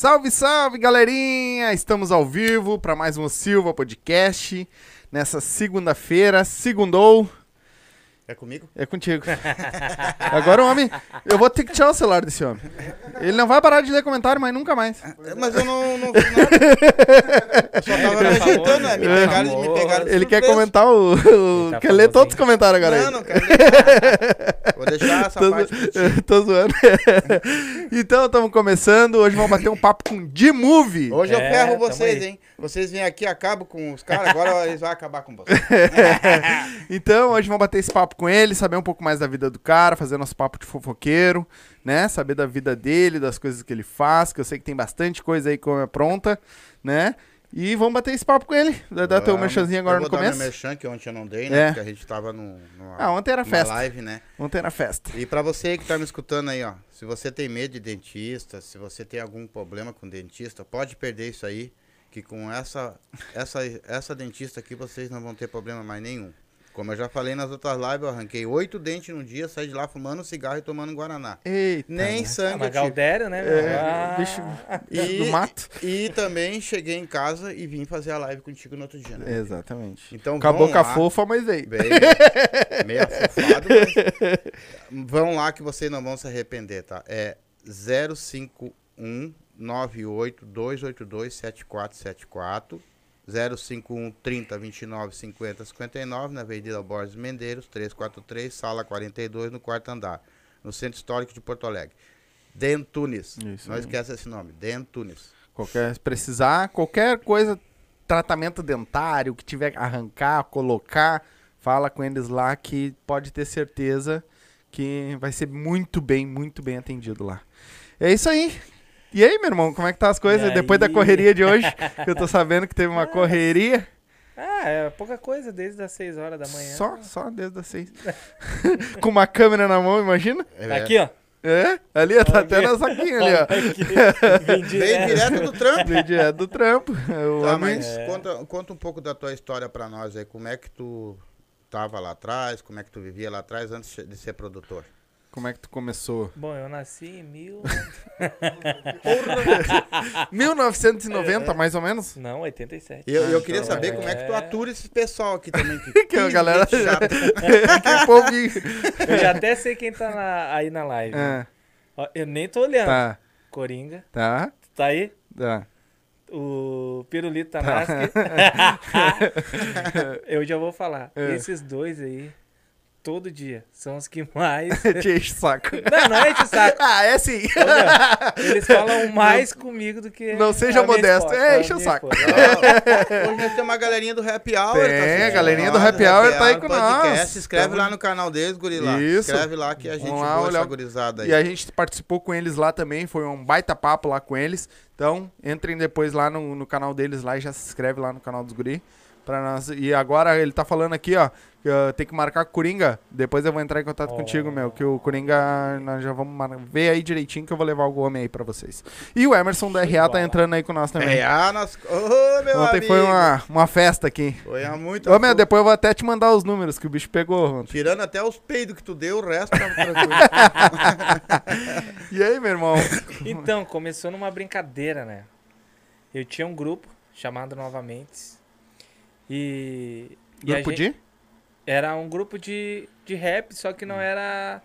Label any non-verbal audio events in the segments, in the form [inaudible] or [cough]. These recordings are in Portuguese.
Salve, salve, galerinha! Estamos ao vivo para mais um Silva Podcast. Nessa segunda-feira, segundou. É comigo? É contigo. Agora o homem. Eu vou ter que tirar o celular desse homem. Ele não vai parar de ler comentário, mas nunca mais. Mas eu não, não vi nada. Eu só tava me ajeitando, né? Me pegaram, me pegaram de Ele quer comentar o. o- tá quer ler todos os comentários agora. Não, não quero ler. Vou deixar [laughs] essa Tô, parte [laughs] tô zoando. então, estamos começando. Hoje vamos bater um papo com D-Movie. Hoje eu É, ferro tamo vocês, aí. hein? Vocês vêm aqui, acabam com os caras, agora [laughs] eles vão acabar com vocês. [laughs] Então, hoje vamos bater esse papo com ele, saber um pouco mais da vida do cara, fazer nosso papo de fofoqueiro, né? Saber da vida dele, das coisas que ele faz, que eu sei que tem bastante coisa aí como é pronta, né? E vamos bater esse papo com ele. Dá dá teu merchanzinho agora Eu no vou dar começo. meu merchan, que ontem eu não dei, né? É. Porque a gente tava no, numa, Ah, ontem era festa. live, né? Ontem era festa. E pra você que tá me escutando aí, ó, se você tem medo de dentista, se você tem algum problema com dentista, pode perder isso aí, que com essa essa essa dentista aqui vocês não vão ter problema mais nenhum. Como eu já falei nas outras lives, eu arranquei oito dentes num dia, saí de lá fumando cigarro e tomando guaraná. Eita. Nem né? Ah, sangue eu mas. Galdério, né? É, Ah, bicho E- do mato. E também cheguei em casa e vim fazer a live contigo no outro dia, né? Exatamente. Então com a lá. fofa, mas veio. Bem, meio afofado, mas [laughs] vão lá que vocês não vão se arrepender, tá? É 051 98 282 7474 051 30 29 50 59 na Avenida Borges Mendeiros 343, sala 42 no quarto andar, no Centro Histórico de Porto Alegre. Dentunes. Isso Não aí. esqueça esse nome, Dentunes. Qualquer, se precisar, qualquer coisa, tratamento dentário, que tiver que arrancar, colocar, fala com eles lá que pode ter certeza que vai ser muito bem, muito bem atendido lá. É isso aí. E aí, meu irmão, como é que tá as coisas? E Depois da correria de hoje, que [laughs] eu tô sabendo que teve uma correria. Ah, é pouca coisa desde as 6 horas da manhã. Só, só desde as seis. [laughs] com uma câmera na mão, imagina. É, Tá aqui, ó. É, ali, ó, tá até Aqui. na saquinha ali, ó. Vem direto. direto do trampo. Veio direto do trampo. O Tá, homem- mas É. conta, conta um pouco da tua história pra nós aí. Como é que tu tava lá atrás? Como é que tu vivia lá atrás antes de ser produtor? Como é que tu começou? Bom, eu nasci em mil... 1990, [laughs] mais ou menos? Não, 87. E eu, eu Ah, queria então, saber é. como é que tu atura esse pessoal aqui também. Que, [laughs] Que a galera chata. [laughs] que povinho. Eu já até sei quem tá na- aí na live. Ah, Ó, Eu nem tô olhando. tá, Coringa, tá, tu tá aí? tá. O Pirulito Tanaski. eu já vou falar. É. Esses dois aí, todo dia, são os que mais. [laughs] Te enche o saco. Não, não é de saco. Ah, é sim. Eles falam mais comigo do que. Não seja modesto. esposa, É, enche o saco. Hoje nós temos uma galerinha do Happy Hour. Tem, tá a galerinha do Happy Hour tá aí com nós. Se inscreve lá no canal deles, guri lá. Isso. Inscreve lá que a gente Vamos lá boa olhar essa o- gurizada aí. E a gente participou com eles lá também, foi um baita papo lá com eles. Então, entrem depois lá no, no canal deles lá e já se inscreve lá no canal dos guri. Pra nós. E agora ele tá falando aqui, ó, que tem que marcar com o Coringa. Depois eu vou entrar em contato Oh. contigo, meu, que o Coringa nós já vamos mar- ver aí direitinho que eu vou levar o homem aí pra vocês. E o Emerson da RA tá entrando aí com nós também. Ah, nós... Ô, meu Ontem amigo. foi uma, uma festa aqui. Foi a muito... Ô, meu, depois eu vou até te mandar os números que o bicho pegou ontem. Tirando até os peidos que tu deu, o resto tava [laughs] tranquilo. E aí, meu irmão? Então, começou numa brincadeira, né? Eu tinha um grupo chamado Novamente. E. Grupo de? Era um grupo de, de rap, só que não era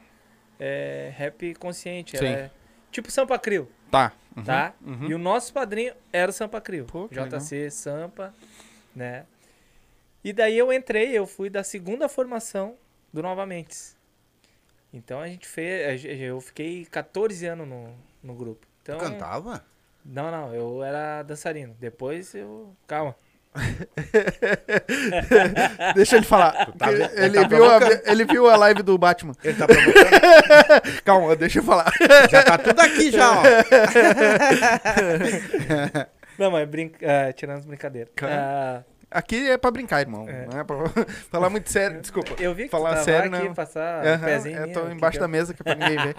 é, rap consciente. Era tipo Sampa Crio, Tá. Uhum, tá? uhum. E o nosso padrinho era o Sampa Crio. Pô, JC Sampa, né? E daí eu entrei, eu fui da segunda formação do Novamente. Então a gente fez. Eu fiquei 14 anos no, no grupo. Então, Tu cantava? Não, não, eu era dançarino. Depois eu. Calma. [laughs] Deixa ele falar. tá Ele- tá viu a, provocando. ele viu a live do Batman. Ele tá promovendo? [laughs] Calma, deixa eu falar. já tá tudo aqui já, ó. [laughs] Não, mas brinca... ah, tirando as brincadeiras. Ah, Aqui é pra brincar, irmão. É. Não é pra falar muito sério. Desculpa. eu vi que Falar tu tava sério, aqui não. passar Aham, um pezinho eu mim, tô embaixo da eu- mesa que é pra ninguém ver.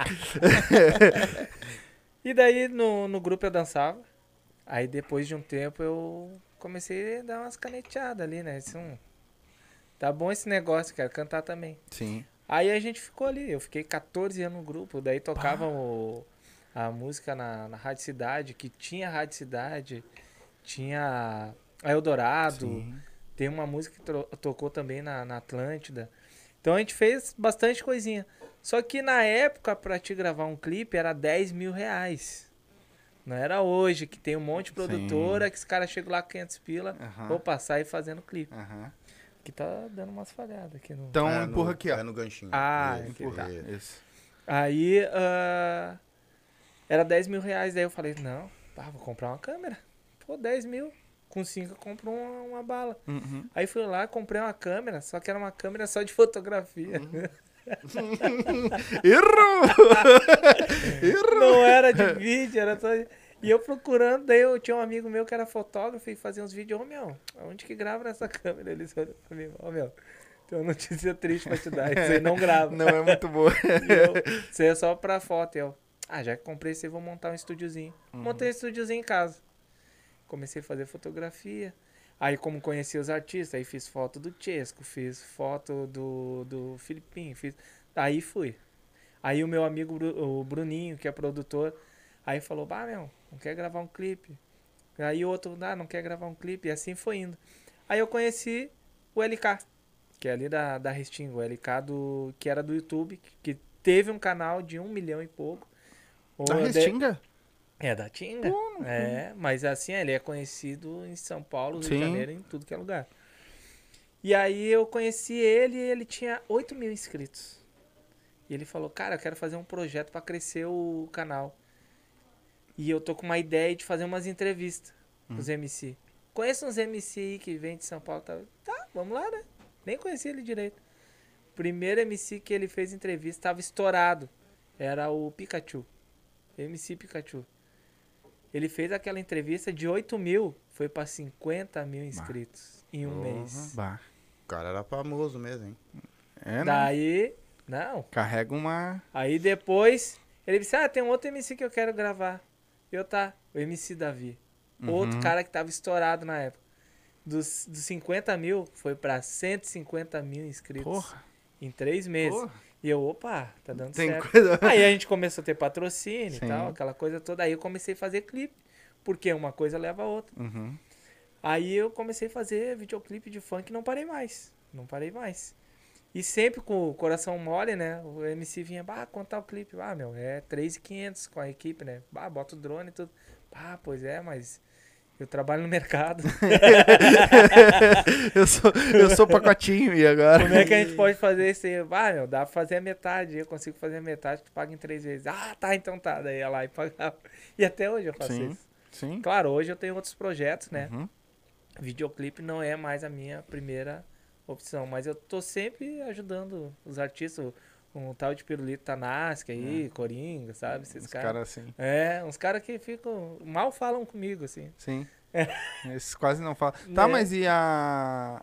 E daí no, no grupo eu dançava. Aí depois de um tempo eu comecei a dar umas caneteadas ali, né? Disse, hum, tá bom esse negócio, quero cantar também. Sim. Aí a gente ficou ali, eu fiquei 14 anos no grupo, daí tocava o, a música na, na Rádio Cidade, que tinha Rádio Cidade, tinha a Eldorado, Sim. tem uma música que tocou também na, na Atlântida. Então a gente fez bastante coisinha. Só que na época, pra te gravar um clipe, era 10 mil reais. Não era hoje, que tem um monte de Sim. produtora, que os caras chegam lá com 500 pila, vou passar e fazendo clipe. Que tá dando umas falhadas aqui no... Então É, empurra no, aqui, ó. É no ganchinho. Ah, aqui, Empurra. tá. isso. Aí, ah, era 10 mil reais. Daí eu falei, não, pá, vou comprar uma câmera. Pô, 10 mil. Com 5 eu compro uma, uma bala. Uhum. Aí fui lá, comprei uma câmera, só que era uma câmera só de fotografia. [laughs] [laughs] Errou! Não era de vídeo, era só. E eu procurando, daí eu tinha um amigo meu que era fotógrafo e fazia uns vídeos. Ô, meu, onde que grava nessa [laughs] câmera? Ele olhou pra mim, ô, meu, tem uma notícia triste pra te dar. Isso aí não grava. [laughs] Não é muito boa. Eu, isso aí é só pra foto. E eu, ah, já que comprei isso aí, vou montar um estúdiozinho. Montei um estúdiozinho em casa. Comecei a fazer fotografia. Aí, como conheci os artistas, aí fiz foto do Chesco, fiz foto do, do Filipinho, fiz... Aí fui. Aí o meu amigo, o Bruninho, que é produtor, aí falou, bah, meu, não quer gravar um clipe? Aí o outro, ah, não quer gravar um clipe, e assim foi indo. Aí eu conheci o LK, que é ali da, da Restinga, o LK do, que era do YouTube, que, teve um canal de um milhão e pouco. O Da de- Restinga? É, da Tinga. É, mas assim, ele é conhecido em São Paulo, Rio Sim. de Janeiro, em tudo que é lugar. E aí eu conheci ele e ele tinha 8 mil inscritos. E ele falou, cara, eu quero fazer um projeto pra crescer o canal. E eu tô com uma ideia de fazer umas entrevistas com os MC. Conheço uns MC aí que vem de São Paulo. Tá, tá, vamos lá, né? Nem conheci ele direito. Primeiro MC que ele fez entrevista tava estourado. Era o Pikachu. MC Pikachu. Ele fez aquela entrevista de 8 mil, foi pra 50 mil inscritos em um mês. Bah. O cara era famoso mesmo, hein? É, né? Daí, não. Carrega uma. Aí depois, ele disse: Ah, tem um outro MC que eu quero gravar. Eu tá, o MC Davi. Outro Uhum. cara que tava estourado na época. Dos, dos 50 mil, foi pra 150 mil inscritos Porra. em três meses. Porra. E eu, opa, tá dando Tem certo. coisa. [laughs] Aí a gente começou a ter patrocínio Sim. e tal, aquela coisa toda. Aí eu comecei a fazer clipe, porque uma coisa leva a outra. Uhum. Aí eu comecei a fazer videoclipe de funk e não parei mais. Não parei mais. E sempre com o coração mole, né? O MC vinha, bah, contar o clipe. Ah, meu, é 3,500 com a equipe, né? Bah, bota o drone e tudo. Ah, pois é, mas eu trabalho no mercado. [laughs] eu, sou, eu sou pacotinho e agora. Como é que a gente pode fazer isso aí? Ah, meu, dá pra fazer a metade. Eu consigo fazer a metade, tu paga em três vezes. Ah, tá, então tá. Daí ia lá e pagava. E até hoje eu faço Sim. isso. Sim. Claro, hoje eu tenho outros projetos, né? Uhum. Videoclipe não é mais a minha primeira opção, mas eu tô sempre ajudando os artistas. Um tal de Pirulito Tanasque aí, Coringa, sabe? Esses caras. caras assim. É, uns caras que ficam. Mal falam comigo, assim. Sim. Esses quase não falam. Tá, Né? mas e a.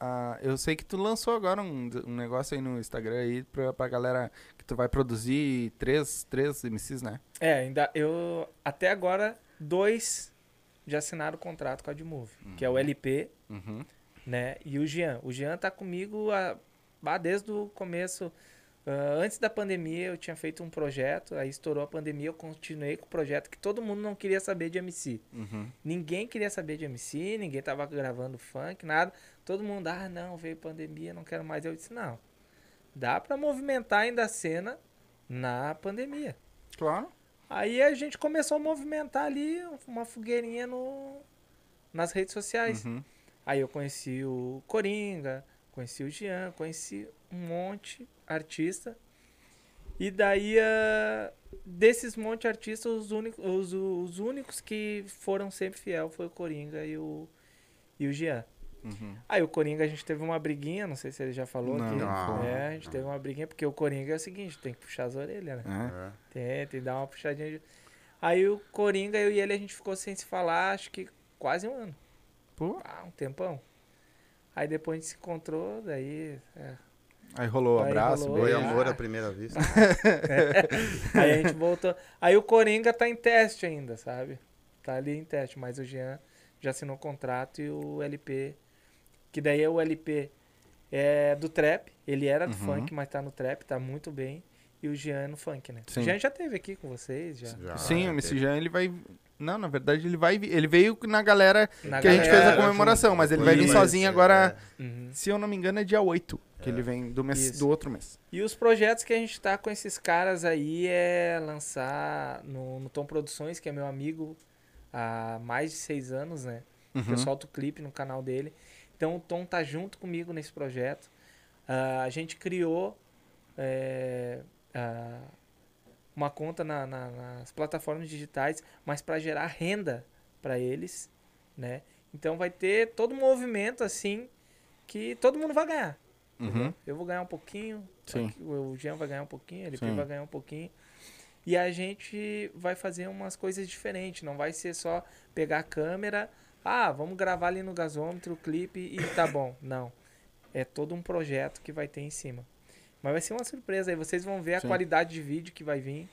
a- eu sei que tu lançou agora um, um negócio aí no Instagram aí pra, pra galera que tu vai produzir três, três MCs, né? É, ainda eu. Até agora, dois já assinaram o contrato com a Admove, que é o LP, Uhum. né? E o Jean. O Jean tá comigo a, desde o começo. Ah, antes da pandemia, eu tinha feito um projeto, aí estourou a pandemia, eu continuei com o projeto que todo mundo não queria saber de MC. Uhum. Ninguém queria saber de MC, ninguém tava gravando funk, nada. Todo mundo, ah, não, veio pandemia, não quero mais. Eu disse, não. Dá pra movimentar ainda a cena na pandemia. Claro. Aí a gente começou a movimentar ali uma fogueirinha no, nas redes sociais. Uhum. Aí eu conheci o Coringa, conheci o Jean, conheci um monte artista. E daí, ah, desses monte de artistas, os únicos, os, os únicos que foram sempre fiel foi o Coringa e o, e o Jean. Uhum. Aí o Coringa a gente teve uma briguinha, não sei se ele já falou Não, aqui. não. É, a gente teve uma briguinha, porque o Coringa é o seguinte, tem que puxar as orelhas, né? É. Tem, tem que dar uma puxadinha. De... Aí o Coringa, eu e ele, a gente ficou sem se falar, acho que quase um ano. Pô, Ah, um tempão. Aí depois a gente se encontrou, daí. é. Aí rolou o Aí abraço, rolou, Foi. Ah. amor à primeira vista. [laughs] Aí a gente voltou. Aí o Coringa tá em teste ainda, sabe? Tá ali em teste, mas o Jean já assinou o contrato e o LP. Que daí é o LP é do trap. Ele era do Uhum. funk, mas tá no trap, tá muito bem. e o Jean no funk, né? Sim. O Jean já teve aqui com vocês, já. Já, Sim, o MC. Jean, ele vai... Não, na verdade, ele vai... vir- Ele veio na galera Na que a gente fez a galera, comemoração, mas ele vai vir sozinho é, agora... Uhum. Se eu não me engano, é dia 8 que É. ele vem do, mês, Isso. do outro mês. E os projetos que a gente tá com esses caras aí é lançar no, no Tom Produções, que é meu amigo há mais de seis anos, né? Uhum. Eu solto clipe no canal dele. Então o Tom tá junto comigo nesse projeto. Ah, a gente criou é, ah, uma conta na- na- nas plataformas digitais, mas para gerar renda para eles, né? Então vai ter todo um movimento assim que todo mundo vai ganhar. Uhum. Eu vou ganhar um pouquinho, Sim. o Jean vai ganhar um pouquinho, ele vai ganhar um pouquinho. E a gente vai fazer umas coisas diferentes, não vai ser só pegar a câmera, ah, vamos gravar ali no gasômetro o clipe e tá bom. Não. É todo um projeto que vai ter em cima. Mas vai ser uma surpresa aí, vocês vão ver a Sim. qualidade de vídeo que vai vir.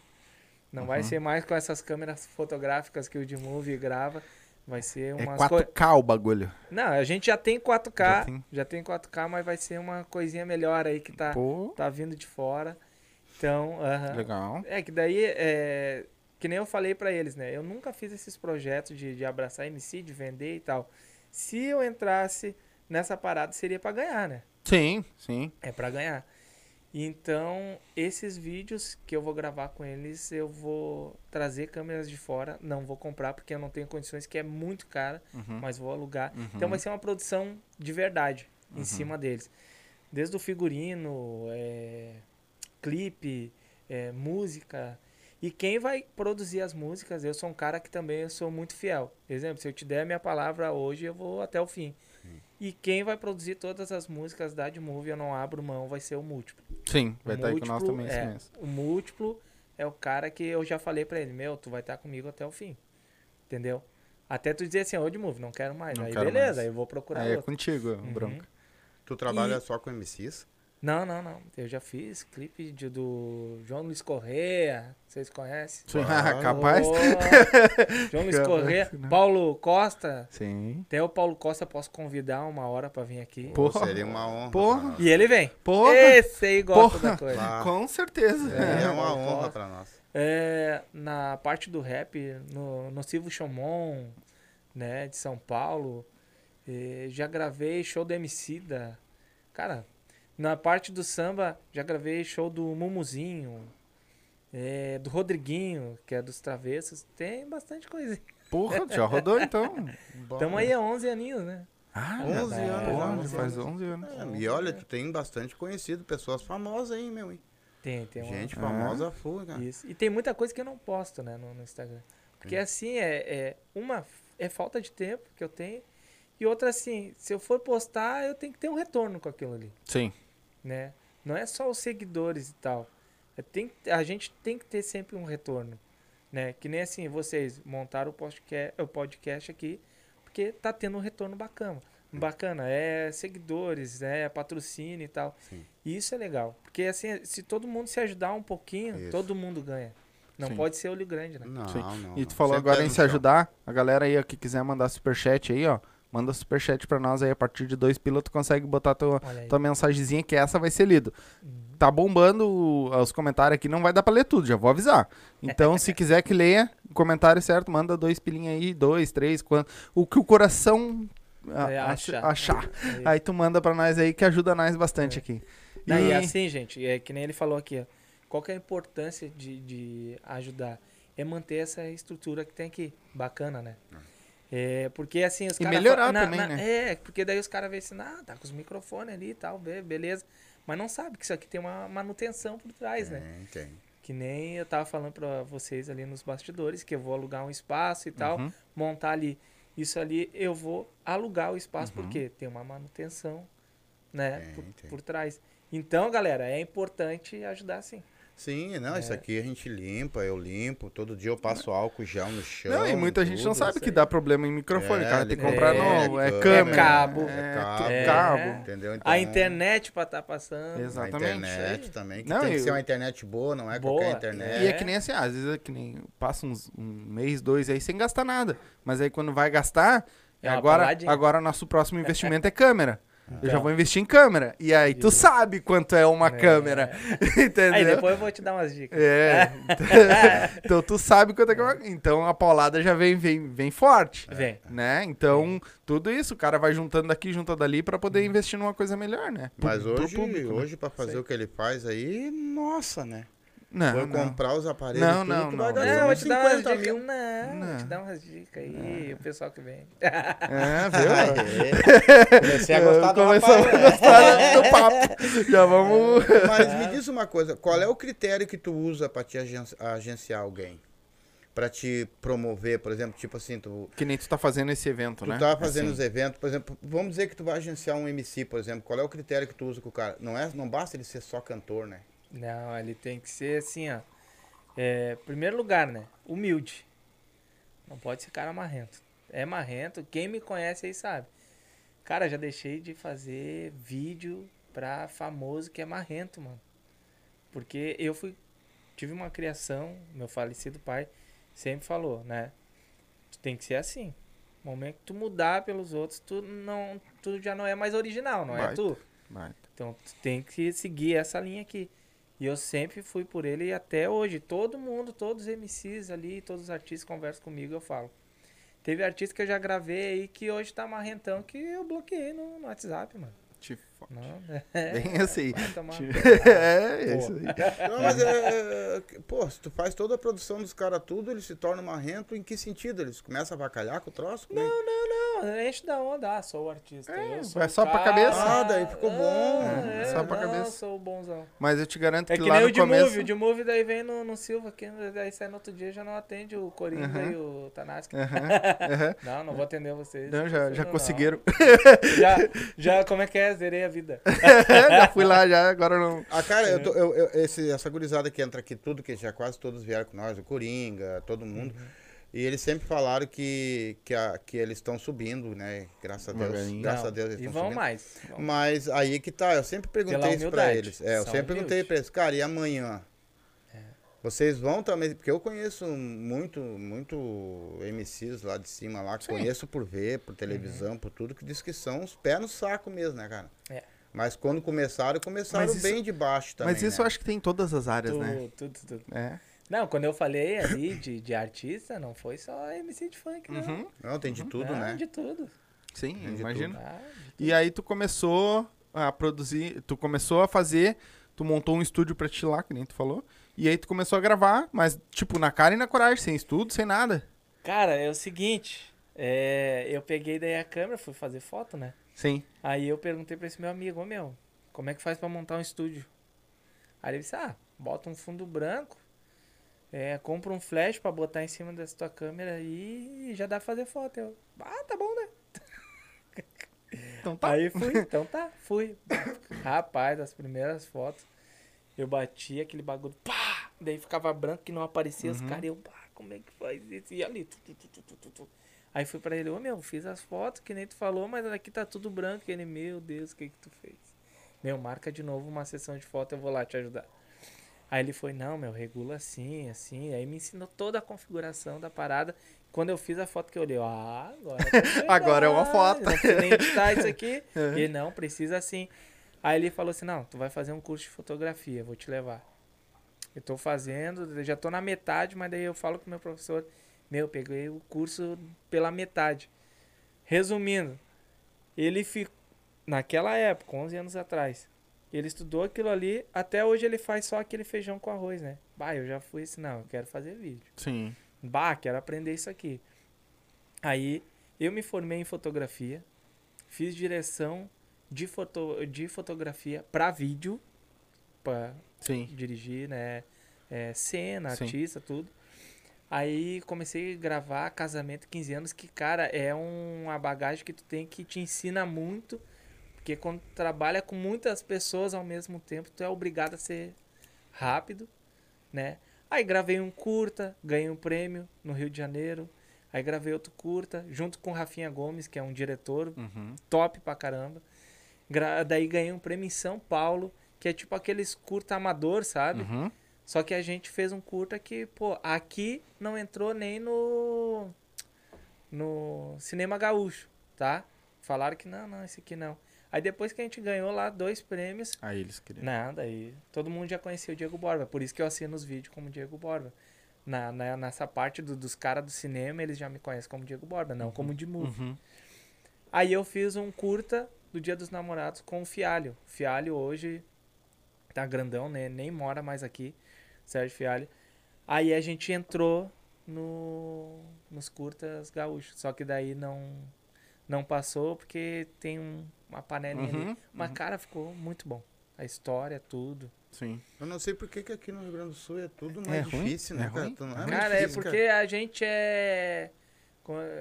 Não vai Uhum. ser mais com essas câmeras fotográficas que o D-Movie grava. Vai ser É umas 4K o bagulho. Não, a gente já tem 4K, Já já tem. tem, 4K, mas vai ser uma coisinha melhor aí que tá, Pô, tá vindo de fora. Então, aham. legal. É que daí, é, que nem eu falei pra eles, né? Eu nunca fiz esses projetos de, de abraçar MC, de vender e tal. Se eu entrasse nessa parada, seria pra ganhar, né? Sim, sim. É pra ganhar. Então, esses vídeos que eu vou gravar com eles, eu vou trazer câmeras de fora. Não vou comprar porque eu não tenho condições, que é muito cara, Uhum. mas vou alugar. Uhum. Então vai ser uma produção de verdade em Uhum. cima deles. Desde o figurino, é, clipe, é, música. E quem vai produzir as músicas, eu sou um cara que também eu sou muito fiel. Exemplo, se eu te der a minha palavra hoje, eu vou até o fim. E quem vai produzir todas as músicas da Movie, eu não abro mão, vai ser o Múltiplo. Sim, vai estar aí com nós também é, mês. O Múltiplo é o cara que eu já falei pra ele, meu, tu vai estar comigo até o fim. Entendeu? Até tu dizer assim, ô de Move, não quero mais. Não aí quero beleza, mais. aí eu vou procurar Aí é outro. contigo, Uhum. Bronca. Tu trabalha E- só com MCs? Não, não, não. Eu já fiz clipe de- do João Luiz Correa. Vocês conhecem? Sim, Ah, capaz. Ô, [laughs] João Luiz Capaz, Correa. né? Paulo Costa. Sim. Até o Paulo Costa posso convidar uma hora pra vir aqui. Porra. Seria uma honra. Porra. E ele vem. Porra. Esse aí gosta Porra. da coisa. Ah, Com certeza. Seria É, uma honra Costa. pra nós. É, na parte do rap, no, no Silvio Chomon, né, de São Paulo. eh, já gravei show do Emicida. Cara, na parte do samba, já gravei show do Mumuzinho, eh, do Rodriguinho, que é dos Travessos. Tem bastante coisa. Porra, já rodou então. [laughs] Tamo aí há 11 aninhos, né? Ah, 11 já- anos, Porra, já, já 11 faz anos. 11 anos. É, e olha, tu tem bastante conhecido, pessoas famosas aí, meu. Hein? Tem, tem uma- Gente Ah. famosa full, cara. Isso. E tem muita coisa que eu não posto, né, no, no Instagram. Porque assim, é, é uma é falta de tempo que eu tenho. E outra assim, se eu for postar, eu tenho que ter um retorno com aquilo ali, Sim. Né? Não é só os seguidores e tal. É, tem, a gente tem que ter sempre um retorno, né? Que nem assim, vocês montaram o podcast, o podcast aqui, porque tá tendo um retorno bacana. Bacana, é seguidores, é patrocínio e tal. Sim. E isso é legal. Porque assim, se todo mundo se ajudar um pouquinho, Isso. todo mundo ganha. Não Sim. pode ser olho grande, né? Não, Sim. não. E tu não. falou Sempre agora em se ajudar. A galera aí, ó, que quiser mandar superchat aí, ó. Manda superchat pra nós aí. A partir de dois pila, tu consegue botar tua, tua mensagenzinha, que essa vai ser lida. Uhum. Tá bombando os comentários aqui, não vai dar pra ler tudo, já vou avisar. Então, se quiser que leia, o comentário certo, manda dois pilinhos aí, dois, três, quanto. O que o coração a- É, acha- achar. achar. Aí. Aí tu manda pra nós aí, que ajuda nós bastante É. aqui. Não, e E- assim, gente, é que nem ele falou aqui, ó. Qual que é a importância de, de ajudar? É manter essa estrutura que tem aqui. Bacana, né? É, porque assim, os E caras. melhorar na- também, na- né? É, porque daí os caras veem assim, ah, tá com os microfones ali e tal, be- beleza. Mas não sabe que isso aqui tem uma manutenção por trás, né? Tem, tem. Que nem eu tava falando pra vocês ali nos bastidores, que eu vou alugar um espaço e tal, Uhum. montar ali. Isso ali eu vou alugar o espaço Uhum. porque tem uma manutenção, né, Tem, por, tem. por trás. Então, galera, é importante ajudar sim. Sim, não, isso É. aqui a gente limpa, eu limpo, todo dia eu passo álcool gel no chão. Não, e muita gente não sabe isso que dá problema em microfone. É, o cara tem que ele- comprar é, novo, é é câmera. cabo. É, É tu- cabo. É. cabo. Entendeu? Então, A internet pra estar passando. Exato. A Exatamente. internet Isso também, que Não, tem que e ser uma internet boa, não é Boa. qualquer internet. E é É. que nem assim, às vezes é que nem passa uns, um mês, dois aí sem gastar nada. Mas aí quando vai gastar, É agora, agora nosso próximo investimento é câmera. Eu já Então. vou investir em câmera. E aí tu sabe quanto é uma É. câmera. [laughs] Entendeu? Aí depois eu vou te dar umas dicas. É. [laughs] então tu sabe quanto é que é uma... Então a paulada já vem, vem, vem forte. Vem. Né? Então, tudo isso, o cara vai juntando daqui, juntando dali pra poder investir numa coisa melhor, né? Pro- Mas pro hoje, público, né? hoje para fazer Sei. o que ele faz aí, nossa, né? Não, Vai não. comprar os aparelhos Não, tudo, não, tu não. vai Não, vou te dar umas 50 dicas. mil. Não, vou Não. te dar umas dicas aí, o pessoal que vem. É, viu? Aê. Comecei a gostar do Começamos rapaz, a né? gostar do papo. Já vamos... Mas me diz uma coisa, qual é o critério que tu usa pra te agen- agenciar alguém? Pra te promover, por exemplo, tipo assim, tu, Que nem tu tá fazendo esse evento, tu né? tá fazendo Assim. os eventos, por exemplo, vamos dizer que tu vai agenciar um MC, por exemplo, qual é o critério que tu usa com o cara? Não, é, não basta ele ser só cantor, né? Não, ele tem que ser assim, ó. É, primeiro lugar, né? Humilde. Não pode ser cara marrento. É marrento, quem me conhece aí sabe. Cara, já deixei de fazer vídeo pra famoso que é marrento, mano. Porque eu fui. Tive uma criação, meu falecido pai sempre falou, né? Tu tem que ser assim. No momento que tu mudar pelos outros, tu não, tu já não é mais original, não é Baita. tu. Vai. Então tu tem que seguir essa linha aqui. E eu sempre fui por ele e até hoje. Todo mundo, todos os MCs ali, todos os artistas conversam comigo, eu falo. Teve artista que eu já gravei aí que hoje tá marrentão que eu bloqueei no, no WhatsApp, mano. Te fo- Não, é. Bem [laughs] assim. [laughs] É, é isso aí. Não, mas é, é, pô, se tu faz toda a produção dos caras tudo, ele se torna marrento, em que sentido? Eles começam a avacalhar com o troço? Como é? Não, não, não. Enche da onda. Ah, sou o artista. É, eu sou o só pra cara. cabeça. Ah, daí ficou bom. Ah, É, só pra não, cabeça. sou o bonzão. Mas eu te garanto É que, que lá nem no o de começo... Move. O de Move daí vem no, no Silva, que daí sai no outro dia já não atende o Coringa Aham. e o Tanaski. [laughs] Não, não vou atender vocês. Não, já, já Não. conseguiram. Já, já, como é que é? Zerei a vida. [laughs] já fui lá, já, agora não. Ah, cara, eu tô- eu- eu- esse- essa gurizada que entra aqui, tudo, que já quase todos vieram com nós, o Coringa, todo mundo. E eles sempre falaram que, que, a- que eles estão subindo, né? Graças a Deus. Graças Não, a Deus eles E estão vão subindo. mais. Vão. Mas aí que tá, eu sempre perguntei isso pra eles. É, eu São sempre perguntei pra eles, cara, e amanhã? Vocês vão também, porque eu conheço muito, muito MCs lá de cima lá, que Sim. conheço por ver, por televisão, por tudo, que diz que são os pés no saco mesmo, né, cara? É. Mas quando começaram, começaram isso- bem de baixo também. Mas isso né? eu acho que tem em todas as áreas, Tudo, né? tudo, tudo. É. Não, quando eu falei ali de, de artista, não foi só MC de funk, não. Uhum. Não, tem de tudo, Não, né? De tudo. Sim, Tem de imagino. Ah, E aí tu começou a produzir, tu começou a fazer, tu montou um estúdio pra ti lá, que nem tu falou. E aí tu começou a gravar, mas tipo na cara e na coragem, sem estudo, sem nada. Cara, é o seguinte. é, eu peguei daí a câmera, fui fazer foto, né? Sim. Aí eu perguntei pra esse meu amigo, ô meu, como é que faz pra montar um estúdio? Aí ele disse, ah, bota um fundo branco, é, compra um flash pra botar em cima dessa tua câmera e já dá pra fazer foto. Eu, ah, tá bom, né? Então tá. Aí fui, então tá, fui. Rapaz, das primeiras fotos, eu bati aquele bagulho, pá! Daí ficava branco que não aparecia os Uhum. caras. e Eu, pá, como é que faz isso? E ali, tu, tu, tu. Aí fui pra ele, ô meu, fiz as fotos que nem tu falou, mas aqui tá tudo branco. E ele, meu Deus, o que que tu fez? Meu, marca de novo uma sessão de foto, eu vou lá te ajudar. Aí ele foi, não, meu, regula assim, assim. Aí me ensinou toda a configuração da parada. Quando eu fiz a foto que eu olhei, ah, agora. [laughs] tá Agora é uma foto. Não precisa nem editar isso aqui. [laughs] Uhum. Ele não, precisa assim. Aí ele falou assim: não, tu vai fazer um curso de fotografia, vou te levar. Eu tô fazendo, já tô na metade, mas daí eu falo com o meu professor: meu, peguei o curso pela metade. Resumindo, ele ficou, naquela época, 11 anos atrás, ele estudou aquilo ali, até hoje ele faz só aquele feijão com arroz, né? Bah, eu já fui assim: não, eu quero fazer vídeo. Sim. Bah, quero aprender isso aqui. Aí eu me formei em fotografia, fiz direção de, foto, de fotografia para vídeo, para Sim. dirigir, né? É, cena, Sim. artista, tudo. Aí comecei a gravar casamento 15 anos, que, cara, é um- uma bagagem que tu tem que te ensina muito. Porque quando tu trabalha com muitas pessoas ao mesmo tempo, tu é obrigado a ser rápido, né? Aí gravei um curta, ganhei um prêmio no Rio de Janeiro. Aí gravei outro curta, junto com o Rafinha Gomes, que é um diretor Uhum. top pra caramba. Gra- daí ganhei um prêmio em São Paulo, que é tipo aqueles curta amador, sabe? Uhum. Só que a gente fez um curta que, pô, aqui não entrou nem no no cinema gaúcho, tá? Falaram que não, não, esse aqui não. Aí depois que a gente ganhou lá dois prêmios, Aí eles queriam. nada, aí todo mundo já conhecia o Diego Borba. Por isso que eu assino os vídeos como Diego Borba. Na, na- nessa parte do- dos caras do cinema, eles já me conhecem como Diego Borba, não como de movie. Uhum. Aí eu fiz um curta do Dia dos Namorados com o Fialho. Fialho hoje tá grandão, né? Nem mora mais aqui, Sérgio Fialho. Aí a gente entrou no, nos curtas gaúchos. Só que daí não, não passou porque tem um- uma panelinha Uhum, ali. Mas, uhum. cara, ficou muito bom. A história, tudo. Sim. Eu não sei por que, que aqui no Rio Grande do Sul é tudo É mais ruim? difícil, né, É cara? ruim? Não- muito cara, é difícil, porque a gente é,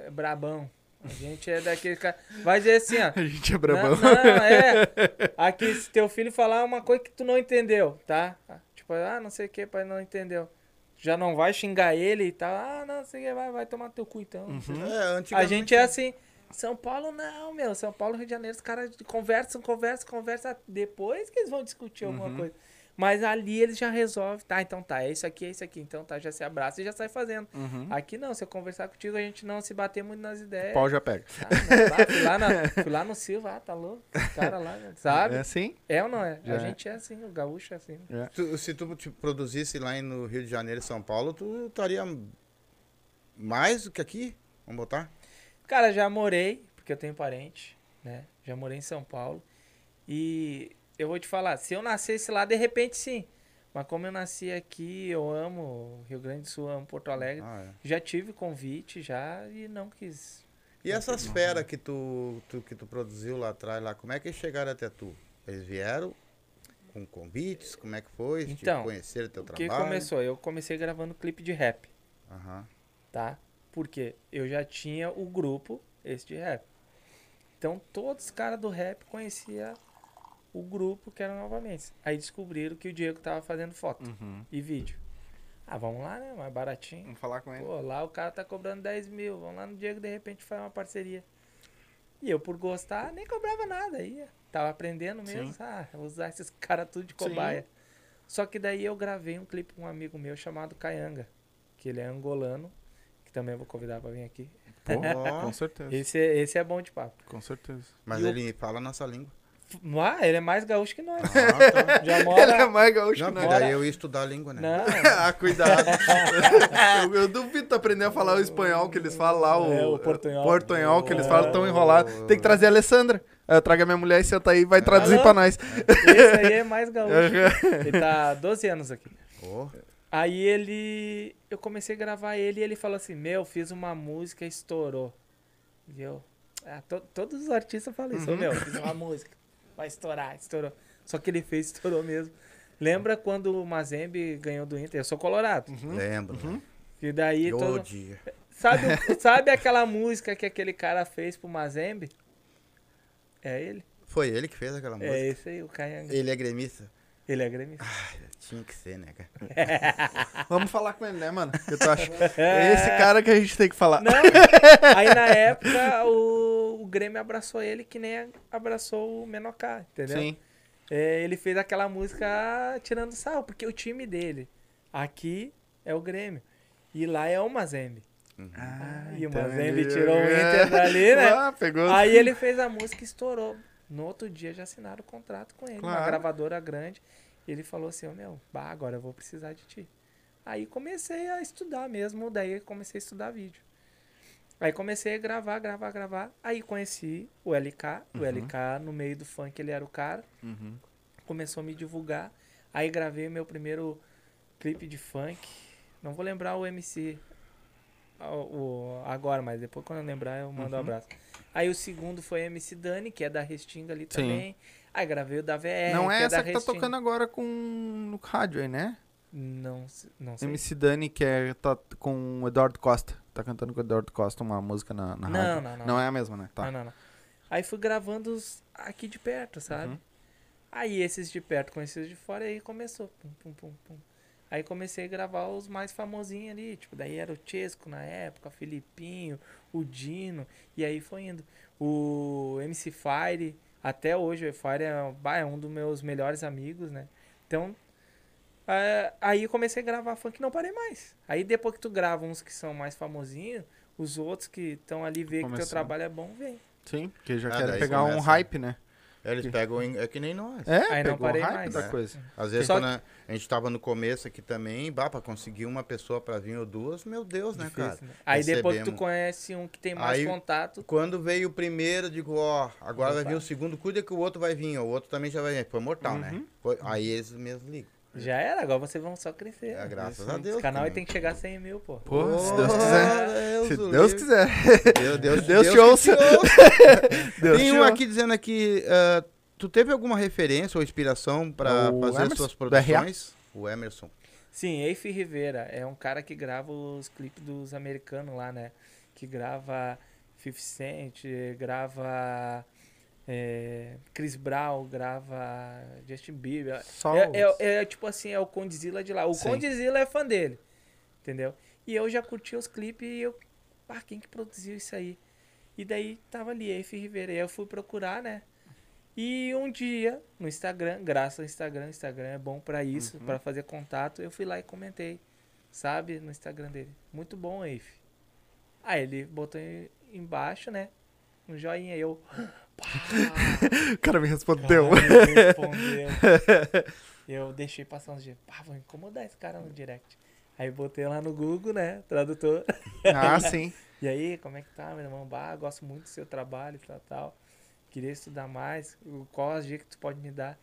é brabão. A gente é daquele cara. Vai dizer assim, ó. [laughs] A gente é brabão. Não, não, é. [laughs] Aqui, se teu filho falar uma coisa que tu não entendeu, tá? Tipo, ah, não sei o que, pai, não entendeu. Já não vai xingar ele e tal. Ah, não sei o que, vai, vai tomar teu cu então. Uhum. É, A gente é assim. São Paulo não, meu. São Paulo, Rio de Janeiro, os caras conversam, conversam, conversam. Depois que eles vão discutir alguma Uhum. coisa. Mas ali eles já resolvem. Tá, então tá, é isso aqui, é isso aqui. Então tá, já se abraça e já sai fazendo. Uhum. Aqui não, se eu conversar contigo, a gente não se bater muito nas ideias. O pau já pega. Ah, não, lá, fui, lá na, fui lá no Silva, ah, tá louco. Os caras lá, [laughs] sabe? É assim? É ou não é? Já a é. gente é assim, o gaúcho é assim. Tu- se tu te produzisse lá em- no Rio de Janeiro e São Paulo, tu estaria mais do que aqui? Vamos botar? Cara, já morei, porque eu tenho parente, né? Já morei em São Paulo. E eu vou te falar, se eu nascesse lá, de repente sim. Mas como eu nasci aqui, eu amo Rio Grande do Sul, amo Porto Alegre. Ah, é. Já tive convite já e não quis. E essas feras que tu, tu- que tu produziu lá atrás, lá, como é que eles chegaram até tu? Eles vieram com convites? Como é que foi? Te Então, conheceram teu O que trabalho? começou? Eu comecei gravando clipe de rap. Aham. tá? Porque eu já tinha o grupo, esse de rap. Então todos os caras do rap conheciam o grupo que era novamente. Aí descobriram que o Diego tava fazendo foto Uhum. e vídeo. Ah, vamos lá, né? Mais baratinho. Vamos falar com ele. Pô, lá o cara tá cobrando 10 mil. Vamos lá no Diego, de repente faz uma parceria. E eu, por gostar, nem cobrava nada. Aí tava aprendendo mesmo. Sim. Ah, usar esses caras tudo de Sim. cobaia. Só que daí eu gravei um clipe com um amigo meu chamado Caianga. Que ele é angolano. Que também vou convidar pra vir aqui. Pô, [laughs] com certeza. Esse, é- esse é bom de papo. Com certeza. Mas E o- ele fala a nossa língua. Ah, ele é mais gaúcho que nós. Ah, tá. [laughs] Já Ele é mora. mais gaúcho Não, que nós. daí eu ia estudar a língua, né? Não. [laughs] ah, cuidado. [laughs] eu, eu duvido tu aprender a falar o espanhol que eles falam lá, o, É, o portunhol. portunhol que eles É. falam tão enrolado. Tem que trazer a Alessandra. Ela traga minha mulher e senta aí e vai traduzir Alô? pra nós. Esse aí é mais gaúcho. Ele tá há 12 anos aqui. Ô, Aí ele. Eu comecei a gravar ele e ele falou assim: Meu, fiz uma música e estourou. E eu. ah, to- todos os artistas falam isso. Uhum. Meu, fiz uma música. Vai estourar, estourou. Só que ele fez, [laughs] estourou mesmo. Lembra quando o Mazembe ganhou do Inter? Eu sou colorado. lembro. Uhum. E daí Ô, todo. dia. Sabe, [laughs] sabe aquela música que aquele cara fez pro Mazembe? É ele? Foi ele que fez aquela música? É esse aí, o Caianga. Ele é gremista? Ele é gremista. Tinha que ser, né, cara? [laughs] Vamos falar com ele, né, mano? O que tu acha? É esse cara que a gente tem que falar. Não, aí na época o, o Grêmio abraçou ele que nem abraçou o Menocá, entendeu? Sim. É, ele fez aquela música tirando sarro, porque o time dele aqui é o Grêmio. E lá é o Mazembe. Ah, e o então Mazembe ele- tirou o Inter dali, né? [laughs] Ah, pegou. Aí ele fez a música e estourou. No outro dia já assinaram o contrato com ele, uma Claro. gravadora grande. Ele falou assim, ô meu, bah, agora eu vou precisar de ti. Aí comecei a estudar mesmo, daí comecei a estudar vídeo. Aí comecei a gravar, gravar, gravar. Aí conheci o LK. O Uhum. LK, no meio do funk, ele era o cara. Uhum. Começou a me divulgar. Aí gravei meu primeiro clipe de funk. Não vou lembrar o MC o, o- agora, mas depois quando eu lembrar eu mando um Uhum. abraço. Aí o segundo foi MC Dani, que é da Restinga ali Sim. também. Aí gravei o da VR, Não é que é essa da que tá Restinga. tocando agora com no rádio aí, né? Não, não sei. MC Dani, que é, tá com o Eduardo Costa. Tá cantando com o Eduardo Costa uma música na, na Não, rádio. não, não. Não é a mesma, né? Tá. Não, não, não. Aí fui gravando os aqui de perto, sabe? Uhum. Aí esses de perto conheci os de fora aí começou. Pum, pum, pum, pum. Aí comecei a gravar os mais famosinhos ali. Tipo, daí era o Chesco na época, Filipinho, o Dino. E aí foi indo. O MC Fire, até hoje, o Fire é, é um dos meus melhores amigos, né? Então, é, aí eu comecei a gravar funk e não parei mais. Aí depois que tu grava uns que são mais famosinhos, os outros que estão ali vê que teu trabalho é bom, vem. Sim, porque já Ah, querem pegar um começa. hype, né? Eles pegam, em- é que nem nós. É, Aí não pegou parei o hype mais. da É. coisa. Às vezes, Só quando a a gente tava no começo aqui também, bah, pra conseguir uma pessoa pra vir ou duas, meu Deus, né, cara? Difícil, né? Aí depois que tu conhece um que tem mais Aí- contato, Quando veio o primeiro, digo, ó, agora vai vir o segundo, cuida que o outro vai vir, ó, o outro também já vai vir. Foi mortal, Uhum. né? Foi- aí eles mesmos ligam. Já era. Agora vocês vão só crescer. É, né? graças Isso. a Deus Esse canal aí tem que chegar a 100 mil, pô. Pô, se Oh, Deus quiser. Deus Se Deus quiser. Deus, Deus, Deus te que ouça. [laughs] Deus Tem te um ouça. aqui dizendo aqui, ah, tu teve alguma referência ou inspiração pra O fazer Emerson, suas produções? O Emerson. Sim, Eife Rivera é um cara que grava os clipes dos americanos lá, né? Que grava 50 Cent, grava é, Chris Brown, grava Justin Bieber. Só É, é- é tipo assim, é o Condzilla de lá. O Sim. Condzilla é fã dele, entendeu? E eu já curti os clipes e eu... Ah, quem que produziu isso aí? E daí tava ali, Eife Rivera. E aí eu fui procurar, né? E um dia, no Instagram, graças ao Instagram, o Instagram é bom pra isso, Uhum. pra fazer contato, eu fui lá e comentei, sabe, no Instagram dele. Muito bom, Eife. Aí ele botou em- embaixo, né? Um joinha, eu. Pá, O cara me respondeu. cara, ele respondeu. Eu deixei passar uns dias. Pá, vou incomodar esse cara no direct. Aí botei lá no Google, né? Tradutor. ah, sim. [laughs] E aí, como é que tá, meu irmão? Bah, gosto muito do seu trabalho, tal, tal. Queria estudar mais. Qual as dicas que tu pode me dar?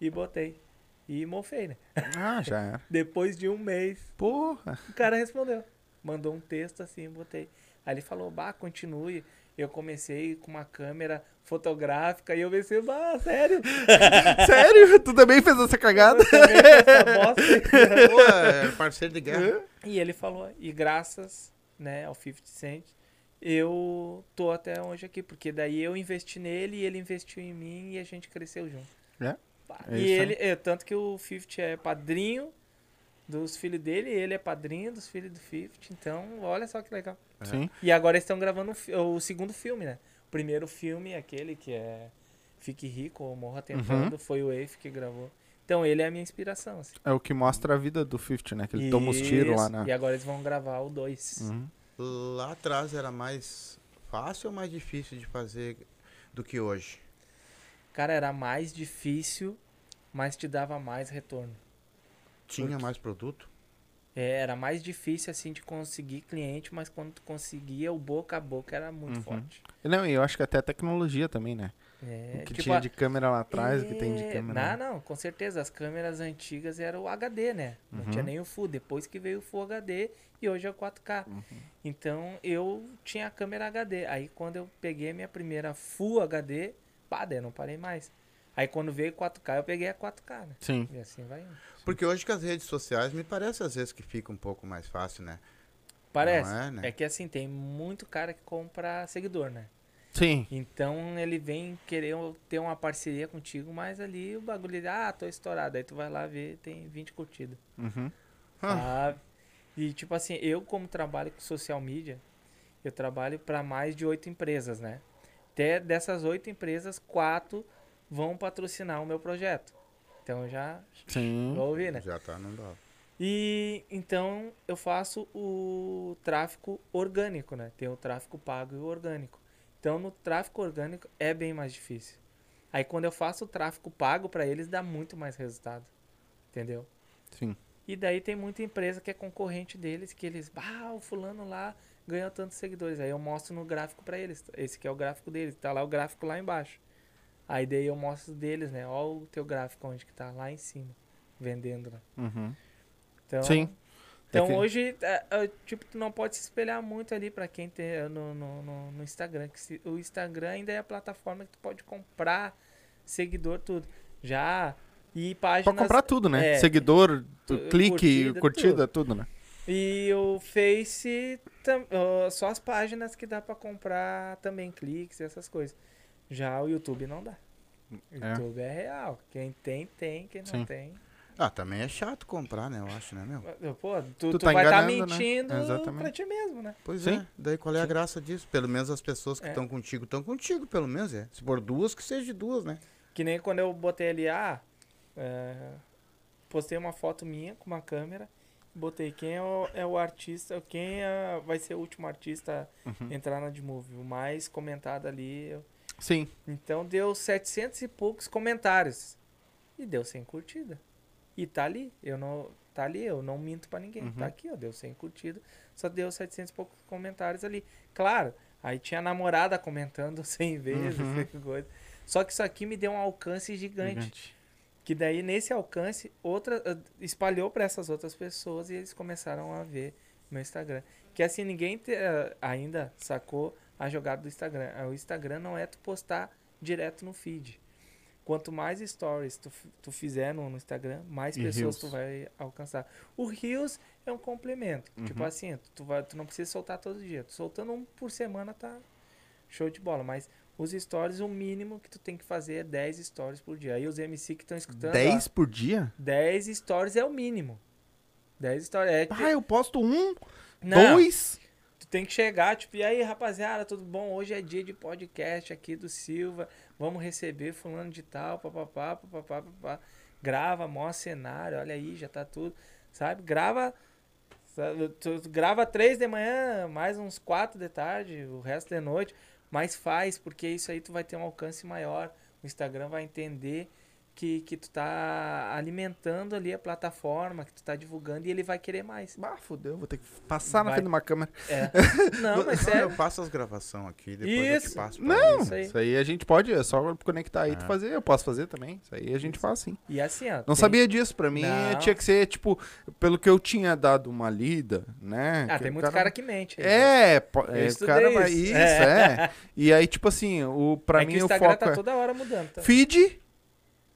E botei. E mofei, né? Ah, já era. [laughs] Depois de um mês, Porra. o cara respondeu. Mandou um texto assim, botei. Aí ele falou, bah, continue. Eu comecei com uma câmera fotográfica e eu pensei, bah, sério? [laughs] Sério? Tu também fez essa cagada? Eu também fiz essa. [laughs] Pô, é parceiro de guerra. E ele falou, e graças né, ao 50 Cent, eu tô até hoje aqui, porque daí eu investi nele e ele investiu em mim e a gente cresceu junto. É, é e ele, é, tanto que o 50 é padrinho dos filhos dele, ele é padrinho dos filhos do 50, então olha só que legal. Sim. E agora eles estão gravando o o segundo filme, né? O primeiro filme, aquele que é Fique Rico ou Morra Tentando, foi o Eif que gravou. Então ele é a minha inspiração. Assim. É o que mostra a vida do 50, né? Que ele toma os tiros lá Isso. na. E agora eles vão gravar o 2. Uhum. Lá atrás era mais fácil ou mais difícil de fazer do que hoje? Cara, era mais difícil, mas te dava mais retorno. Tinha mais produto? É, era mais difícil, assim, de conseguir cliente, mas quando tu conseguia, o boca a boca era muito Uhum. forte. Não, e eu acho que até a tecnologia também, né? É, o que tipo, tinha de câmera lá atrás, o que tem de É, câmera. Não, não, com certeza. As câmeras antigas eram o HD, né? Não Uhum. tinha nem o Full. Depois que veio o Full HD e hoje é o 4K. Uhum. Então eu tinha a câmera HD. Aí quando eu peguei a minha primeira Full HD, pá, daí eu não parei mais. Aí quando veio 4K, eu peguei a 4K, né? Sim. E assim vai indo. Porque hoje com as redes sociais me parece às vezes que fica um pouco mais fácil, né? Parece. É, é, né? que assim, tem muito cara que compra seguidor, né? Sim. Então ele vem querer ter uma parceria contigo, mas ali o bagulho, ah, tô estourado. Aí tu vai lá ver, tem 20 curtidas. Uhum. sabe? E tipo assim, eu como trabalho com social media, eu trabalho para mais de oito empresas, né? Até dessas oito empresas, quatro vão patrocinar o meu projeto. Então eu já Sim. vou ouvir, né? Já tá, não dá. E então eu faço o tráfego orgânico, né? Tem o tráfego pago e o orgânico. Então no tráfego orgânico é bem mais difícil. Aí quando eu faço o tráfego pago para eles dá muito mais resultado. Entendeu? Sim. E daí tem muita empresa que é concorrente deles, que eles, bah, o fulano lá ganhou tantos seguidores. Aí eu mostro no gráfico pra eles. Esse que é o gráfico deles, tá lá o gráfico lá embaixo. Aí daí eu mostro deles, né? Ó o teu gráfico onde que tá lá em cima, vendendo, né? Uhum. Então, Sim. Então que- hoje, é, é, tipo, tu não pode se espelhar muito ali pra quem tem é, no, no, no, no Instagram. Que se- o Instagram ainda é a plataforma que tu pode comprar seguidor, tudo. Já. E páginas. Pode comprar tudo, né? é, Seguidor, tu- tu- clique, curtida, curtida, tudo, né? E o Face, tam- ó, só as páginas que dá pra comprar também, cliques e essas coisas. Já o YouTube não dá. O É. YouTube é real. Quem tem, tem. Quem não Sim. tem. Ah, também é chato comprar, né? Eu acho, né, meu? Pô, tu, Tu tu tá vai estar enganando, né? mentindo Exatamente. pra ti mesmo, né? Pois Sim. é. Daí qual é a graça disso? Pelo menos as pessoas que É. estão contigo estão contigo, pelo menos é. Se for duas, que seja duas, né? Que nem quando eu botei ali, ah, é, postei uma foto minha com uma câmera, botei quem é o, é o artista, quem é- vai ser o último artista Uhum. entrar na Admove. O mais comentado ali, eu- Sim. Então deu 700 e poucos comentários. E deu 100 curtida. E tá ali. Eu não. Tá ali, eu não minto pra ninguém. Uhum. Tá aqui, ó. Deu 100 curtida. Só deu 700 e poucos comentários ali. Claro, aí tinha namorada comentando [laughs] 100 vezes, Uhum. 100 coisa. Só que isso aqui me deu um alcance gigante. Gigante. Que daí, nesse alcance, outra, eh, espalhou para essas outras pessoas e eles começaram a ver meu Instagram. Que assim, ninguém te- eh, ainda sacou a jogada do Instagram. Ah, O Instagram não é tu postar direto no feed. Quanto mais stories tu, tu fizer no, no Instagram, mais E pessoas Reels. tu vai alcançar. O Reels é um complemento. Tipo Uhum. assim, tu, vai, tu não precisa soltar todo dia. Tu soltando um por semana tá show de bola. Mas os stories, o mínimo que tu tem que fazer é 10 stories por dia. Aí os MC que estão escutando. ó, 10 por dia? 10 stories é o mínimo. 10 stories. É, Ah, eu posto um, não, dois. Tu tem que chegar, tipo, e aí, rapaziada, tudo bom? Hoje é dia de podcast aqui do Silva. Vamos receber fulano de tal, papapá, papapá, papapá. Grava, mostra cenário, olha aí, já tá tudo. Sabe? Grava. tu grava três de manhã, mais uns quatro de tarde, o resto de noite. Mas faz, porque isso aí tu vai ter um alcance maior. O Instagram vai entender que, que tu tá alimentando ali a plataforma, que tu tá divulgando e ele vai querer mais. Ah, fodeu, vou ter que passar na Vai. frente de uma câmera. É. [laughs] Não, mas sério. eu faço as gravações aqui, depois eu Isso. te passo. pra Não. Isso aí. isso aí a gente pode, é só conectar aí e tu É. fazer. Eu posso fazer também. Isso aí a gente faz sim. E assim, ó. Não tem- sabia disso, pra mim Não. tinha que ser, tipo, pelo que eu tinha dado uma lida, né? Ah, que tem o muito cara, que mente. aí, né? É, é, o cara vai. isso. Isso, é. [laughs] E aí, tipo assim, o, pra é mim que o o Instagram foco tá é. toda hora mudando. Tá? Feed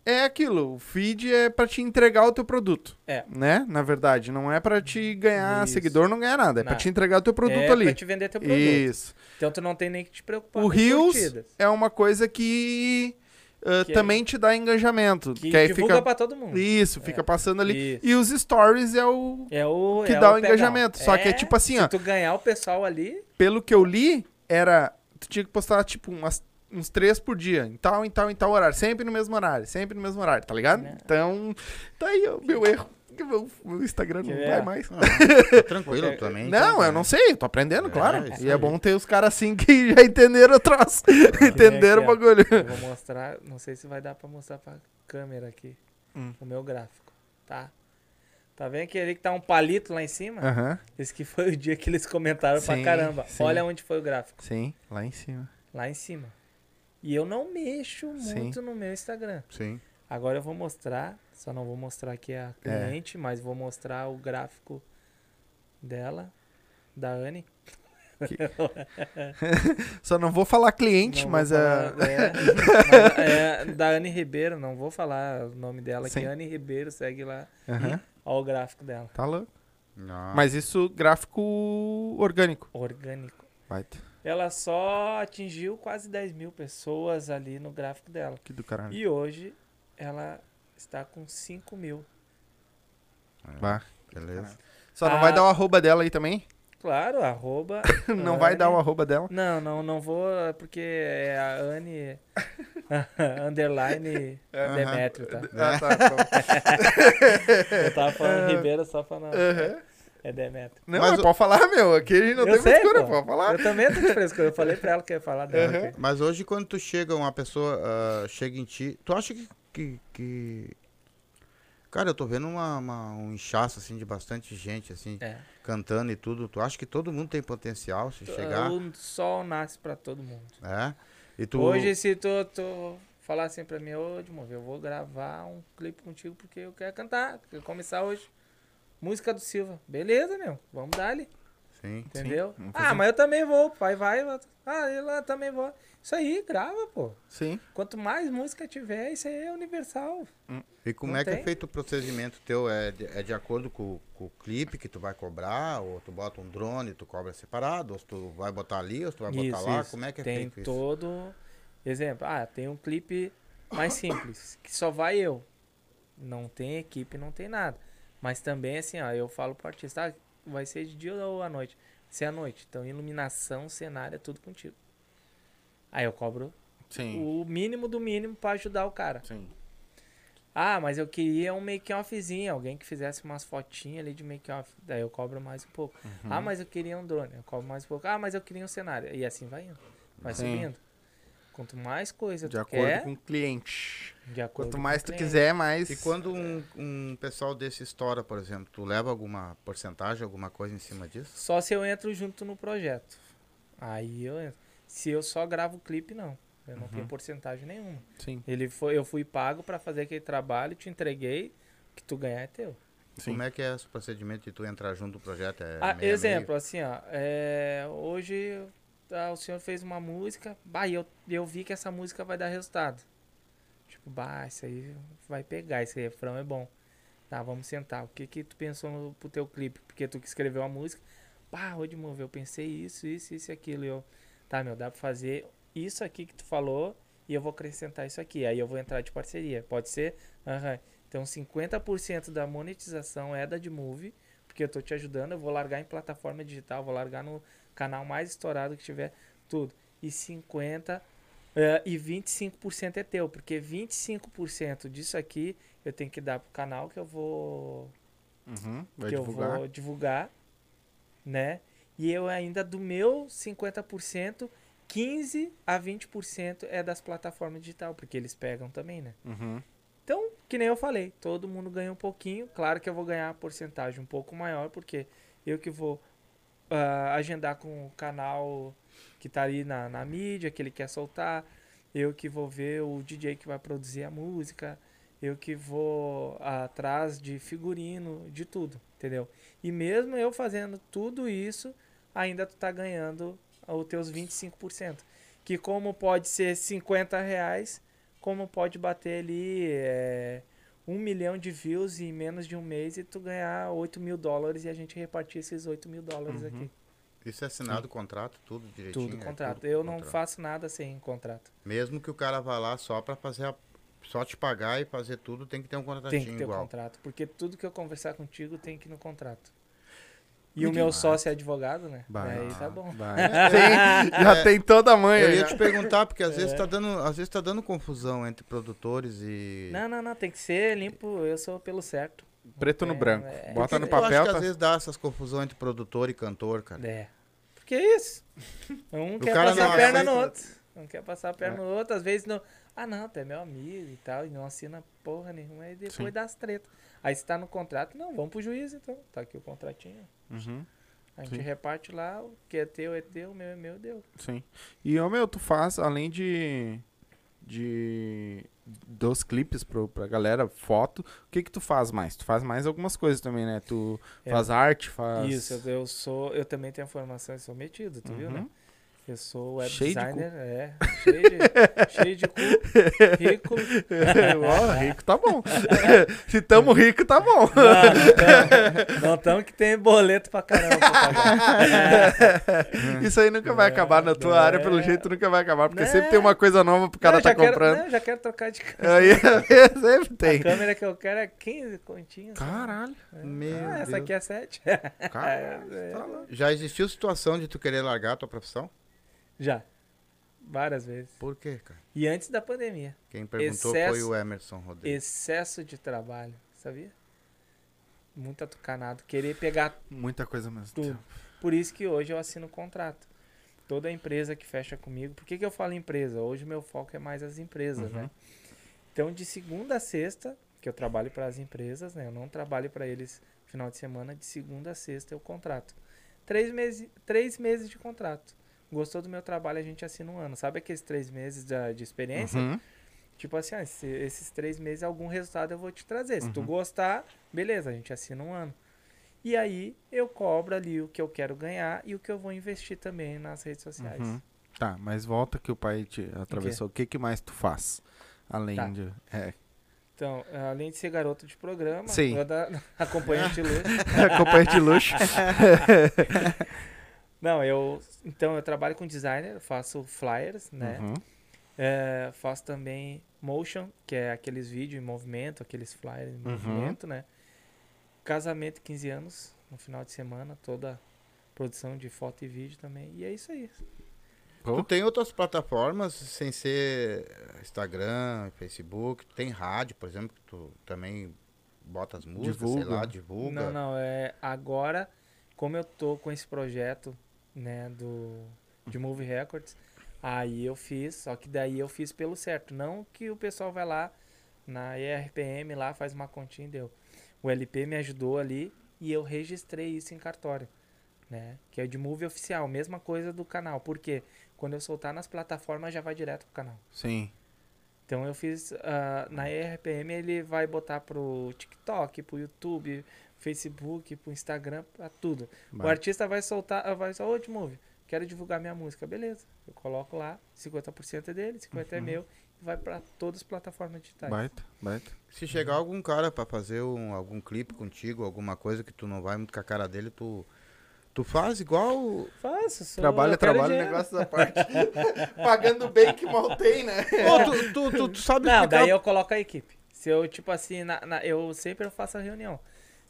é aquilo. O feed é pra te entregar o teu produto. É. Né? Na verdade, não é pra te ganhar Isso. seguidor, não ganhar nada. É pra Não. te entregar o teu produto é ali. pra te vender teu produto. Isso. Então tu não tem nem que te preocupar O com Reels curtidas. é uma coisa que, ah, Que é- também te dá engajamento. Que Que, aí divulga fica. pra todo mundo. Isso, fica É. passando ali. Isso. E os stories é o É o que é dá o pegar. engajamento. Só que é tipo assim, ó. Se tu ganhar o pessoal ali, Pelo que eu li, era. Tu tinha que postar, tipo, umas, uns três por dia. Em tal, em tal, em tal horário. Sempre no mesmo horário. Sempre no mesmo horário, tá ligado? É. Então, tá aí o meu erro. Que O meu Instagram não Que vai é. mais. Não, tá tranquilo Porque- [laughs] também. Não, tá, eu não sei, eu tô aprendendo, É, claro. E é bom ter os caras assim que já entenderam o troço. entenderam o bagulho. eu vou mostrar. Não sei se vai dar pra mostrar pra câmera aqui. Hum. O meu gráfico. Tá? Tá vendo que ali que tá um palito lá em cima? Aham, Esse que foi o dia que eles comentaram pra Sim, caramba. sim. Olha onde foi o gráfico. sim, lá em cima. Lá em cima. E eu não mexo Sim. muito no meu Instagram. Sim. Agora eu vou mostrar, só não vou mostrar aqui É. a cliente, mas vou mostrar o gráfico dela, da Anne. [laughs] Só não vou falar cliente, Não mas é. falar, [laughs] é, mas é da Anne Ribeiro, não vou falar o nome dela, Sim. que Anne Ribeiro segue lá. Aham, Olha o gráfico dela. tá louco. Não. Mas isso, gráfico orgânico. Orgânico. Vai, ter. Ela só atingiu quase 10 mil pessoas ali no gráfico dela. que do caralho. E hoje ela está com 5 mil. Vá. Beleza. Só não Ah. vai dar o arroba dela aí também? Claro, arroba. [laughs] não vai dar o Anne- arroba dela? Não, não, não vou, porque é a Anne [laughs] underline [laughs] Aham. Demetrio, tá? Ah, tá, então. Eu tava falando Ribeiro só pra não. Aham. É Demetrio. Não, Mas pode falar, meu. Aqui a gente não eu tem sei, frescura, pô. pode falar. Eu também tô de frescura. Eu falei pra ela que ia falar dela. Aqui. Mas hoje, quando tu chega, uma pessoa ah, chega em ti, tu acha que. que, que- Cara, eu tô vendo uma, uma- um inchaço, assim, de bastante gente, assim, É. cantando e tudo. Tu acha que todo mundo tem potencial se chegar? O sol nasce pra todo mundo. É? E tu... Hoje, se tu, tu falar assim pra mim, ô eu vou gravar um clipe contigo porque eu quero cantar. Quero começar hoje. Música do Silva. Beleza, meu. Vamos dar ali. Sim. Entendeu? vamos ah, mas eu também vou. Pai vai. vai. Ah, eu lá também vou. Isso aí, grava, pô. Sim. Quanto mais música tiver, isso aí é universal. E como Não é que é tem? feito o procedimento teu? É de, é de acordo com, com o clipe que tu vai cobrar? Ou tu bota um drone e tu cobra separado? Ou se tu vai botar ali, ou se tu vai botar Isso, lá? isso. Como é que é tem feito isso? todo. Exemplo, ah, tem um clipe mais simples, que só vai eu. Não tem equipe, não tem nada. Mas também, assim, ó, eu falo pro artista, ah, vai ser de dia ou à noite? Vai ser à noite. Então, iluminação, cenário, é tudo contigo. Aí eu cobro Sim. o mínimo do mínimo pra ajudar o cara. Sim. Ah, mas eu queria um make-offzinho, alguém que fizesse umas fotinhas ali de make-off. Daí eu cobro mais um pouco. Uhum. Ah, mas eu queria um drone, eu cobro mais um pouco. Ah, mas eu queria um cenário. E assim vai indo. Vai Sim. subindo. Quanto mais coisa De tu acordo quer, com o cliente. de acordo Quanto mais tu cliente. quiser, mais. E quando um, um pessoal desse estoura, por exemplo, tu leva alguma porcentagem, alguma coisa em cima disso? Só se eu entro junto no projeto. Aí eu entro. Se eu só gravo o clipe, não. Eu não Uhum. tenho porcentagem nenhuma. Sim, Ele foi, eu fui pago pra fazer aquele trabalho, te entreguei, o que tu ganhar é teu. sim. Como é que é esse procedimento de tu entrar junto no projeto? É Ah, meio exemplo, assim, ó. é, hoje ah, o senhor fez uma música, bah, eu, eu vi que essa música vai dar resultado. Tipo, bah, isso aí vai pegar, esse refrão é bom. Tá, vamos sentar. O que que tu pensou no, pro teu clipe? Porque tu que escreveu a música. Bah, Rodimov, eu pensei isso, isso, isso e aquilo. E eu, tá, meu, dá pra fazer isso aqui que tu falou e eu vou acrescentar isso aqui. Aí eu vou entrar de parceria. Pode ser? Aham. Então 50% da monetização é da de Move, porque eu tô te ajudando, eu vou largar em plataforma digital, vou largar no canal mais estourado que tiver, tudo. E 50 eh, e 25% é teu, porque 25% disso aqui eu tenho que dar pro canal que eu vou Uhum, que divulgar. eu vou divulgar, né? E eu ainda do meu 50%, 15 a 20% é das plataformas digital, porque eles pegam também, né? Uhum. Então, que nem eu falei, todo mundo ganha um pouquinho. Claro que eu vou ganhar a porcentagem um pouco maior, porque eu que vou ah, agendar com o canal que tá ali na, na mídia, que ele quer soltar. Eu que vou ver o DJ que vai produzir a música. Eu que vou atrás de figurino, de tudo, entendeu? E mesmo eu fazendo tudo isso, ainda tu tá ganhando os teus 25%. Que como pode ser 50 reais, como pode bater ali é, um milhão de views em menos de um mês e tu ganhar 8 mil dólares e a gente repartir esses 8 mil dólares Uhum. aqui. Isso é assinado o contrato, tudo direitinho? Tudo é contrato. tudo Eu não contrato. faço nada sem contrato. Mesmo que o cara vá lá só pra fazer a... Só te pagar e fazer tudo, tem que ter um contratinho Tem que ter o igual. contrato. Porque tudo que eu conversar contigo tem que ir no contrato. E Muito o meu sócio é advogado, né? Vai. Aí tá bom. Vai. [laughs] Tem- já tem toda a manha. Eu ia já. te perguntar, porque às [laughs] vezes É. tá dando, às vezes tá dando confusão entre produtores e. Não, não, não. Tem que ser limpo. Eu sou pelo certo. Preto no É, branco. é. Bota no eu acho papel. que tá- às vezes dá essas confusões entre produtor e cantor, cara. É. Porque é isso. Um quer passar não a perna no outro. Um quer passar a É. perna no outro. Às vezes não. Ah, não, tu é meu amigo e tal. E não assina porra nenhuma. Aí depois Sim. dá as tretas. Aí se tá no contrato, não, vamos pro juiz então. Tá aqui o contratinho. Uhum, A gente Sim. reparte lá, o que é teu é teu, o meu é meu, deu. sim. E, ô, meu, tu faz, além de. de dos clipes pro, pra galera, foto, o que que tu faz mais? Tu faz mais algumas coisas também, né? Tu É. faz arte, faz... Isso, eu, eu sou. Eu também tenho a formação, sou metido, tu viu, Uhum. né? Eu sou web Cheio de designer, é. Cheio de, cheio de cu, rico. [laughs] Ó, rico tá bom. [laughs] Se tamo rico, tá bom. Não estamos que tem boleto pra caramba pra pagar. [laughs] Isso aí nunca vai É, acabar na tua não área, é. pelo jeito nunca vai acabar, porque Né? sempre tem uma coisa nova pro cara Não, tá quero- comprando. não, já quero trocar de câmera. Aí sempre A tem. câmera que eu quero é 15 continhas. Caralho. Meu Ah, essa aqui é 7. Caralho. É, tá louco. Já existiu situação de tu querer largar a tua profissão? Já. Várias vezes. Por quê, cara? E antes da pandemia. Quem perguntou foi Excesso- o Emerson Rodrigues. Excesso de trabalho, sabia? Muito atucanado. Querer pegar Muita coisa mesmo. tudo. Por isso que hoje eu assino contrato. Toda empresa que fecha comigo. Por que, que eu falo empresa? Hoje meu foco é mais as empresas, Uhum. né? Então, de segunda a sexta, que eu trabalho para as empresas, né? Eu não trabalho para eles final de semana. De segunda a sexta eu contrato. Três meses, três meses de contrato. Gostou do meu trabalho, a gente assina um ano. Sabe aqueles três meses da- de experiência? Uhum. Tipo assim, ah, esse- esses três meses, algum resultado eu vou te trazer. Se tu Uhum. gostar, beleza, a gente assina um ano. E aí eu cobro ali o que eu quero ganhar e o que eu vou investir também nas redes sociais. Uhum. Tá, mas volta que o pai te atravessou. O que que mais tu faz? Além Tá. de... É. Então, além de ser garoto de programa, Sim. da, [laughs] acompanhante de luxo. [laughs] Companhia de luxo. [laughs] Não, eu. Então, eu trabalho com designer, faço flyers, né? Uhum. É, faço também motion, que é aqueles vídeos em movimento, aqueles flyers em Uhum. movimento, né? Casamento 15 anos, no final de semana, toda produção de foto e vídeo também. E é isso aí. Pô. Tu tem outras plataformas sem ser Instagram, Facebook, tu tem rádio, por exemplo, que tu também bota as músicas, sei Divulga. lá, divulga. Não, não, é agora, como eu tô com esse projeto, né, do de Movie Records, Aí eu fiz, só que daí eu fiz pelo certo. Não que o pessoal vai lá na ERPM lá, faz uma continha e deu. O LP me ajudou ali e eu registrei isso em cartório, né? Que é de Move oficial, mesma coisa do canal. Por quê? Quando eu soltar nas plataformas já vai direto pro canal. Sim. Então eu fiz ah, na ERPM ele vai botar pro TikTok, pro YouTube, Facebook, pro Instagram, pra tudo. O Vai. artista vai soltar, vai só, ô Move, quero divulgar minha música, beleza? Eu coloco lá, 50% é dele, 50% é meu e vai pra todas as plataformas digitais. Baita, baita. Se chegar algum cara pra fazer um, algum clipe contigo, alguma coisa que tu não vai muito com a cara dele, tu, tu faz igual. Faço, sou, trabalho, dinheiro. negócio da parte. [laughs] Pagando bem que mal tem, né? Ô, tu, tu, tu, tu sabe Não, explicar- daí eu coloco a equipe. Se eu, tipo assim, na, na- eu sempre faço a reunião.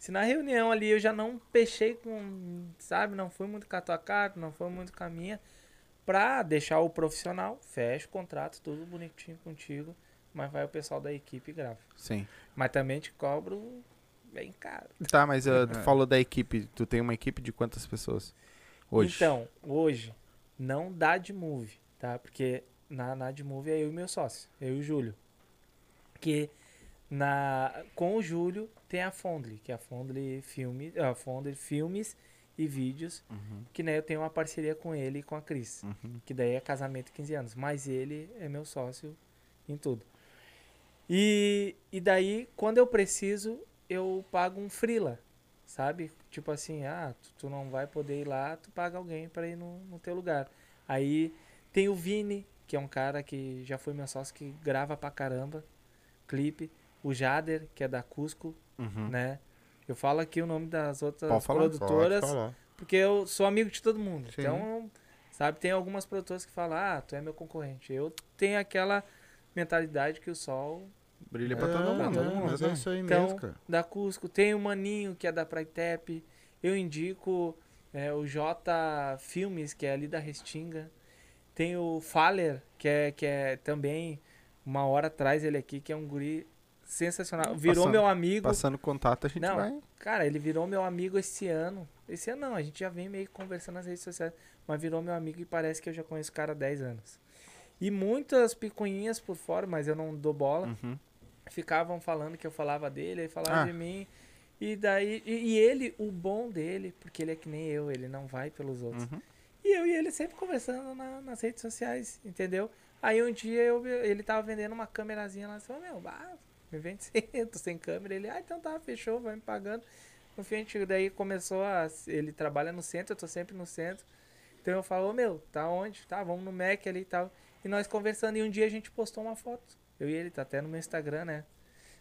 Se na reunião ali eu já não peixei com, sabe, não fui muito com a tua cara, não foi muito com a minha, pra deixar o profissional, fecha o contrato, tudo bonitinho contigo, mas vai o pessoal da equipe e grava. Sim. Mas também te cobro bem caro. Tá, mas uh, tu É. falou da equipe. Tu tem uma equipe de quantas pessoas? Hoje. Então, hoje, não dá de move, tá? Porque na, na de move é eu e meu sócio, eu e o Júlio. Que na, com o Júlio tem a Fondly, que é a Fondly, filme, a Fondly Filmes e Vídeos, Uhum, que né, eu tenho uma parceria com ele e com a Cris, uhum. que daí é casamento 15 anos, mas ele é meu sócio em tudo. E, e daí, quando eu preciso, eu pago um freela, sabe? Tipo assim, ah, tu, tu não vai poder ir lá, tu paga alguém para ir no, no teu lugar. Aí tem o Vini, que é um cara que já foi meu sócio, que grava pra caramba, clipe. O Jader, que é da Cusco, Uhum. né? Eu falo aqui o nome das outras Pode falar, Pode produtoras, falar. porque eu sou amigo de todo mundo. Sim. Então, sabe, tem algumas produtoras que falam, ah, tu é meu concorrente. Eu tenho aquela mentalidade que o sol Brilha pra É, todo mundo. todo né? mundo. Mas é isso aí Então, mesmo, cara. da Cusco. Tem o Maninho, que é da Praitep. Eu indico é, o J Filmes, que é ali da Restinga. Tem o Faller, que é, que é também uma hora atrás ele aqui, que é um guri sensacional. Virou Passando- meu amigo. Passando contato, a gente Não, vai. Cara, ele virou meu amigo esse ano. Esse ano não, a gente já vem meio conversando nas redes sociais. Mas virou meu amigo e parece que eu já conheço o cara há 10 anos. E muitas picuinhas por fora, mas eu não dou bola. Uhum. Ficavam falando que eu falava dele, aí falavam Ah. de mim. E daí. E, e ele, o bom dele, porque ele é que nem eu, ele não vai pelos outros. Uhum. E eu e ele sempre conversando na- nas redes sociais, entendeu? Aí um dia eu, ele tava vendendo uma câmerazinha lá, falou, meu, bah, me vende sem, tô sem câmera. Ele, ah, então tá, fechou, vai me pagando. No fim, a gente, daí começou a. Ele trabalha no centro, eu tô sempre no centro. Então eu falo, ô meu, tá onde? Tá, vamos no Mac ali e tal. E nós conversando, e um dia a gente postou uma foto. Eu e ele, tá até no meu Instagram, né?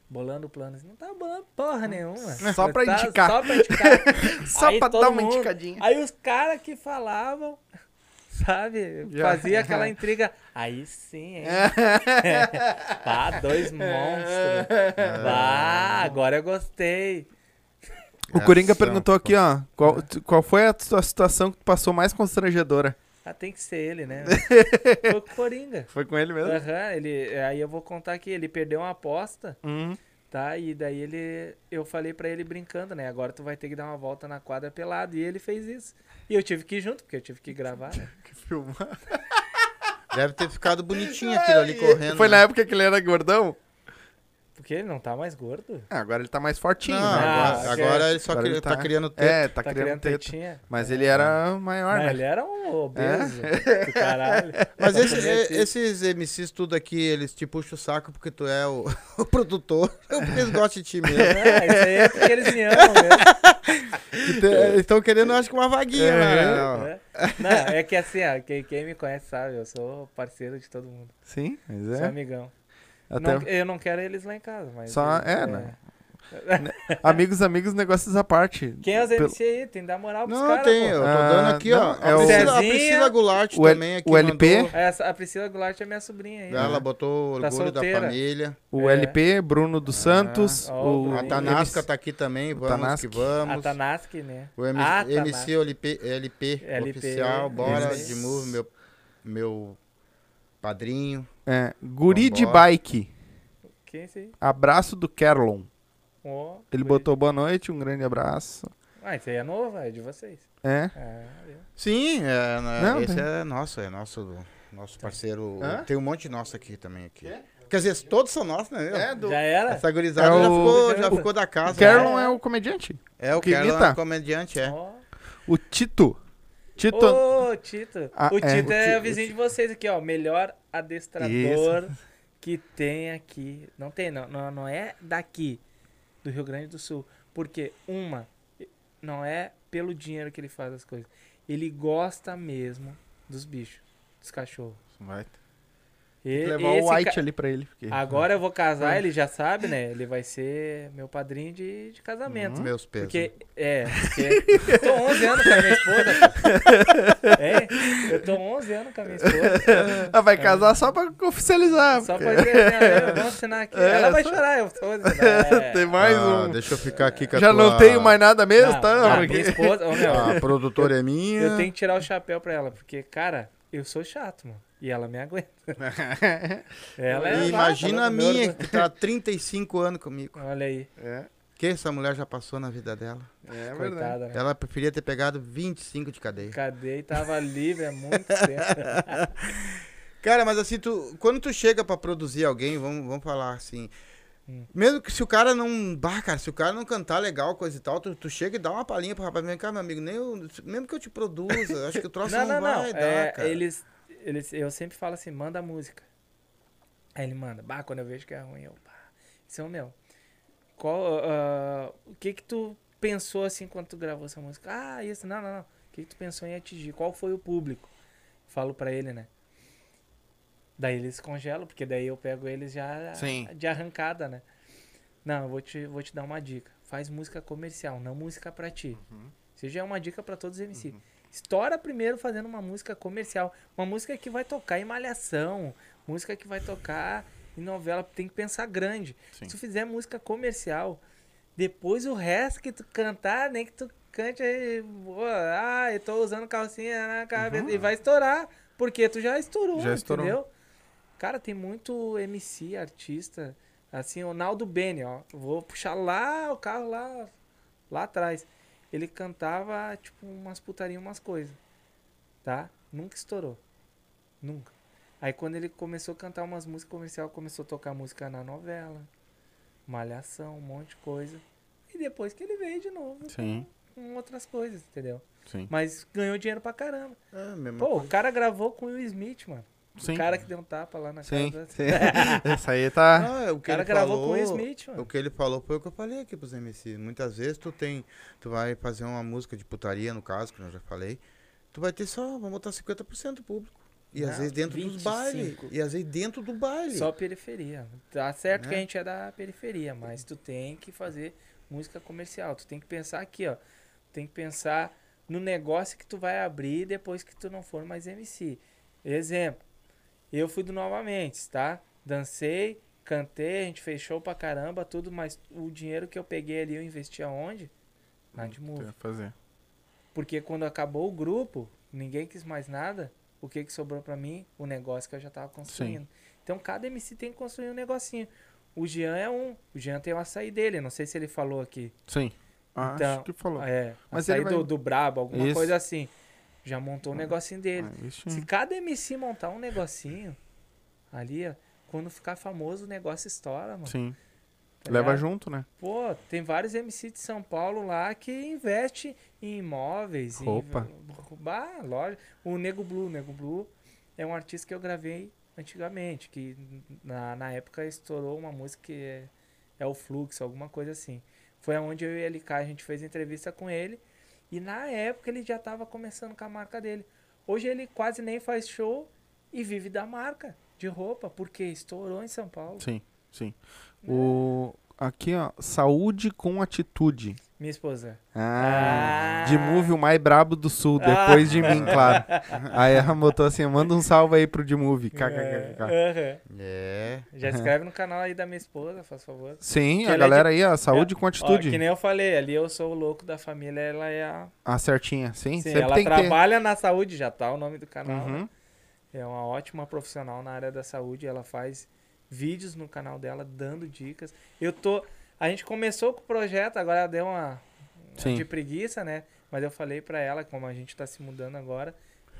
Bolando planos. Não tá bolando porra nenhuma. Só pra Tá indicar. Só pra indicar. [laughs] Só Aí pra dar uma mundo- indicadinha. Aí os caras que falavam, sabe, Já. fazia aquela [laughs] intriga. Aí sim, hein? [laughs] Pá, dois monstros. Bah, agora eu gostei. O Coringa Essa, perguntou aqui, ó. Qual, qual foi a tua situação que tu passou mais constrangedora? Ah, tem que ser ele, né? [laughs] Foi com o Coringa. Foi com ele mesmo? Aham, ele, aí eu vou contar aqui, ele perdeu uma aposta, Uhum. Tá? E daí ele, eu falei pra ele brincando, né? Agora tu vai ter que dar uma volta na quadra pelado. E ele fez isso. E eu tive que ir junto, porque eu tive que gravar, né? [laughs] Que filmar. [laughs] Deve ter ficado bonitinho aquilo ali correndo. Foi né? na época que ele era gordão? Porque ele não tá mais gordo. Ah, agora ele tá mais fortinho, Não, né? Ah, agora, agora ele só Agora cri- ele tá, tá- criando tempo. É, tá, Tá, criando criando tetinha. Mas ele era maior, Não, né? ele era um obeso [laughs] do caralho. Mas esse- esses MCs tudo aqui, eles te puxam o saco porque tu é o, [laughs] o produtor. [laughs] Porque eles gostam de ti mesmo. Ah, isso aí é porque eles me amam mesmo. Que te- Eles estão querendo, acho que uma vaguinha né? né? Não, é que assim, ó, quem, quem me conhece sabe, eu sou parceiro de todo mundo. Sim, mas Sou é. amigão. Até Não- eu não quero eles lá em casa, mas. Só- eles- é, [laughs] né? amigos, amigos, negócios à parte. Quem é os MC aí? Tem que dar moral pros Não, caras. tem, pô. eu tô Ah, dando aqui, não, ó. é a, o- Priscila, a Cezinha, Priscila Goulart o também aqui o LP? mandou- Essa, a Priscila Goulart é minha sobrinha aí. Ela botou o Tá orgulho da família. O É. LP, Bruno dos Santos. ó, o o A. Tanasca tá aqui também, vamos Tanaski. que vamos. A Tanaski, né? O M Ah, MC. LP, LP, LP, oficial, bora isso. de move, meu, meu padrinho. É, Guri de. Bike. Quem é esse aí? Abraço do Kerlon. Ó, Ele botou boa noite, um grande abraço. Ah, esse aí é novo, é de vocês. É. Ah, viu? Sim, é, né, Não, esse tem- é nosso, é nosso Nosso parceiro. Hã? Tem um monte nosso aqui também. Aqui. Quê? Quer dizer, todos são nossos, né? É, do... Já era? Essa gurizada É já, o- ficou, já ficou da casa. O Carlon né? é o comediante. É o que Carlon é o comediante, é. O Tito. Tito. Ô, Tito. Ah, o é. Tito O é, Ti- o vizinho de vocês aqui, ó. Melhor adestrador [laughs] que tem aqui. Não tem, não, não. Não é daqui, do Rio Grande do Sul. Porque, uma, não é pelo dinheiro que ele faz as coisas. Ele gosta mesmo dos bichos, dos cachorros. Vai E, levar o White ca- ali pra ele. porque- Agora eu vou casar, ele já sabe, né? Ele vai ser meu padrinho de, de casamento. Meus pesos. Porque, é, porque eu tô 11 anos com a minha esposa. É, eu tô 11 anos com a minha esposa. Ah, vai casar só pra oficializar. Só porque- pra dizer, né, [laughs] vamos assinar aqui. É, Ela vai só- chorar, eu tô é. [laughs] Tem mais Ah, um. Deixa eu ficar aqui com a Já tua- não tenho mais nada mesmo, Não, tá? não, Porque- minha esposa, ô, meu, A produtora é minha. eu tenho que tirar o chapéu pra ela, porque, cara, eu sou chato, mano. E ela me aguenta. [laughs] Ela é imagina a do minha, que tá há 35 anos comigo. Olha aí, É, que essa mulher já passou na vida dela? é verdade. coitada, né? Ela preferia ter pegado 25 de cadeia. Cadê? E tava livre há [laughs] muito tempo. Cara, mas assim, tu, quando tu chega pra produzir alguém, vamos, vamos falar assim. Hum. Mesmo que se o cara não. Bah, cara, se o cara não cantar legal, coisa e tal, tu, tu chega e dá uma palhinha pro rapaz, vem cá, meu amigo, nem eu- mesmo que eu te produza, acho que o troço não, Não, não, não. vai dar, É, cara. eles, eles, eu sempre falo assim, manda a música. Aí ele manda, bah, quando eu vejo que é ruim, eu, bah, isso é o meu. Qual, ah, o que que tu pensou assim quando tu gravou essa música? Ah, isso, não, não, não. O que que tu pensou em atingir? Qual foi o público? Falo pra ele, né? Daí eles congelam, porque daí eu pego eles já Sim. de arrancada, né? Não, eu vou te, vou te dar uma dica. Faz música comercial, não música pra ti. Isso já é uma dica pra todos os MC. Estoura primeiro fazendo uma música comercial. Uma música que vai tocar em malhação. Música que vai tocar em novela. Tem que pensar grande. Sim. Se tu fizer música comercial, depois o resto que tu cantar, nem que tu cante Ah, eu tô usando calcinha na cabeça. E vai estourar. Porque tu já estourou, Já estourou. entendeu? Cara, tem muito MC, artista. Assim, o Naldo Bene, ó. Vou puxar lá o carro lá, lá atrás. Ele cantava, tipo, umas putarias, umas coisas. Tá? Nunca estourou. Nunca. Aí quando ele começou a cantar umas músicas comercial, começou a tocar música na novela. Malhação, um monte de coisa. E depois que ele veio de novo Sim, com outras coisas, entendeu? sim. Mas ganhou dinheiro pra caramba. É, mesmo. Pô, o cara gravou com o Will Smith, mano. Sim. O cara que deu um tapa lá na Sim, casa. sim. [laughs] Essa aí tá. Ah, o O que cara ele gravou falou, com o Smith, mano. O que ele falou foi o que eu falei aqui pros MC. Muitas vezes tu tem. Tu vai fazer uma música de putaria, no caso, que eu já falei. Tu vai ter só, vamos botar 50% do público. E às Não, vezes dentro dos 25. bailes. E às vezes dentro do baile. Só periferia. Tá certo que Né? a gente é da periferia, mas tu tem que fazer música comercial. Tu tem que pensar aqui, ó. Tem que pensar no negócio que tu vai abrir depois que tu não for mais MC. Exemplo. Eu fui do Novamente, tá? Dancei, cantei, a gente fez show pra caramba, tudo, mas o dinheiro que eu peguei ali eu investi aonde? Na de fazer. Porque quando acabou o grupo, ninguém quis mais nada. O que, que sobrou pra mim? O negócio que eu já tava construindo. Então cada MC tem que construir um negocinho. O Jean é um. O Jean tem o açaí dele. Não sei se ele falou aqui. Sim. Ah, Então, acho que falou. É, Mas açaí ele vai- do, do Brabo, alguma Isso. coisa assim. Já montou o negocinho dele. Ah, Se cada MC montar um negocinho ali, ó, quando ficar famoso, o negócio estoura, mano. Sim. tá Leva ligado? junto, né? Pô, tem vários MC de São Paulo lá que investe em imóveis, Roupa. em bah, loja. O Nego Blue, Nego Blue é um artista que eu gravei antigamente, que na, na época estourou uma música que é, é o Fluxo, alguma coisa assim. Foi onde eu e ele a gente fez entrevista com ele e na época ele já tava começando com a marca dele. Hoje ele quase nem faz show e vive da marca de roupa, porque estourou em São Paulo. Sim, sim. O... Aqui, ó. Saúde com atitude. Minha esposa. Ah, Ah. De Move o mais brabo do sul, depois de mim, claro. [laughs] Aí ela botou assim, manda um salve aí pro de Move. KKKK. É. É. Já inscreve no canal aí da minha esposa, faz favor. Sim, Que a é galera aí, ó, saúde É, com Ó, atitude. que nem eu falei, ali eu sou o louco da família, ela é a. A certinha, sim, Sim, sempre ela tem que ter. trabalha na saúde, já tá o nome do canal. né? Uhum. É uma ótima profissional na área da saúde, ela faz vídeos no canal dela dando dicas. Eu tô. A gente começou com o projeto, agora ela deu uma, Sim. de preguiça, né? Mas eu falei pra ela, como a gente tá se mudando agora,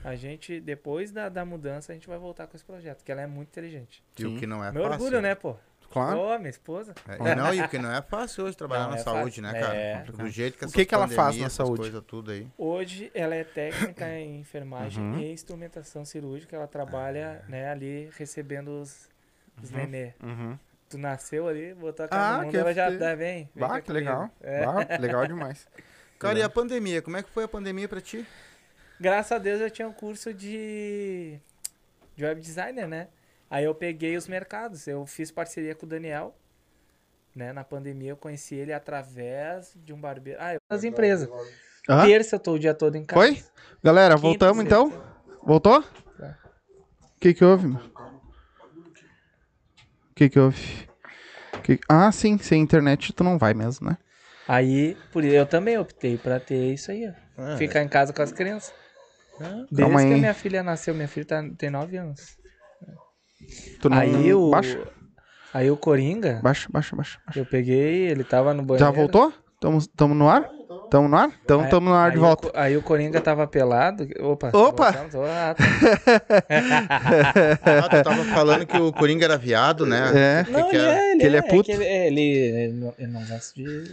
A gente, depois da, da mudança, a gente vai voltar com esse projeto, que ela é muito inteligente. E o que não é Meu fácil. orgulho, né, pô? Claro. Ô, minha esposa. É, e não, e o que não é fácil hoje trabalhar Não, na é saúde, fácil. né, cara? É. Do jeito que O que que ela faz na saúde? coisas tudo aí. Hoje ela é técnica em enfermagem Uhum. e instrumentação cirúrgica. Ela trabalha né, ali recebendo os, os Uhum. nenê. Uhum. Tu nasceu ali, botou a cara Ah, no mundo, que ela já tá, vem. vem Bah, que legal. É. Bah, legal demais. [laughs] Cara, e a pandemia? Como é que foi a pandemia pra ti? Graças a Deus eu tinha um curso de, de web designer, né? Aí eu peguei os mercados. Eu fiz parceria com o Daniel. Né? Na pandemia eu conheci ele através de um barbeiro. Ah, eu... das empresas. Hã? Terça eu tô o dia todo em casa. Oi? Galera, Quinta, voltamos sexta. então? Voltou? Tá. O que que houve, meu? O que que houve? Que- Ah, sim, sem internet tu não vai mesmo, né? Aí, por eu também optei pra ter isso aí, ó. É. Ficar em casa com as crianças. Desde Calma que aí. a minha filha nasceu, minha filha tá- tem 9 anos. Tu não... Aí o. Baixa, Aí o Coringa, baixa, baixa, baixa. eu peguei, ele tava no banheiro. Já voltou? Tamo, tamo no ar? Tamo no ar? Então tamo no ar aí de o volta. Co- aí o Coringa tava pelado. Opa! Opa! Ah, tá. [laughs] Ah, tu tava falando que o Coringa era viado, né? É. Que Não, que ele é, ele Que ele é puto? que ele, é, ele, ele não, ele não gosta de.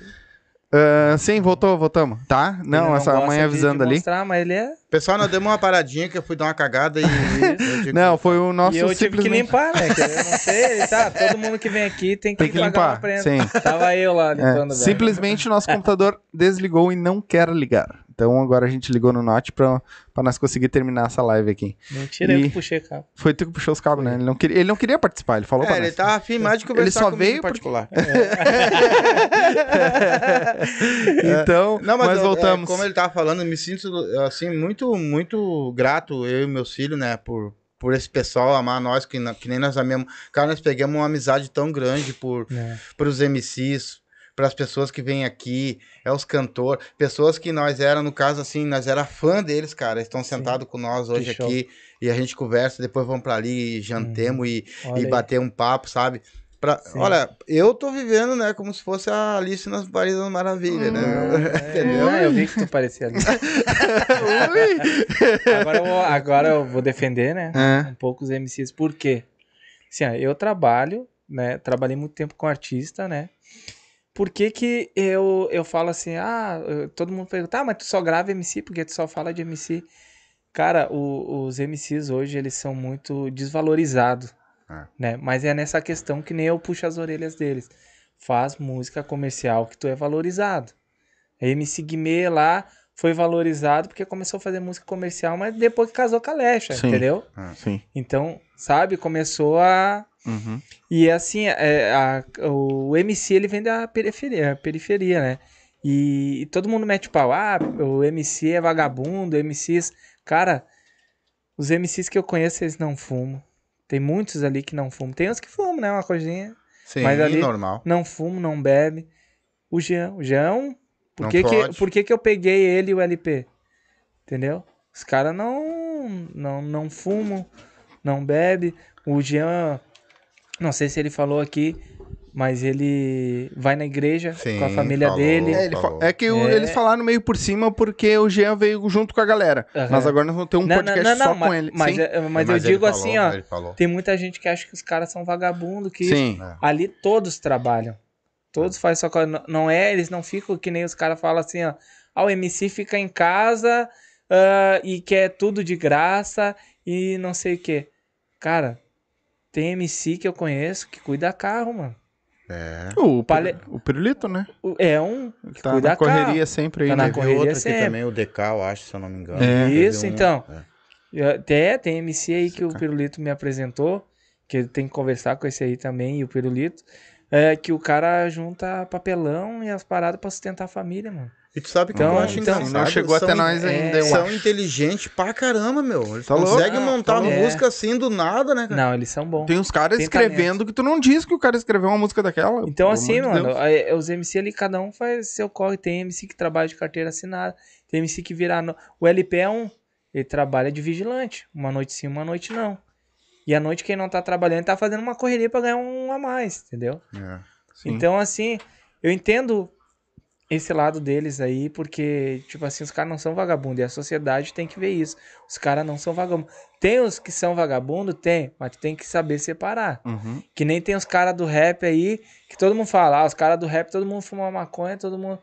Ah, sim, voltou, voltamos. Tá? ele Não, essa mãe avisando de ali. Mostrar, mas ele é. Pessoal, nós demos uma paradinha que eu fui dar uma cagada e. [laughs] eu digo- Não, foi o nosso e eu tive que simplesmente- limpar, né? Que eu não sei, tá. Todo mundo que vem aqui tem que, Tem que limpar, sim. Tava eu lá É, limpando. velho. simplesmente o nosso computador desligou e não quer ligar. Então agora a gente ligou no Note pra, pra nós conseguir terminar essa live aqui. Mentira, eu E- que puxei o cabo. Foi tu que puxou os cabos, né? Ele não queria, ele não queria participar, ele falou É, pra ele nós. tava afim mais de conversar só comigo veio em porque- particular. [laughs] então, Não, mas, mas eu- voltamos. é, como ele tava falando, eu me sinto assim muito, muito grato eu e meus filhos, né, por por esse pessoal amar nós que, que nem nós amamos. Cara, nós pegamos uma amizade tão grande por É. para os MCs, para as pessoas que vêm aqui, é os cantores, pessoas que nós era no caso assim, nós era fã deles, cara, estão sentados com nós hoje aqui e a gente conversa, depois vamos para ali e jantemos e, Olha e aí. bater um papo, sabe? Pra, olha, eu tô vivendo, né, como se fosse a Alice nas Paris das Maravilhas, né? [laughs] Entendeu? Ah, eu vi que tu parecia ali. [laughs] [laughs] agora, eu vou, agora eu vou defender, né? É. Um pouco os MCs. Por quê? Assim, ó, eu trabalho, né? Trabalhei muito tempo com artista, né? Por que, que eu, eu falo assim, ah, todo mundo pergunta, ah, mas tu só grava MC porque tu só fala de MC. Cara, o- os MCs hoje, eles são muito desvalorizados, É. né? Mas é nessa questão que nem eu puxo as orelhas deles. Faz música comercial que tu é valorizado. A MC Guimê lá foi valorizado porque começou a fazer música comercial, mas depois que casou com a Lecha, Sim. entendeu? Sim. Então, sabe, começou a... Uhum. E assim, é, a- o MC ele vem da periferia, periferia né? E, e todo mundo mete pau. Ah, o MC é vagabundo, MCs. Cara, os MCs que eu conheço, eles não fumam. Tem muitos ali que não fumam. Tem uns que fumam, né? Uma coisinha. Sim, Mas ali- normal. Não fumam, não bebe. O Jean, o Jean, por, Não que, que, por que, que eu peguei ele e o LP? Entendeu? Os caras não, não, não fumam, não bebe. O Jean, não sei se ele falou aqui, mas ele vai na igreja Sim, com a família falou. dele. É, ele fa- falou. é que o- É. eles falaram meio por cima porque o Jean veio junto com a galera. Aham. Mas agora nós vamos ter um não, não, podcast não, não, só mas, com ele. Mas, Sim. é- mas eu ele digo falou, assim, ó. Tem muita gente que acha que os caras são vagabundo, que Sim. É. Ali todos trabalham. Todos fazem coisa. Não- é, eles não ficam que nem os caras falam assim, ó. Ah, o MC fica em casa ah, e quer tudo de graça e não sei o quê. Cara, tem MC que eu conheço que cuida carro, mano. É. O, Pale- o Pirulito, né? O- É um. Ele tá Cuida na carro. correria sempre aí, Tá na né? cor- correria outro sempre. também, o Decal, acho, se eu não me engano. É. Isso, um- então. é. Até tem MC aí que o cara. Pirulito me apresentou, que ele tem que conversar com esse aí também, e o Pirulito. É que o cara junta papelão e as paradas pra sustentar a família, mano. E tu sabe que Então- eu acho então- engraçado. Não chegou são- até nós é, ainda, eu São acho. inteligentes pra caramba, meu. Eles Tá louco? conseguem Ah, montar tá louco. música assim do nada, né, cara? Não, eles são bons. Tem uns caras Tem escrevendo que tu não diz que o cara escreveu uma música daquela. Então, assim, de mano, Deus. aí, os MC ali, cada um faz seu corre. Tem MC que trabalha de carteira assinada, tem MC que vira. no- O LP é um, ele trabalha de vigilante. Uma noite sim, uma noite não. E à noite, quem não tá trabalhando, tá fazendo uma correria pra ganhar um a mais, entendeu? É. Então, assim, eu entendo esse lado deles aí, porque, tipo assim, os caras não são vagabundos. E a sociedade tem que ver isso. Os caras não são vagabundos. Tem os que são vagabundos? Tem, mas tu tem que saber separar. Uhum. Que nem tem os caras do rap aí, que todo mundo fala, ah, os caras do rap, todo mundo fuma maconha, todo mundo.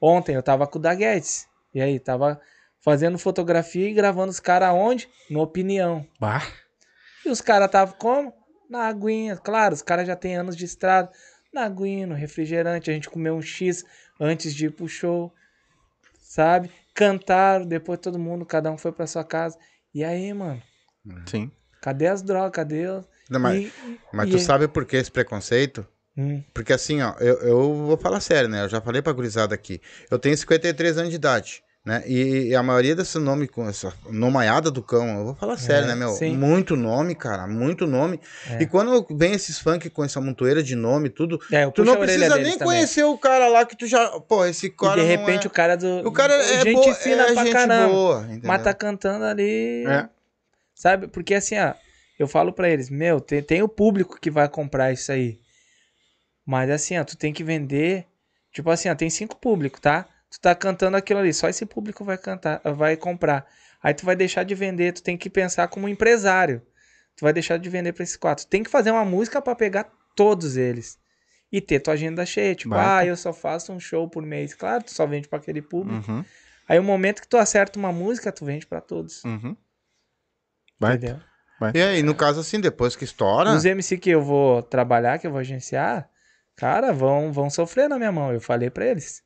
Ontem eu tava com o Daguetes. E aí, tava fazendo fotografia e gravando os caras onde? No Opinião. Bah. E os caras estavam como? Na aguinha. Claro, os caras já têm anos de estrada. Na aguinha, no refrigerante. A gente comeu um X antes de ir pro show. Sabe? Cantaram, depois todo mundo, cada um foi pra sua casa. E aí, mano? Sim. Cadê as drogas? Cadê os... Não, mas E- mas e tu aí? sabe por que esse preconceito? Hum, Porque assim, ó, eu, eu vou falar sério, né? Eu já falei pra gurizada aqui. Eu tenho 53 anos de idade, né? E, e a maioria desse nome, com essa nomaiada do cão, eu vou falar sério, né, meu? sim. Muito nome, cara, muito nome. É. E quando vem esses funk com essa montoeira de nome, tudo, É, tu não precisa nem também. conhecer o cara lá que tu já. Pô, esse E cara. de não repente é... o cara do. O cara é gente boa, fina é pra gente caramba. boa, entendeu? Mas tá cantando ali. É. Sabe? Porque assim, ó, eu falo pra eles, meu, tem, tem o público que vai comprar isso aí. Mas assim, ó, tu tem que vender. Tipo assim, ó, tem cinco públicos, tá? Tu tá cantando aquilo ali, só esse público vai cantar, vai comprar. Aí tu vai deixar de vender, tu tem que pensar como empresário. Tu vai deixar de vender pra esses quatro. Tu tem que fazer uma música pra pegar todos eles. E ter tua agenda cheia. Tipo, Baita. ah, eu só faço um show por mês. Claro, tu só vende pra aquele público. Uhum. Aí o momento que tu acerta uma música, tu vende pra todos. Uhum. Vai. Entendeu? E aí, no caso assim, depois que estoura. Os MC que eu vou trabalhar, que eu vou agenciar, cara, vão, vão sofrer na minha mão. Eu falei pra eles.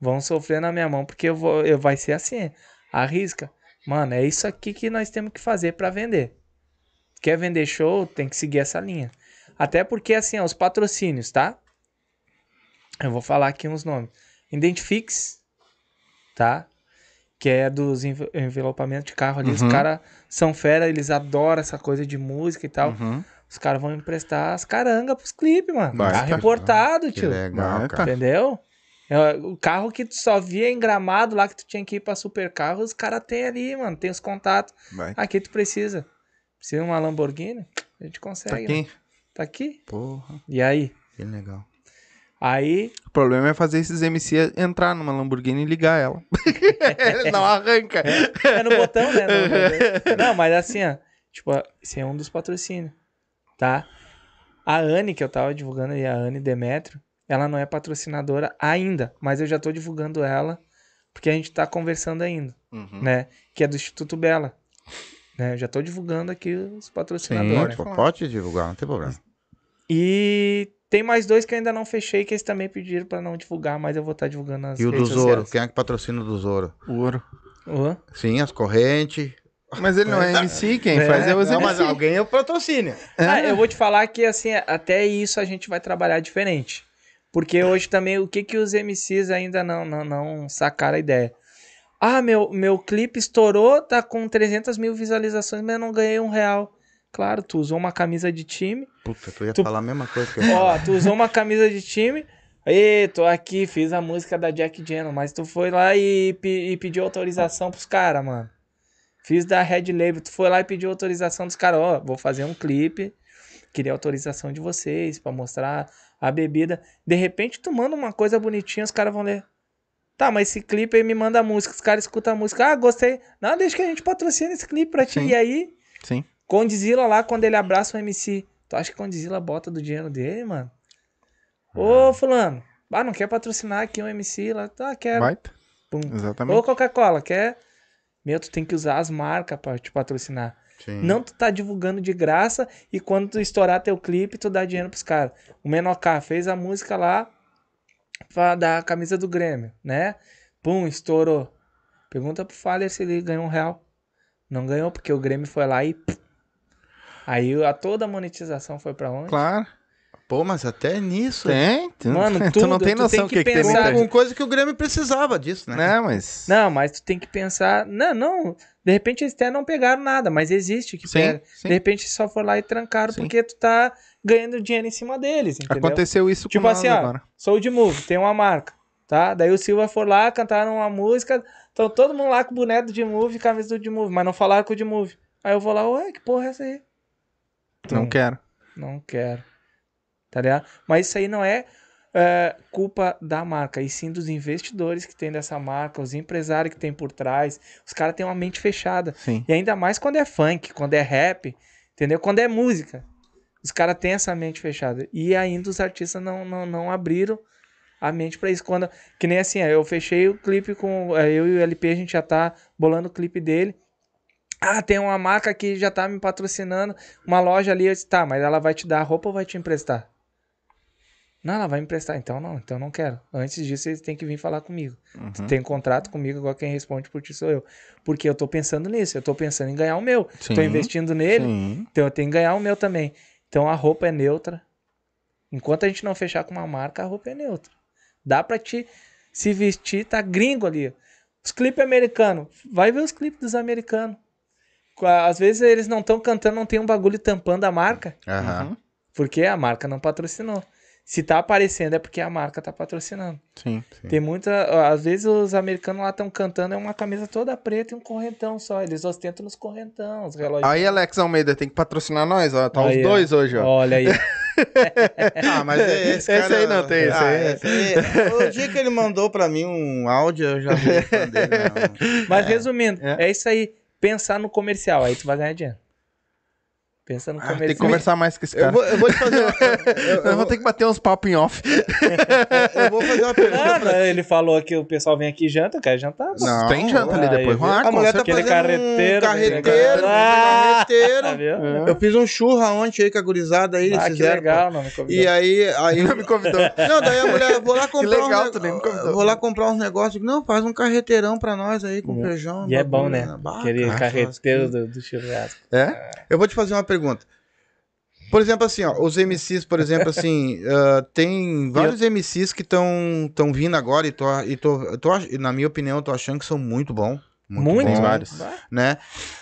Vão sofrer na minha mão, porque eu vou, eu, vai ser assim. Arrisca. Mano, é isso aqui que nós temos que fazer pra vender. Quer vender show, tem que seguir essa linha. Até porque, assim, ó, os patrocínios, tá? Eu vou falar aqui uns nomes. Identifix, tá? Que é dos enve- envelopamentos de carro ali. Os Uhum. caras são fera, eles adoram essa coisa de música e tal. Uhum. Os caras vão emprestar as carangas pros clipes, mano. Carro importado, Que tio. legal, cara. Entendeu? É, O carro que tu só via em gramado lá que tu tinha que ir pra super carro, os caras têm ali, mano. Tem os contatos. Vai. Aqui tu precisa. Precisa de uma Lamborghini? A gente Tá consegue. né? aqui. Tá aqui. Porra, E aí? que legal. Aí, O problema é fazer esses MC entrar numa Lamborghini e ligar ela. [laughs] Não arranca. é no botão, né? No- Não, mas assim, ó. Tipo, esse é um dos patrocínios, tá? A Anne, que eu tava divulgando aí, a Anne Demetrio, ela não é patrocinadora ainda, mas eu já tô divulgando ela, porque a gente tá conversando ainda, Uhum. né? Que é do Instituto Bela. Né? Eu já tô divulgando aqui os patrocinadores. Sim. Pode divulgar, não tem problema. E tem mais dois que eu ainda não fechei, que eles também pediram pra não divulgar, mas eu vou estar divulgando nas E o do Zoro? sociais. Quem é que patrocina o do Zoro? Ouro. Hã? Sim, as correntes. Mas ele não é MC, quem É, faz é os Não, MC. mas alguém é o patrocínio. Ah, eu vou te falar que, assim, até isso a gente vai trabalhar diferente. Porque hoje também, o que que os MCs ainda não, não, não sacaram a ideia? Ah, meu, meu clipe estourou, tá com 300 mil visualizações, mas eu não ganhei um real. Claro, tu usou uma camisa de time. Puta, tu ia Tu- falar a mesma coisa que eu Ó, tu usou uma camisa de time. Ê, tô aqui, fiz a música da Jack Jenner, mas tu foi lá e, e pediu autorização pros caras, mano. Fiz da Red Label, tu foi lá e pediu autorização dos caras, ó, vou fazer um clipe, queria autorização de vocês pra mostrar a bebida. De repente tu manda uma coisa bonitinha, os caras vão ler. Tá, mas esse clipe aí me manda música, os caras escutam a música, ah, gostei. Não, deixa que a gente patrocina esse clipe pra ti. Sim. E aí, Sim. Condzilla lá, quando ele abraça o MC. Tu acha que Condzilla bota do dinheiro dele, mano? Ô, fulano. Ah, não quer patrocinar aqui um MC lá? Tá, quero. Baita. Pum. Exatamente. Ô, Coca-Cola, quer? Meu, tu tem que usar as marcas pra te patrocinar. Sim. Não tu tá divulgando de graça e quando tu estourar teu clipe, tu dá dinheiro pros caras. O Menoká fez a música lá pra dar a camisa do Grêmio, né? Pum, estourou. Pergunta pro Faller se ele ganhou um real. Não ganhou, porque o Grêmio foi lá e. Aí a, toda a monetização foi pra onde? Claro. Pô, mas até nisso. Tem. Tu, Mano, [laughs] tu não tudo, tem tu noção tem o que que, que tem pensar Com gente. coisa que o Grêmio precisava disso, né? Não, mas. Não, mas tu tem que pensar. Não, não. De repente eles até não pegaram nada, mas existe que Sim, pega. sim. De repente só for lá e trancaram Sim. porque tu tá ganhando dinheiro em cima deles, entendeu? Aconteceu isso Tipo com nós assim, ó, agora. sou de Move, tem uma marca, tá? Daí o Silva for lá, cantaram uma música, então todo mundo lá com o boneco de Move camisa do de Move, mas não falaram com o de Move. Aí eu vou lá, ué, que porra é essa aí? Não Tum, quero. Não quero. Tá ligado? Mas isso aí não é. é, culpa da marca, e sim dos investidores que tem dessa marca, os empresários que tem por trás. Os caras têm uma mente fechada. Sim. E ainda mais quando é funk, quando é rap, entendeu? Quando é música. Os caras têm essa mente fechada. E ainda os artistas não, não, não abriram a mente pra isso. Quando, que nem assim, eu fechei o clipe com. é, Eu e o LP, a gente já tá bolando o clipe dele. Ah, tem uma marca que já tá me patrocinando, uma loja ali. Eu disse, tá, mas ela vai te dar a roupa ou vai te emprestar? Não, ela vai me emprestar. Então não, então não quero. Antes disso, você tem que vir falar comigo. Uhum. tem um contrato comigo, igual quem responde por ti sou eu. Porque eu tô pensando nisso, eu tô pensando em ganhar o meu. Sim, Tô investindo nele, Sim. então eu tenho que ganhar o meu também. Então a roupa é neutra. Enquanto a gente não fechar com uma marca, a roupa é neutra. Dá pra te se vestir, tá gringo ali. Os clipes americanos, vai ver os clipes dos americanos. Às vezes eles não estão cantando, não tem um bagulho tampando a marca. Uhum. porque a marca não patrocinou. Se tá aparecendo é porque a marca tá patrocinando. Sim. Sim. Tem muita. Às vezes os americanos lá estão cantando, é uma camisa toda preta e um correntão só. Eles ostentam nos correntão, os relógios. Aí, Alex Almeida, tem que patrocinar nós, ó. Tá Aí, os ó. dois hoje, ó. Olha aí. [laughs] Ah, mas é esse, Esse cara... aí não tem, esse Ah, aí. esse aí- O dia que ele mandou pra mim um áudio, eu já vi dele. Mas resumindo, É. é. isso aí. Pensar no comercial, aí tu vai ganhar dinheiro. Pensa no Ah, tem que conversar mais com esse Eu cara. vou, eu vou te fazer uma... [laughs] Eu, eu vou, ter que bater uns papos em off. [laughs] eu vou fazer uma pergunta Ah, pra não, ele falou que o pessoal vem aqui e janta, eu quero jantar. pô. Não, tem janta ali depois. Ah, A com mulher tá certeza. Aquele fazendo carreteiro, um aquele carreteiro, Ah! carreteiro. Tá? É. Eu fiz um churra ontem aí com a gurizada aí, Ah, que fizeram. legal, não me pô. convidou. E aí, aí [laughs] Não me convidou. Não, daí a mulher, vou lá comprar legal, uns tu nem me convidou. Vou lá comprar uns negócios. Não, faz um carreteirão pra nós aí com feijão. E é bagulho, bom, né? Aquele carreteiro do, do churrasco. É? Eu vou te fazer uma pergunta. Por exemplo, assim, ó, os MCs, por exemplo, assim, [laughs] ah, tem vários MCs que estão tão vindo agora e, tô, e tô, tô, na minha opinião, eu tô achando que são muito bom. Muito, Muito, bom, vários. Né? Olha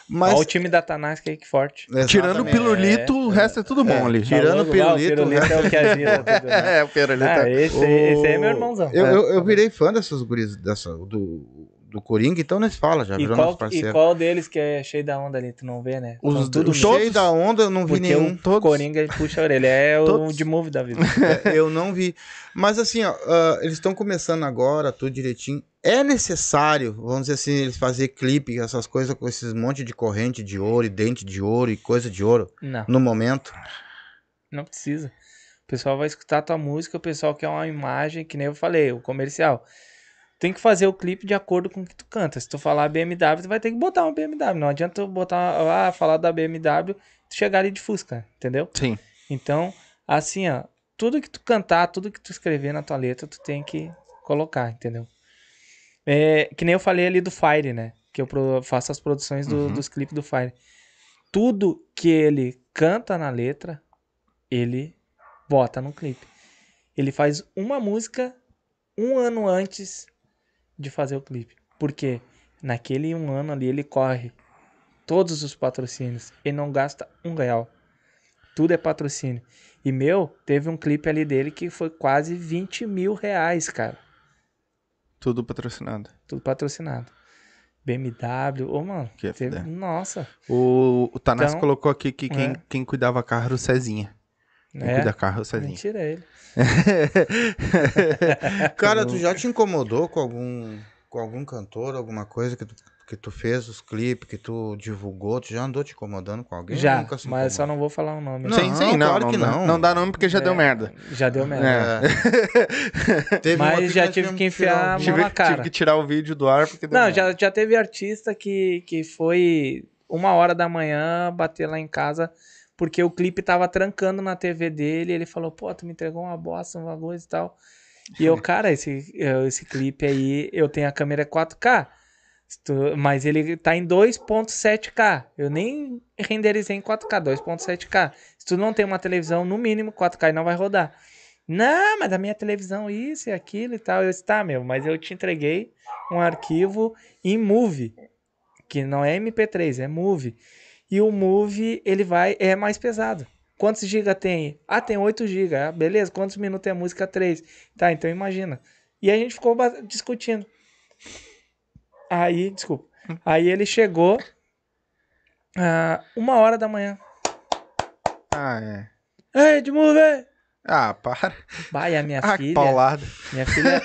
o Mas time da Tanasca aí que forte. Tirando o Exatamente. pirulito, o resto é tudo bom ali. Tirando o pirulito, O pirulito é o que agira tudo. né? [laughs] É, o pirulito. Ah, esse, aí- esse aí é meu O- irmãozão. Eu, eu, eu virei fã dessas guris, dessa, do, do Coringa, então nós fala, já E virou qual, e qual deles que é cheio da onda ali? Tu não vê, né? Os tudo cheio da onda, eu não vi nenhum. o todos. Coringa puxa a orelha. É o de move da vida. [laughs] É, eu não vi. Mas assim, ó, ah, eles estão começando agora, tudo direitinho. É necessário, vamos dizer assim, eles fazer clipe, essas coisas com esses monte de corrente de ouro e dente de ouro e coisa de ouro Não, no momento. não precisa. O pessoal vai escutar a tua música, o pessoal quer uma imagem, que nem eu falei, o comercial. Tem que fazer o clipe de acordo com o que tu canta. Se tu falar BMW, tu vai ter que botar uma BMW. Não adianta tu botar, ah, falar da BMW, tu chegar ali de Fusca, entendeu? Sim. Então, assim, ó, tudo que tu cantar, tudo que tu escrever na tua letra, tu tem que colocar, entendeu? É, que nem eu falei ali do Fire, né? Que eu faço as produções do- Uhum. dos clipes do Fire. Tudo que ele canta na letra, ele bota no clipe. Ele faz uma música um ano antes de fazer o clipe. Porque naquele um ano ali ele corre todos os patrocínios. Ele não gasta um real. Tudo é patrocínio. E meu, teve um clipe ali dele que foi quase 20 mil reais, cara. Tudo patrocinado. Tudo patrocinado. BMW, ô mano, Que teve- FD. nossa. O, o Tanás Então, colocou aqui que quem, é. quem cuidava carro era o Cezinha. Quem É, cuida carro é o Cezinha. mentira ele. [laughs] Cara, tu já te incomodou com algum, com algum cantor, alguma coisa que tu, que tu fez, os clipes, que tu divulgou? Tu já andou te incomodando com alguém? Já, Nunca se mas só não vou falar o nome. Não, sim, sim, não, claro não, que dá- não. não dá nome porque já É, deu merda. Já deu merda. É. [laughs] Mas já tive que enfiar a mão Tive, na cara. tive que tirar o vídeo do ar porque deu Não, merda. já, já teve artista que, que foi uma hora da manhã bater lá em casa porque o clipe tava trancando na TV dele. Ele falou, pô, tu me entregou uma bosta, uma coisa e tal. E eu, [laughs] cara, esse, eh, esse clipe aí, eu tenho a câmera 4K, se tu- mas ele tá em 2.7K. Eu nem renderizei em 4K, 2.7K. Se tu não tem uma televisão, no mínimo 4K, não vai rodar. Não, mas a minha televisão isso e aquilo e tal. Eu disse, tá, meu, mas eu te entreguei um arquivo em Move, que não é MP3, é Move. E o Move, ele vai, é mais pesado. Quantos giga tem? Ah, tem 8 GB. Ah, beleza, quantos minutos é a música? 3. Tá, então imagina. E a gente ficou discutindo. Aí, desculpa. Aí ele chegou ah, uma hora da manhã. Ah, é. Ei, de Move! Ah, para. Vai, a minha Ah, que filha. paulada. Minha filha.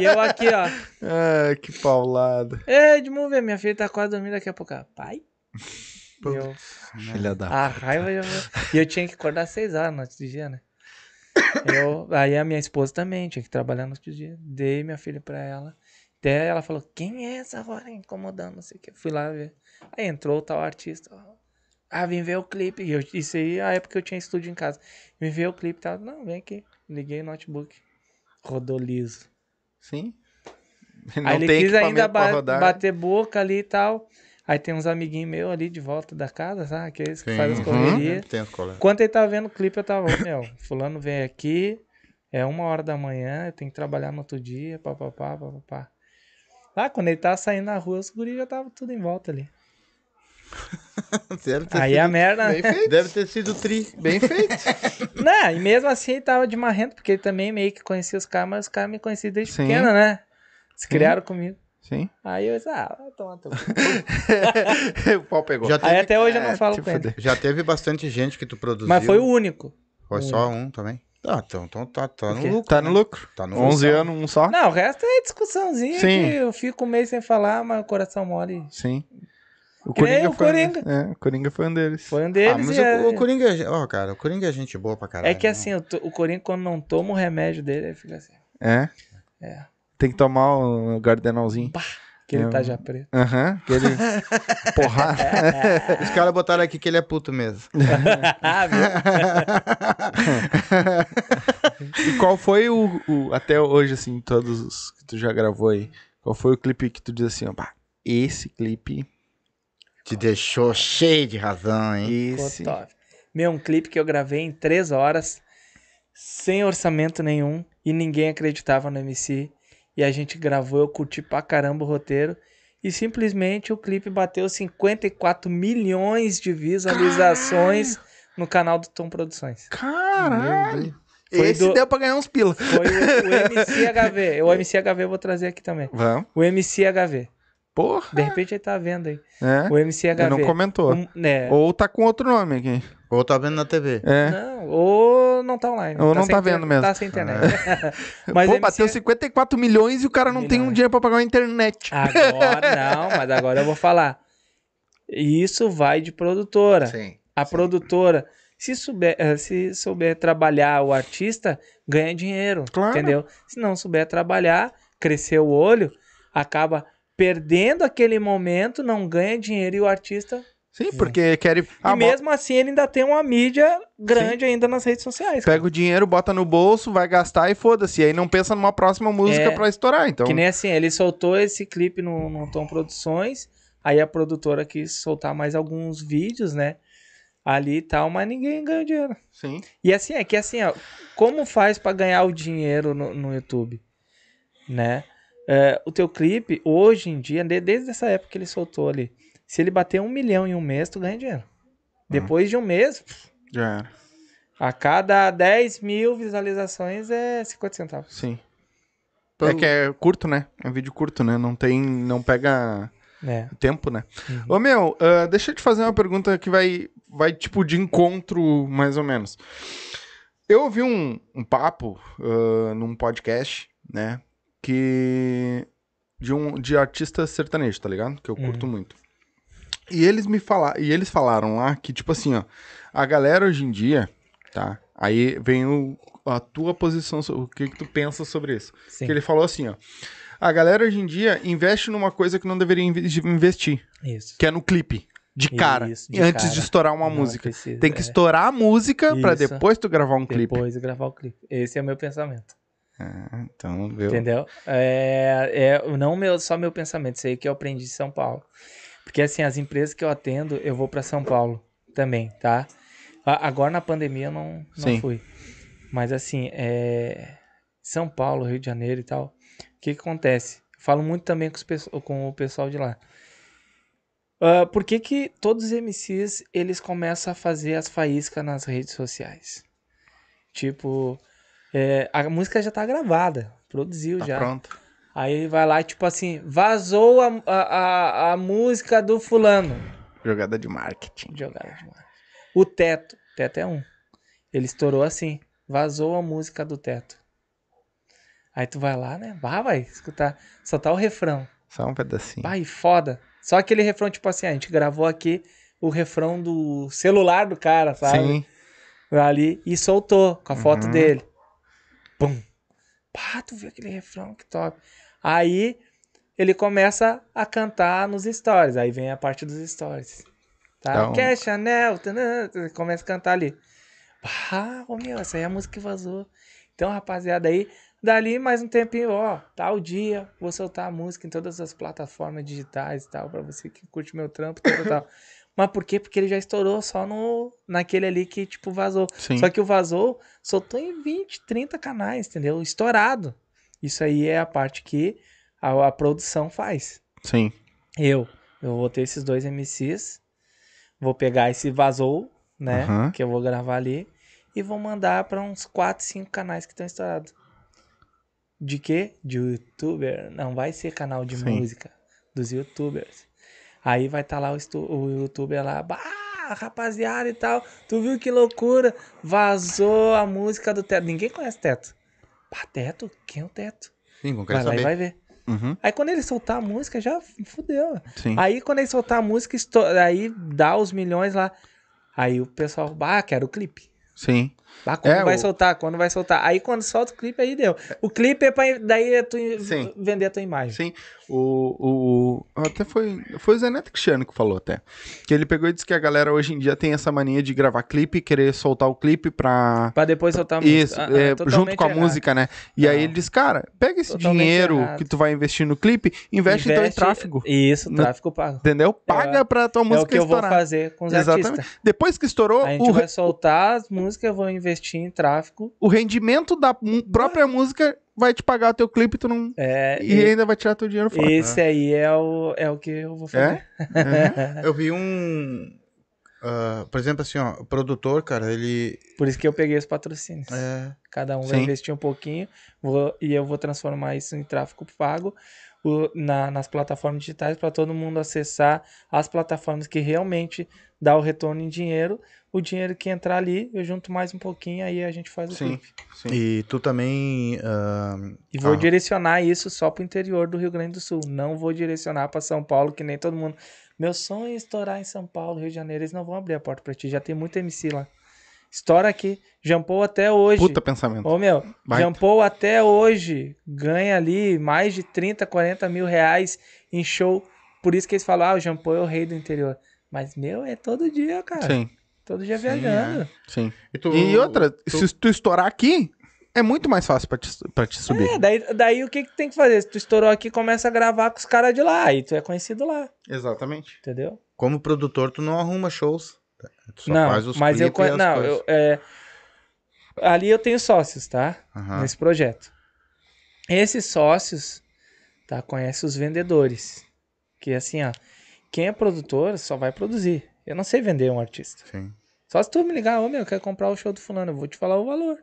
e eu aqui, ó. [laughs] Ah, que paulada. Ei, Edmundo, minha filha tá quase dormindo daqui a pouco. Pai? E eu, Filha da. a raiva já... E eu tinha que acordar às seis horas no outro dia, né? Eu, aí a minha esposa também tinha que trabalhar no outro dia. Dei minha filha pra ela. Até ela falou, quem é essa agora incomodando, não sei o que. Fui lá ver. Aí entrou o tal artista. Ah, vim ver o clipe. Eu, isso aí, a época que eu tinha estúdio em casa. Vim ver o clipe e tal. Não, vem aqui. Liguei o notebook. Rodou liso. Sim. Aí ele quis ainda ba- rodar. bater boca ali e tal. Aí tem uns amiguinhos meus ali de volta da casa, sabe? Aqueles que Sim. fazem as Uhum. correrias. Colegas. Enquanto ele tava vendo o clipe, eu tava, "Ô, meu, fulano vem aqui, é uma hora da manhã, eu tenho que trabalhar no outro dia, papapá, papapá. Lá, quando ele tava saindo na rua, os guris já tava tudo em volta ali. [laughs] Aí a merda... Bem feito. deve ter sido tri. Bem feito. [laughs] Não, e mesmo assim ele tava de marrento, porque ele também meio que conhecia os caras, mas os caras me conheciam desde Sim. pequena, né? Se criaram comigo. Sim. Aí eu disse, ah, teu cu. [laughs] o pau pegou. Já Aí teve, até hoje eu não É, falo com ele. já teve bastante gente que tu produziu. Mas foi o único. Foi só um também? Ah, então, então tá, tá O no lucro. Tá né? no lucro. Tá no 11 lucro. anos, um só? Não, o resto é discussãozinha Sim. que eu fico um mês sem falar, mas o coração mole. Sim. O Coringa, o foi Coringa. É, o Coringa foi um deles. Foi um Ah, deles mas e o, é... o Coringa é... Ó, cara, o Coringa é gente boa pra caralho. É que né? assim, o, to- o Coringa quando não toma o remédio dele, ele fica assim. É? É. Tem que tomar o Gardenalzinho. Bah, que ele tá já preto. Aham. Aquele [laughs] porrada. Os caras botaram aqui que ele é puto mesmo. [laughs] ah, viu? E qual foi o, o- Até hoje, assim, todos os que tu já gravou aí, qual foi o clipe que tu diz assim, ó, pá, esse clipe, Te deixou cheio de razão, hein? Ficou esse... top. Meu, um clipe que eu gravei em três horas, sem orçamento nenhum, e ninguém acreditava no MC. E a gente gravou, eu curti pra caramba o roteiro. E simplesmente o clipe bateu 54 milhões de visualizações no canal do Tom Produções. Caralho! Foi Esse do- deu pra ganhar uns pila. Foi o, o MCHV. O MCHV eu vou trazer aqui também. Vamos. O MCHV. Porra. De repente ele tá vendo aí. É. O MCHV. Ele não comentou. Um- né? Ou tá com outro nome aqui. Ou tá vendo na TV. É. Não, ou não tá online. Ou não sem tá inter- vendo mesmo. Tá sem internet. [laughs] Mas Pô, MC bateu 54 milhões e o cara não tem um Milhões. dinheiro pra pagar uma internet. Agora não, mas agora eu vou falar. Isso vai de produtora. Sim. A produtora, se souber, eh, se souber trabalhar o artista, ganha dinheiro. Claro. Entendeu? Se não souber trabalhar, crescer o olho, acaba perdendo aquele momento, não ganha dinheiro e o artista. Sim, porque quer e mesmo assim ele ainda tem uma mídia grande ainda nas redes sociais. cara. Pega o dinheiro, bota no bolso, vai gastar e foda-se. E aí não pensa numa próxima música É. pra estourar. Então, Que nem assim, ele soltou esse clipe no, no Tom Produções, aí a produtora quis soltar mais alguns vídeos, né? Ali e tal, mas ninguém ganha dinheiro. sim. E assim, é que assim, ó, como faz pra ganhar o dinheiro no, no YouTube, né? É, o teu clipe, hoje em dia, de- desde essa época que ele soltou ali, se ele bater um milhão em um mês, tu ganha dinheiro. Depois de um mês, Já era. a cada 10 mil visualizações é 50 centavos. Sim. É que é curto, né? É um vídeo curto, né? Não tem. Não pega É. tempo, né? Ô meu, ah, deixa eu te fazer uma pergunta que vai, vai tipo de encontro, mais ou menos. Eu ouvi um, um papo ah, num podcast, né? Que. De um de artista sertanejo, tá ligado? Que eu curto muito. E eles me falaram. E eles falaram lá que, tipo assim, ó, a galera hoje em dia, tá? Aí vem o, a tua posição, o que, que tu pensa sobre isso. Sim. Que ele falou assim, ó. A galera hoje em dia investe numa coisa que não deveria inve- investir, Isso. que é no clipe. De cara, Isso, de antes cara. de estourar uma Não música. Tem que é. estourar a música Isso. depois tu gravar um clipe. Depois de gravar o clipe. Esse é o meu pensamento. Ah, então, viu? Entendeu? É, é não meu, só meu pensamento, isso aí que eu aprendi em São Paulo. Porque assim, as empresas que eu atendo, eu vou para São Paulo também, tá? Agora na pandemia eu não, não Sim. fui. Mas assim, é... São Paulo, Rio de Janeiro e tal. O que, que acontece? Eu falo muito também com, os com o pessoal de lá. Ah, por que, que todos os MCs eles começam a fazer as faíscas nas redes sociais? Tipo, é, a música já tá gravada, produziu Tá já. pronto. Aí vai lá, tipo assim, vazou a, a, a, música do fulano. Jogada de marketing. Jogada demais. O Teto, Teto é um. Ele estourou assim. vazou a música do teto. Aí tu vai lá, né? Bah, vai escutar, só tá o refrão. Só um pedacinho. Vai, foda. Só aquele refrão, tipo assim, a gente gravou aqui o refrão do celular do cara, sabe? Sim. Ali e soltou com a foto Uhum. dele. Pum. Pá, tu viu aquele refrão, que top. Aí ele começa a cantar nos stories. Aí vem a parte dos stories. Tá? Então- Quer Chanel? Começa a cantar ali. Ah, ô meu, essa aí é a música que vazou. Então, rapaziada, aí, dali mais um tempinho, ó, tal dia, vou soltar a música em todas as plataformas digitais e tal, pra você que curte meu trampo e tal, tal. [laughs] Mas por quê? Porque ele já estourou só no naquele ali que, tipo, vazou. Sim. Só que o vazou soltou em 20, 30 canais, entendeu? Estourado. Isso aí é a parte que a, a produção faz. Sim. Eu, eu vou ter esses dois MCs, vou pegar esse vazou, né, que eu vou gravar ali, e vou mandar pra uns 4, 5 canais que estão estourados. De quê? De youtuber. Não vai ser canal de Sim. música. Dos youtubers. Aí vai estar lá o, o youtuber lá. Bah, rapaziada e tal. Tu viu que loucura? Vazou a música do Teto. Ninguém conhece Teto. Pá, Teto? Quem é o Teto? Sim, Vai lá e saber. vai ver. Uhum. Aí quando ele soltar a música, já fudeu. Sim. Aí quando ele soltar a música, aí dá os milhões lá. Aí o pessoal, bah, quero o clipe. Sim. Bah, quando É, vai o- soltar? Quando vai soltar? Aí quando solta o clipe, aí deu. O clipe é pra daí é tu Sim. vender a tua imagem. Sim. O, o, até foi, foi o Zé Neto Cristiano que falou até. Que ele pegou e disse que a galera hoje em dia tem essa mania de gravar clipe, querer soltar o clipe pra. Pra depois soltar a Isso, música. Ah, é, ah, junto com a errado. música, né? E aí Não. ele diz, cara, pega esse Totalmente dinheiro errado. que tu vai investir no clipe, investe, então em Investe- tráfego. Isso, No- tráfego pago. Entendeu? Paga É. pra tua É música o que eu vou estourar. fazer com os Exatamente. artistas. Depois que estourou, A gente o, vai soltar as músicas, eu vou investir em tráfego. o rendimento da própria música vai te pagar o teu clipe tu não, É, e ainda vai tirar teu dinheiro fora. esse aí é o, é o que eu vou fazer. É? Eu vi um. ah, por exemplo, assim, ó, o produtor, cara, ele. Por isso que eu peguei os patrocínios. É, Cada um vai Sim. investir um pouquinho vou- e eu vou transformar isso em tráfego pago o- na- nas plataformas digitais para todo mundo acessar as plataformas que realmente dá o retorno em dinheiro. O dinheiro que entrar ali, eu junto mais um pouquinho, aí a gente faz o Sim. clipe. Sim. e tu também. ah, E vou Ah. direcionar isso só pro interior do Rio Grande do Sul. Não vou direcionar para São Paulo, que nem todo mundo. Meu sonho é estourar em São Paulo, Rio de Janeiro. Eles não vão abrir a porta para ti. Já tem muito MC lá. Estoura aqui. Jampou até hoje. Puta pensamento. Ô meu, Baita. Jampou até hoje ganha ali mais de 30, 40 mil reais em show. Por isso que eles falam, ah, o Jampou é o rei do interior. Mas, meu, é todo dia, cara. Sim, Todo dia Sim, viajando. sim. e, tu- E outra, tu- se tu estourar aqui, é muito mais fácil pra te, pra te subir. É, daí, daí o que, que tem que fazer? Se tu estourou aqui, começa a gravar com os caras de lá. Aí tu é conhecido lá, Exatamente. entendeu? como produtor, tu não arruma shows. Tu só não, faz os mas eu e Não, coisas. eu, é... ali eu tenho sócios, tá? Aham. nesse projeto. Esses sócios, tá, conhecem os vendedores. Que assim, ó, quem é produtor só vai produzir. Eu não sei vender um artista. Sim. Só se tu me ligar, ô meu, eu quero comprar o show do fulano, eu vou te falar o valor.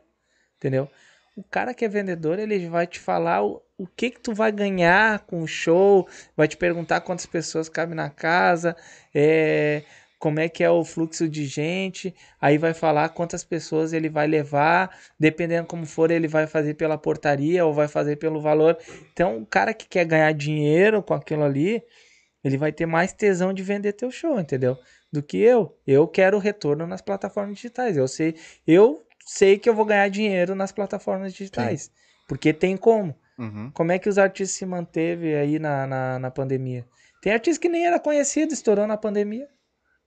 Entendeu? O cara que é vendedor, ele vai te falar o, o que que tu vai ganhar com o show, vai te perguntar quantas pessoas cabem na casa, é, como é que é o fluxo de gente, aí vai falar quantas pessoas ele vai levar, dependendo como for, ele vai fazer pela portaria ou vai fazer pelo valor. Então, o cara que quer ganhar dinheiro com aquilo ali, ele vai ter mais tesão de vender teu show, entendeu? Do que eu. Eu quero retorno nas plataformas digitais. Eu sei, eu sei que eu vou ganhar dinheiro nas plataformas digitais. Porque tem como. Uhum. Como é que os artistas se manteve aí na, na, na pandemia? Tem artista que nem era conhecido, estourou na pandemia,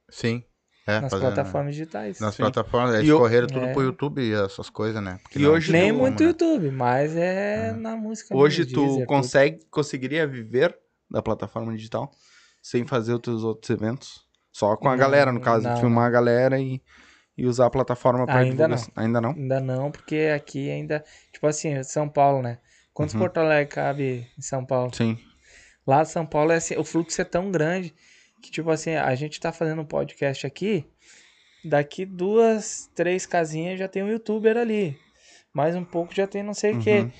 Sim. É, nas fazendo- plataformas digitais. Nas Sim. plataformas, eles E o- correram tudo É. pro YouTube e essas coisas, né? Porque E hoje Nem tu- muito né? YouTube, mas é Ah. na música. Hoje tu Deezer, tudo. consegue, conseguiria viver da plataforma digital sem fazer os teus outros eventos? Só com a Não, galera, no caso, não, filmar a galera e, e usar a plataforma Ainda divulgação. Ainda não? Ainda não, porque aqui ainda. Tipo assim, São Paulo, né? Quantos Uhum. Porto Alegre cabe em São Paulo? Sim. Lá em São Paulo, é assim, o fluxo é tão grande que, tipo assim, a gente tá fazendo um podcast aqui, daqui duas, três casinhas já tem um youtuber ali. Mais um pouco já tem não sei o quê. Uhum.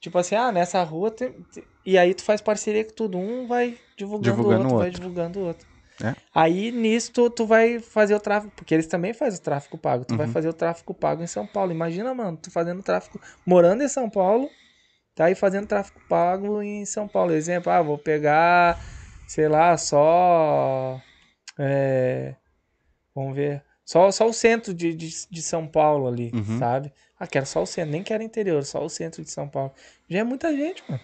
Tipo assim, ah, nessa rua tem... tem- E aí tu faz parceria com tudo. Um vai divulgando, Divulgando o outro, o vai outro. divulgando o outro. É. Aí nisso tu, tu vai fazer o tráfego, porque eles também fazem o tráfego pago. Tu vai fazer o tráfego pago em São Paulo. Imagina, mano, tu fazendo tráfego, morando em São Paulo, tá aí fazendo tráfego pago em São Paulo. Exemplo, ah, vou pegar, sei lá, só. é, vamos ver. Só, só o centro de, de, de São Paulo ali, Uhum. sabe? Ah, quero só o centro, nem quero interior, só o centro de São Paulo. Já é muita gente, mano.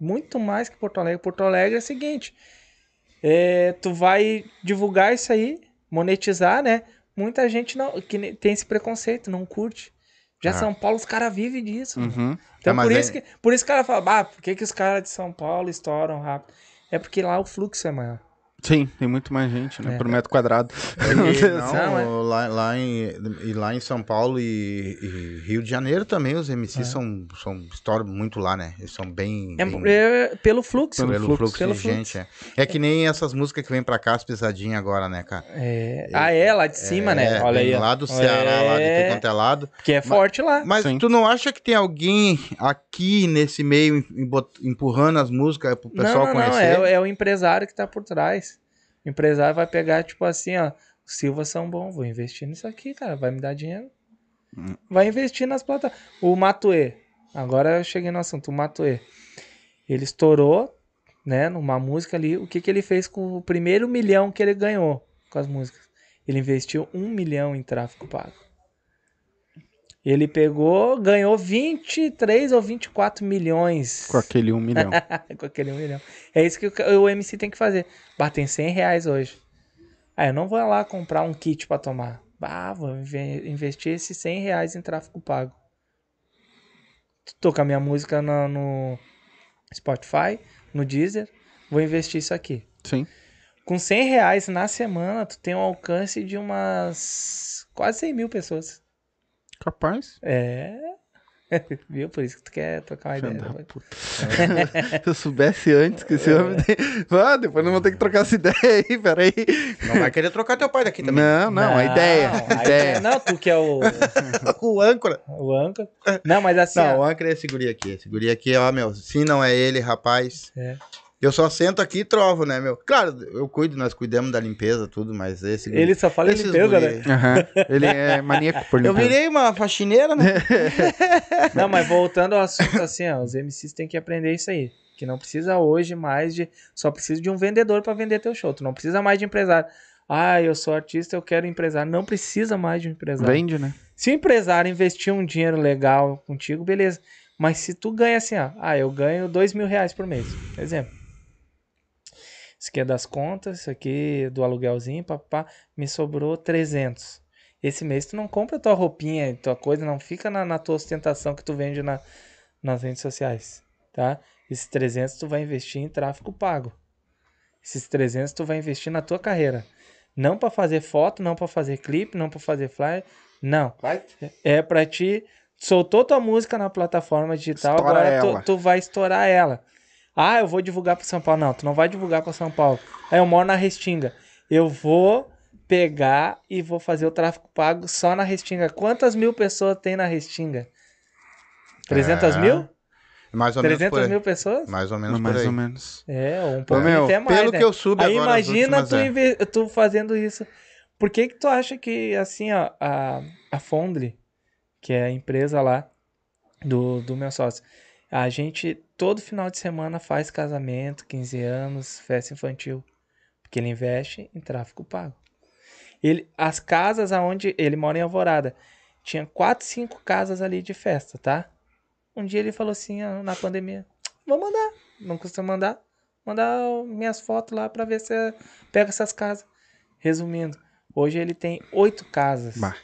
Muito mais que Porto Alegre. Porto Alegre é o seguinte: é, tu vai divulgar isso aí, monetizar, né? Muita gente não, que tem esse preconceito, não curte. Já Ah. São Paulo, os caras vivem disso. Uhum. Então, mas por, é- isso que, por isso que o cara fala, ah, por que, que os caras de São Paulo estouram rápido? É porque lá o fluxo é maior. Sim, tem muito mais gente, né? É. Por metro quadrado. E, [laughs] não, Não, é. lá, lá em, e lá em São Paulo e, e Rio de Janeiro também, os MCs são, são estouram muito lá, né? Eles são bem. É, bem é pelo fluxo. pelo, fluxo, fluxo, pelo de fluxo. gente. É. é que nem essas músicas que vem pra cá, as pisadinhas agora, né, cara? É. Ah, é, lá de cima, né? É, Olha aí. Lá do Ceará, lá de É, tudo quanto é lado. Porque é forte lá. Mas Sim. tu não acha que tem alguém aqui nesse meio empurrando as músicas pro pessoal não, não, não. conhecer? É, é o empresário que tá por trás. O empresário vai pegar, tipo assim, ó. Os Silva são bons, vou investir nisso aqui, cara. Vai me dar dinheiro. Hum. Vai investir nas plataformas. O Matuê. Agora eu cheguei no assunto. O Matuê. Ele estourou, né? Numa música ali. O que, que ele fez com o primeiro milhão que ele ganhou com as músicas? Ele investiu um milhão em tráfego pago. Ele pegou, ganhou 23 ou 24 milhões Com aquele um milhão. [laughs] com aquele um milhão. É isso que o, o MC tem que fazer. Batem 100 reais hoje. Ah, eu não vou lá comprar um kit pra tomar. Ah, vou inve- investir esses 100 reais em tráfego pago. A minha música na- no Spotify, no Deezer. Vou investir isso aqui. Sim. Com 100 reais na semana, tu tem um alcance de umas quase 100 mil pessoas. Capaz. É. [laughs] Viu? Por isso que tu quer trocar uma Filha ideia. puta. Se eu soubesse antes que esse homem. tem- Ah, depois não vou ter que trocar essa ideia aí, peraí. Não vai querer trocar teu pai daqui também. Não, não, a ideia. a ideia. Não, tu que é o, [laughs] o âncora. o âncora. Não, mas assim. Não, o ó, âncora é esse guri aqui. Esse guri aqui, ó, meu. Se não é ele, rapaz. É. Eu só sento aqui e trovo, né, meu? Claro, eu cuido, nós cuidamos da limpeza, tudo, mas esse. Ele só fala limpeza, guri- né? Aham. Ele é [laughs] maníaco por Eu limpeza. virei uma faxineira, né? [laughs] Não, mas voltando ao assunto, assim, ó, os MCs têm que aprender isso aí. Que não precisa hoje mais de. Só precisa de um vendedor pra vender teu show. Tu não precisa mais de empresário. Ah, eu sou artista, eu quero empresário. Não precisa mais de um empresário. Vende, né? Se o empresário investir um dinheiro legal contigo, beleza. Mas se tu ganha assim, ó, ah, eu ganho dois mil reais por mês, por exemplo. Isso aqui é das contas, isso aqui é do aluguelzinho, papá, me sobrou 300. Esse mês tu não compra tua roupinha, tua coisa, não fica na, na tua ostentação que tu vende na, nas redes sociais, tá? Esses 300 tu vai investir em tráfego pago. Esses 300 tu vai investir na tua carreira. Não pra fazer foto, não pra fazer clipe, não pra fazer flyer, não. Vai. É pra ti. Soltou tua música na plataforma digital, Estoura agora tu, tu vai estourar ela. Ah, eu vou divulgar pra São Paulo. Não, tu não vai divulgar pra São Paulo. Aí eu moro na Restinga. Eu vou pegar e vou fazer o tráfego pago só na Restinga. Quantas mil pessoas tem na Restinga? 300 É, mil? Mais ou menos por 300 aí. mil pessoas? Mais ou menos por Mais aí. ou menos. É, ou um pouquinho meu, até mais, Pelo né? que eu subi Aí agora, imagina tu, é. inve- tu fazendo isso. Por que que tu acha que, assim, ó, a, a Fondly, que é a empresa lá do, do meu sócio, a gente todo final de semana faz casamento, 15 anos, festa infantil. Porque ele investe em tráfego pago. Ele, as casas aonde ele mora em Alvorada, tinha quatro, cinco casas ali de festa, tá? Um dia ele falou assim, ó, na pandemia, vou mandar, não custa mandar, mandar minhas fotos lá pra ver se pega essas casas. Resumindo, hoje ele tem oito casas Bah.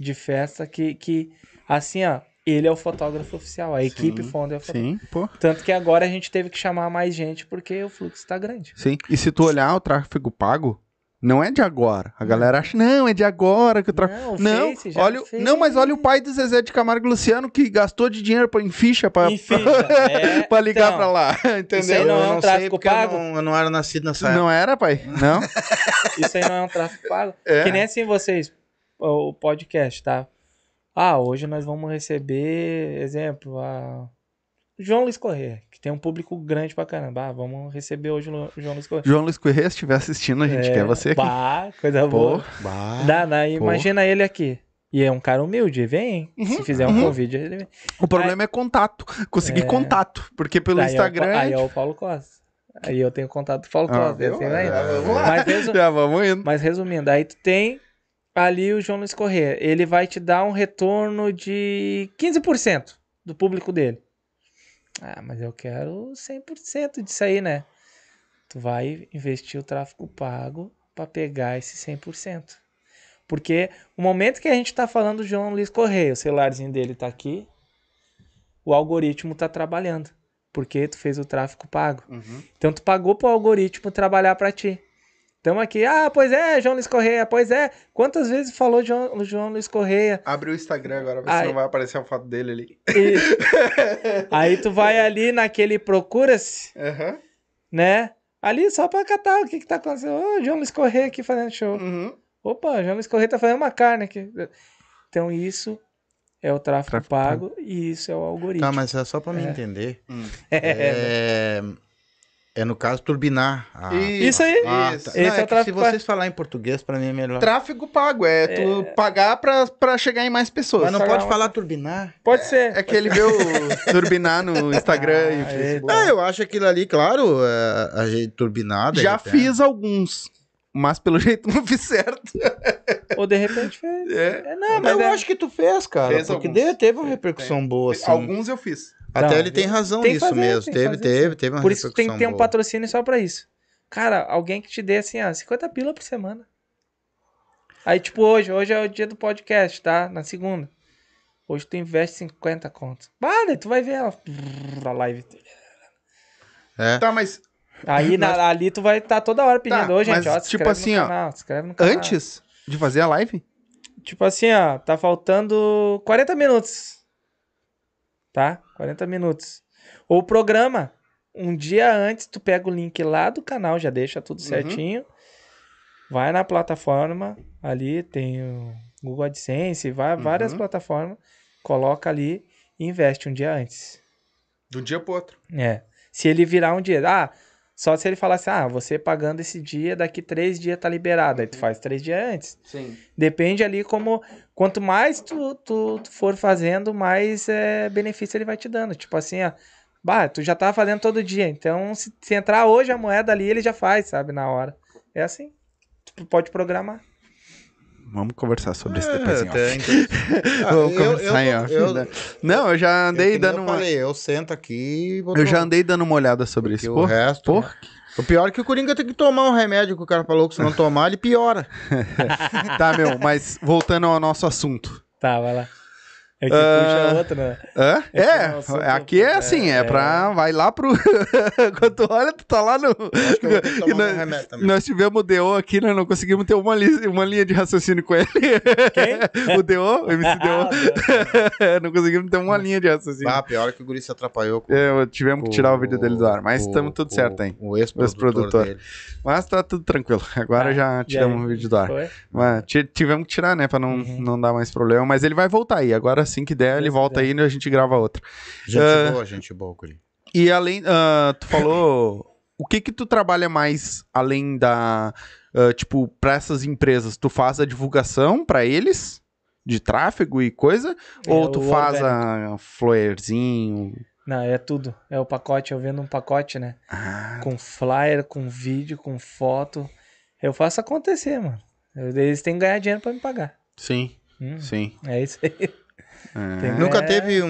de festa que, que, assim, ó, ele é o fotógrafo oficial, a equipe Sim, Fonda é o fotógrafo. Sim, pô. Tanto que agora a gente teve que chamar mais gente porque o fluxo tá grande. Sim. E se tu olhar o tráfego pago, não é de agora. A galera acha, não, é de agora que o tráfego. Não, Não, olha, fez. não, mas olha o pai do Zezé de Camargo Luciano que gastou de dinheiro pra, em ficha ficha, [laughs] é, pra ligar então, pra lá. Isso aí Entendeu? não é um tráfico porque eu pago? não, eu não era nascido nessa época. Não era, pai? [laughs] Não? Isso aí não é um tráfego pago? É. Que nem assim vocês, o podcast, tá? Ah, hoje nós vamos receber, exemplo, a João Luiz Corrêa, que tem um público grande pra caramba. Ah, vamos receber hoje o João Luiz Corrêa. João Luiz Corrêa, se estiver assistindo, a gente É, quer você aqui. Bah, coisa Pô, boa. Bah. Dá, dá, imagina ele aqui. E é um cara humilde, vem. Uhum, Se fizer um uhum. convite, ele vem. O problema é contato. Conseguir É. contato. Porque pelo Daí é o Instagram. aí é o Paulo Costa. Aí eu tenho contato do Paulo Ah, Costa. viu? assim. Já vamos lá. Mas, resu- [laughs] Já vamos indo. mas resumindo, aí tu tem ali o João Luiz Corrêa. Ele vai te dar um retorno de 15% do público dele. Ah, mas eu quero 100% disso aí, né? Tu vai investir o tráfego pago para pegar esse 100%. Porque o momento que a gente tá falando do João Luiz Correia, o celularzinho dele tá aqui, o algoritmo tá trabalhando. Porque tu fez o tráfego pago. Uhum. Então tu pagou pro algoritmo trabalhar para ti. Então aqui, ah, pois é, João Luiz Correia, pois é. Quantas vezes falou João, João Luiz Correia? Abre o Instagram agora, Ai. se não vai aparecer a foto dele ali. E- Aí tu vai [laughs] ali naquele procura-se, Aham. né? Ali só pra catar o que que tá acontecendo. Ô, João Luiz Correia aqui fazendo show. Uhum. Opa, João Luiz Correia tá fazendo uma carne aqui. Então isso é o tráfego, Tráfego pago e isso é o algoritmo. Tá, mas é só pra me É. entender. Hum. [laughs] É, é no caso turbinar. a- Isso aí. Ah, Isso. tá. Não, é é tráfego se vocês falar em português, pra mim é melhor. Tráfego pago, é tu pagar pra, pra chegar em mais pessoas. Mas não pode falar turbinar. Pode ser. É que ele viu turbinar no [laughs] Instagram e Ah, Facebook. Ah, eu acho aquilo ali, claro, é, a gente turbinada. Já fiz alguns, mas pelo [laughs] jeito não fiz certo. Ou de repente fez. É. É, não, mas eu é- acho que tu fez, cara. Fez porque alguns. teve uma repercussão boa, assim. Alguns eu fiz. Até Não, ele tem razão tem nisso fazer, mesmo. Teve, teve, teve uma Por isso que tem que ter um boa. patrocínio só pra isso. Cara, alguém que te dê assim, ó, 50 pila por semana. Aí, tipo, hoje, hoje é o dia do podcast, tá? Na segunda. Hoje tu investe 50 conto. Bah, daí tu vai ver ela. A live. É. Tá, mas Aí na- ali tu vai estar toda hora pedindo, Tá, ô gente, mas, ó, se tipo assim, no ó, canal, se inscreve no canal. antes de fazer a live, Tipo assim, ó, tá faltando 40 minutos. Tá? 40 minutos. Ou o programa, um dia antes, tu pega o link lá do canal, já deixa tudo Uhum. certinho. Vai na plataforma, ali tem o Google AdSense, vai, várias Uhum. plataformas, coloca ali e investe um dia antes. do dia pro outro. É. Se ele virar um dia. Ah, só se ele falar assim, ah, você pagando esse dia, daqui três dias tá liberado. Aí tu faz três dias antes. Sim. Depende ali como. Quanto mais tu, tu, tu for fazendo, mais é, benefício ele vai te dando. Tipo assim, ó. Bah, tu já tá fazendo todo dia. Então, se, se entrar hoje a moeda ali, ele já faz, sabe? Na hora. É assim. Tu pode programar. Vamos conversar sobre isso É, depois em off. tem- [laughs] Ah, Vamos eu- conversar em eu- off. eu- né? Não, eu já andei dando eu uma... falei, eu sento aqui e vou Eu já andei dando uma olhada sobre Porque isso. o Pô, resto- pô, O pior é que o Coringa tem que tomar um remédio que o cara falou que se não [laughs] tomar, ele piora. tá, meu, mas voltando ao nosso assunto. Tá, vai lá. É que Ah, puxa outra, né? Hã? É É, assunto- aqui é assim, é, é- pra. Vai lá pro. [laughs] Quando tu olha, tu tá lá no. Acho que eu vou ter que [laughs] E nós- um. Nós tivemos o DO aqui, né? Não conseguimos ter uma, li- uma linha de raciocínio com ele. Quem? [laughs] o DO, o MC Ah, DO. não conseguimos ter uma linha de raciocínio. Ah, pior é que o guri se atrapalhou com É, tivemos que tirar o vídeo dele do ar, mas estamos tudo certo aí. O ex-produtor dele. Mas tá tudo tranquilo. Agora Tá. já tiramos o vídeo do ar. Foi? Mas ti- tivemos que tirar, né? Pra não, Uhum. não dar mais problema. Mas ele vai voltar aí. Agora assim que der, ele volta aí e a gente grava outra. Gente Ah. boa, gente boa, guri. E além, ah, tu falou, [coughs] o que que tu trabalha mais além da, ah, tipo, pra essas empresas? Tu faz a divulgação pra eles de tráfego e coisa? É, ou tu faz orgânico. a flyerzinho? Não, é tudo. É o pacote. Eu vendo um pacote, né? Ah, Com flyer, com vídeo, com foto. Eu faço acontecer, mano. Eles têm que ganhar dinheiro pra me pagar. sim, Hum, sim. É isso aí. É. Nunca É. teve um,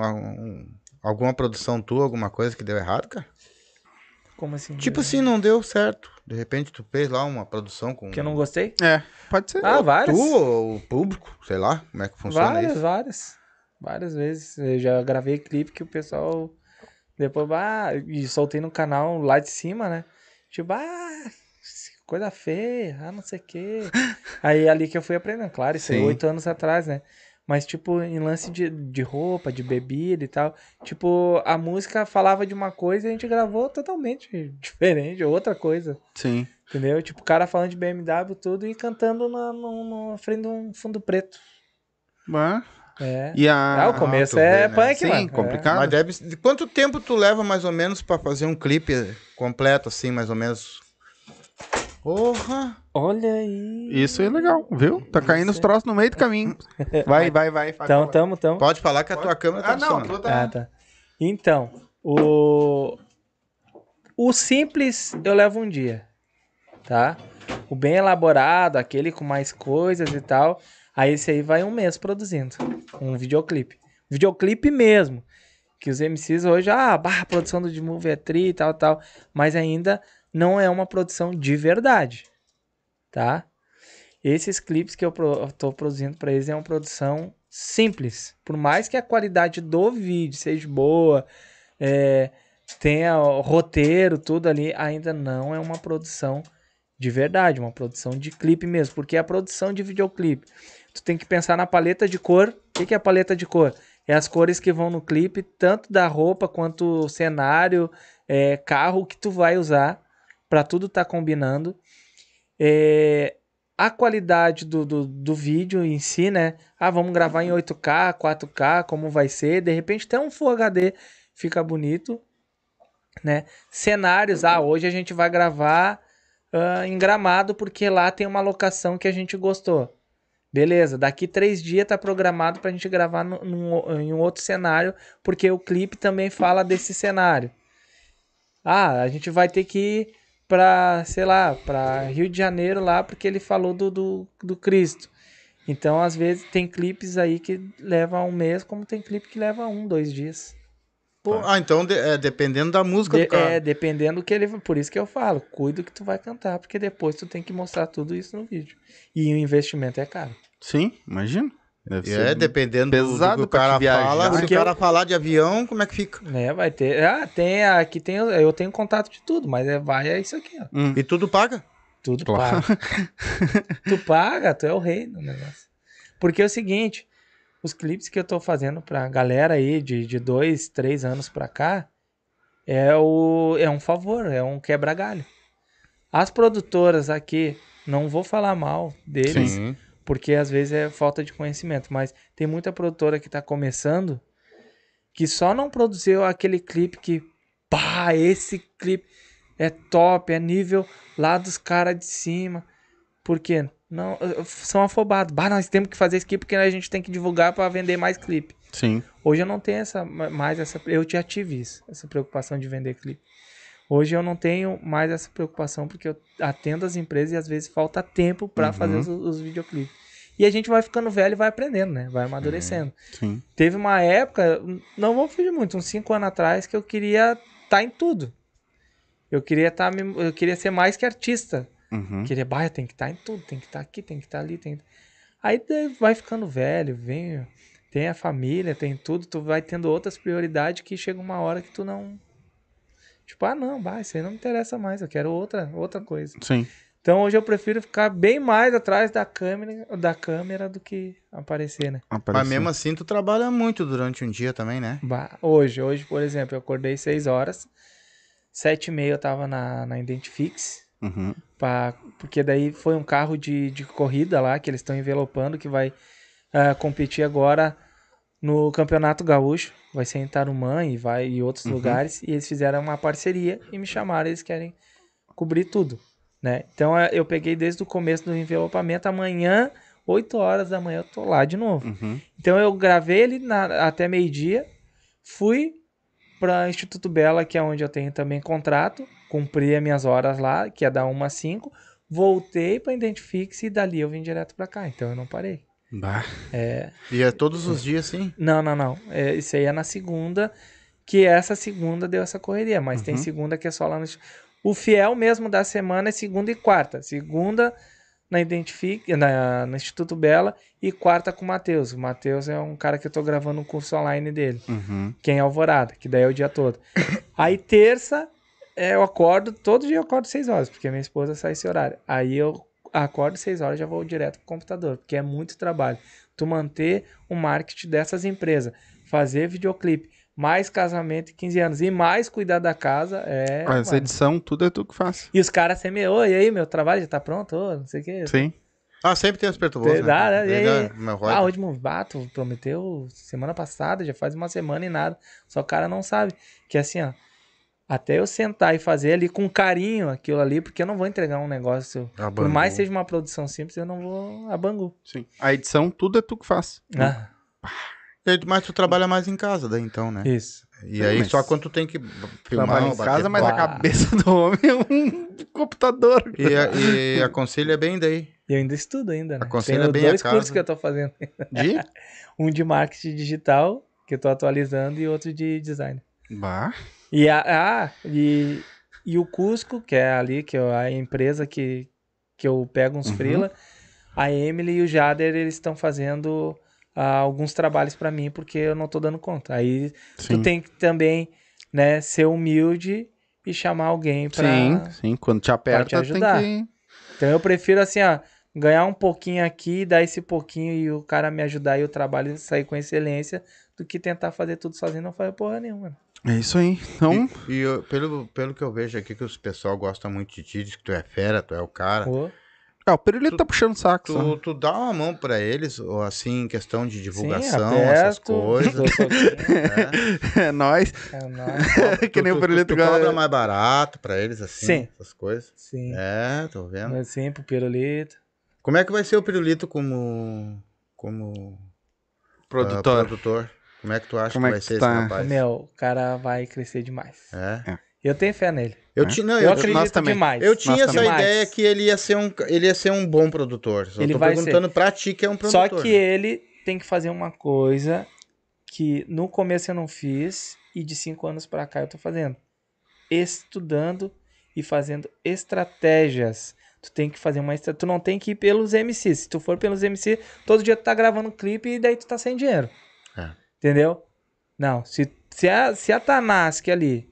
um- alguma produção tua, alguma coisa que deu errado, cara? Como assim? Tipo assim, não deu certo. De repente tu fez lá uma produção com Que eu não gostei? É, pode ser. Ah, várias. tu ou o público, sei lá, como é que funciona Várias, isso. várias. Várias vezes. Eu já gravei clipe que o pessoal. Depois, ah, e soltei no canal lá de cima, né? Tipo, ah, coisa feia, ah, não sei o quê. [laughs] Aí ali que eu fui aprendendo, claro, isso aí Sim. oito anos atrás, né? Mas, tipo, em lance de, de roupa, de bebida e tal. Tipo, a música falava de uma coisa e a gente gravou totalmente [laughs] diferente, outra coisa. Sim. Entendeu? Tipo, o cara falando de BMW tudo e cantando na, no, na frente de um fundo preto. Ah, É. E a... Ah, o começo tu é vê, né? punk, Sim, mano. complicado. Mas deve. De quanto tempo tu leva mais ou menos pra fazer um clipe completo, assim, mais ou menos? Porra! É. Olha aí. Isso é legal, viu? Tá caindo os troços no meio do caminho. [laughs] Vai, vai, vai. vai Então, tamo, tamo. Pode falar que a tua câmera tá Ah, não, funcionando. tu Ah, tá... tá. Então, o. O simples eu levo um dia, tá? O bem elaborado, aquele com mais coisas e tal, aí esse aí vai um mês produzindo um videoclipe. Videoclipe mesmo. Que os MCs hoje, ah, bah, a produção do é tri e tal, tal. Mas ainda não é uma produção de verdade, tá? Esses clipes que eu, tô produzindo para eles é uma produção simples. Por mais que a qualidade do vídeo seja boa, é, tenha roteiro, tudo ali, ainda não é uma produção de verdade, uma produção de clipe mesmo. Porque a produção de videoclipe, tu tem que pensar na paleta de cor. O que, que é a paleta de cor? É as cores que vão no clipe, tanto da roupa quanto cenário, é, carro que tu vai usar, para tudo tá combinando. É, a qualidade do, do, do vídeo em si, né? Ah, vamos gravar em 8K, 4K, como vai ser? De repente até um Full HD fica bonito, né? Cenários, ah, hoje a gente vai gravar ah, em Gramado porque lá tem uma locação que a gente gostou. Beleza, daqui três dias tá programado pra gente gravar num- em um outro cenário, porque o clipe também fala desse cenário. Ah, a gente vai ter que pra, sei lá, pra Rio de Janeiro lá, porque ele falou do, do, do Cristo. Então, às vezes, tem clipes aí que levam um mês, como tem clipe que leva um, dois dias. Pô, ah, então de- é, dependendo da música De- do cara. é, dependendo do que ele. Por isso que eu falo, cuida que tu vai cantar, porque depois tu tem que mostrar tudo isso no vídeo. E o investimento é caro. Sim, imagina. Deve É, dependendo do- do, pesado que o cara viajar. fala. Se Porque o cara eu- falar de avião, como é que fica? Né, vai ter. Ah, tem. Aqui tem. Eu tenho contato de tudo, mas é, vai é isso aqui, ó. Hum. E tudo paga? Tudo Claro. paga. [laughs] tu paga, tu é o rei do negócio. Porque é o seguinte, os clipes que eu tô fazendo pra galera aí de, de dois, três anos pra cá, é, o, é um favor, é um quebra-galho. As produtoras aqui, não vou falar mal deles, Sim. Porque às vezes é falta de conhecimento, mas tem muita produtora que tá começando que só não produziu aquele clipe que, pá, esse clipe é top, é nível lá dos caras de cima. Por quê? Não, são afobados. Bah, nós temos que fazer esse clipe porque a gente tem que divulgar para vender mais clipe. Sim. Hoje eu não tenho essa mais essa eu já tive isso, essa preocupação de vender clipe. Hoje eu não tenho mais essa preocupação porque eu atendo as empresas e às vezes falta tempo para Uhum. fazer os, os videoclipes. E a gente vai ficando velho e vai aprendendo, né? Vai amadurecendo. Sim. Teve uma época, não vou fugir muito, uns 5 anos atrás, que eu queria estar em tudo. Eu queria estar, eu queria ser mais que artista. Uhum. Queria, bah, tem que estar em tudo, tem que estar aqui, tem que estar ali, tem. Aí vai ficando velho, vem, tem a família, tem tudo, tu vai tendo outras prioridades que chega uma hora que tu não Tipo, ah, não, bah, isso aí não me interessa mais, eu quero outra, outra coisa. Sim. Então hoje eu prefiro ficar bem mais atrás da câmera, da câmera do que aparecer, né? Mas Apareceu. mesmo assim, tu trabalha muito durante um dia também, né? Bah, Hoje, hoje, por exemplo, eu acordei 6 horas, sete e meia eu tava na, na Identifix, Uhum. pra, porque daí foi um carro de, de corrida lá, que eles estão envelopando, que vai ah, competir agora no Campeonato Gaúcho, vai ser em Tarumã e vai em outros Uhum. lugares, e eles fizeram uma parceria e me chamaram, eles querem cobrir tudo, né? Então eh, eu peguei desde o começo do envelopamento, amanhã, 8 horas da manhã eu tô lá de novo. Uhum. Então eu gravei ele na- até meio-dia, fui para Instituto Bela, que é onde eu tenho também contrato, cumpri as minhas horas lá, que é da 1 às 5, voltei para Identifix e dali eu vim direto para cá, então eu não parei. Bah. E é todos os dias, sim. Não, não, não. É, isso aí é na segunda, que essa segunda deu essa correria, mas tem Uhum. segunda que é só lá no. O fiel mesmo da semana é segunda e quarta. Segunda na Identifique, na, no Instituto Bela e quarta com o Matheus. O Matheus é um cara que eu tô gravando um curso online dele. Uhum. Quem é Alvorada, que daí é o dia todo. Aí terça, é, eu acordo, todo dia eu acordo 6 horas, porque minha esposa sai esse horário. Aí eu acordo 6 horas e já vou direto pro computador, porque é muito trabalho. Tu manter o marketing dessas empresas, fazer videoclipe, mais casamento e 15 anos, e mais cuidar da casa, é... Ah, Essa edição, tudo é tu que faz. E os caras sempre, oi, e aí, meu trabalho já tá pronto? Ô, não sei o quê. Sim. Ah, sempre tem as perturbosas. Dá, né? E Ele, aí? né, Ah, o último bato prometeu semana passada, já faz uma semana e nada. Só o cara não sabe. Que assim, ó. Até eu sentar e fazer ali com carinho aquilo ali, porque eu não vou entregar um negócio. A Por mais seja uma produção simples, eu não vou a Bangu. Sim. A edição, tudo é tu que faz. Ah, E aí, Mas tu trabalha mais em casa daí, então, né? isso. E Sim, aí, mas- só quando tu tem que filmar Trabalha em bater casa, mas a cabeça do homem é um [laughs] computador. E, a- e aconselha bem daí. E eu ainda estudo ainda, né? Aconselha Tenho bem a dois cursos casa. que eu tô fazendo. De? [laughs] Um de marketing digital, que eu tô atualizando, e outro de design. Bah. E, a, ah, e, e o Cusco, que é ali, que é a empresa que, que eu pego uns Uhum. freela, a Emily e o Jader, eles estão fazendo ah, alguns trabalhos pra mim, porque eu não tô dando conta. Aí Sim. tu tem que também, né, ser humilde e chamar alguém pra... Sim, sim. Quando te aperta, tem ajudar. que. Então eu prefiro assim, ó, ganhar um pouquinho aqui, dar esse pouquinho e o cara me ajudar e o trabalho sair com excelência, do que tentar fazer tudo sozinho e não fazer porra nenhuma. É isso aí. Então, E eu- pelo, pelo que eu vejo aqui, que os pessoal gosta muito de ti, diz que tu é fera, tu é o cara. Pô, ah, o Pirulito tá puxando saco. Tu, tu dá uma mão pra eles, ou assim, em questão de sim, divulgação, aperto, essas [laughs] coisas. né? [laughs] É nóis. é nóis. [laughs] que nem tu, o tu, Pirulito tu cobra mais barato pra eles, assim, Sim. essas coisas. Sim, É, tô vendo. assim, pro pirulito. Como é que vai ser o Pirulito como, como ah, Produtor. produtor? Como é que tu acha Como que é vai que ser tá? esse rapaz? Meu, o cara vai crescer demais. É. Eu tenho fé nele. Eu, É. ti, não, Eu, eu, acredito nós também. demais. eu tinha Nós essa também. ideia que ele ia ser um, ele ia ser um bom produtor. Só Ele tô vai perguntando pra ti que é um Só produtor. que ele tem que fazer uma coisa que no começo eu não fiz e de cinco anos pra cá eu tô fazendo. Estudando e fazendo estratégias. Tu tem que fazer uma estratégia. Tu não tem que ir pelos MC. Se tu for pelos MC, todo dia tu tá gravando clipe e daí tu tá sem dinheiro. Entendeu? Não. Se, se, a, se a Tanask ali.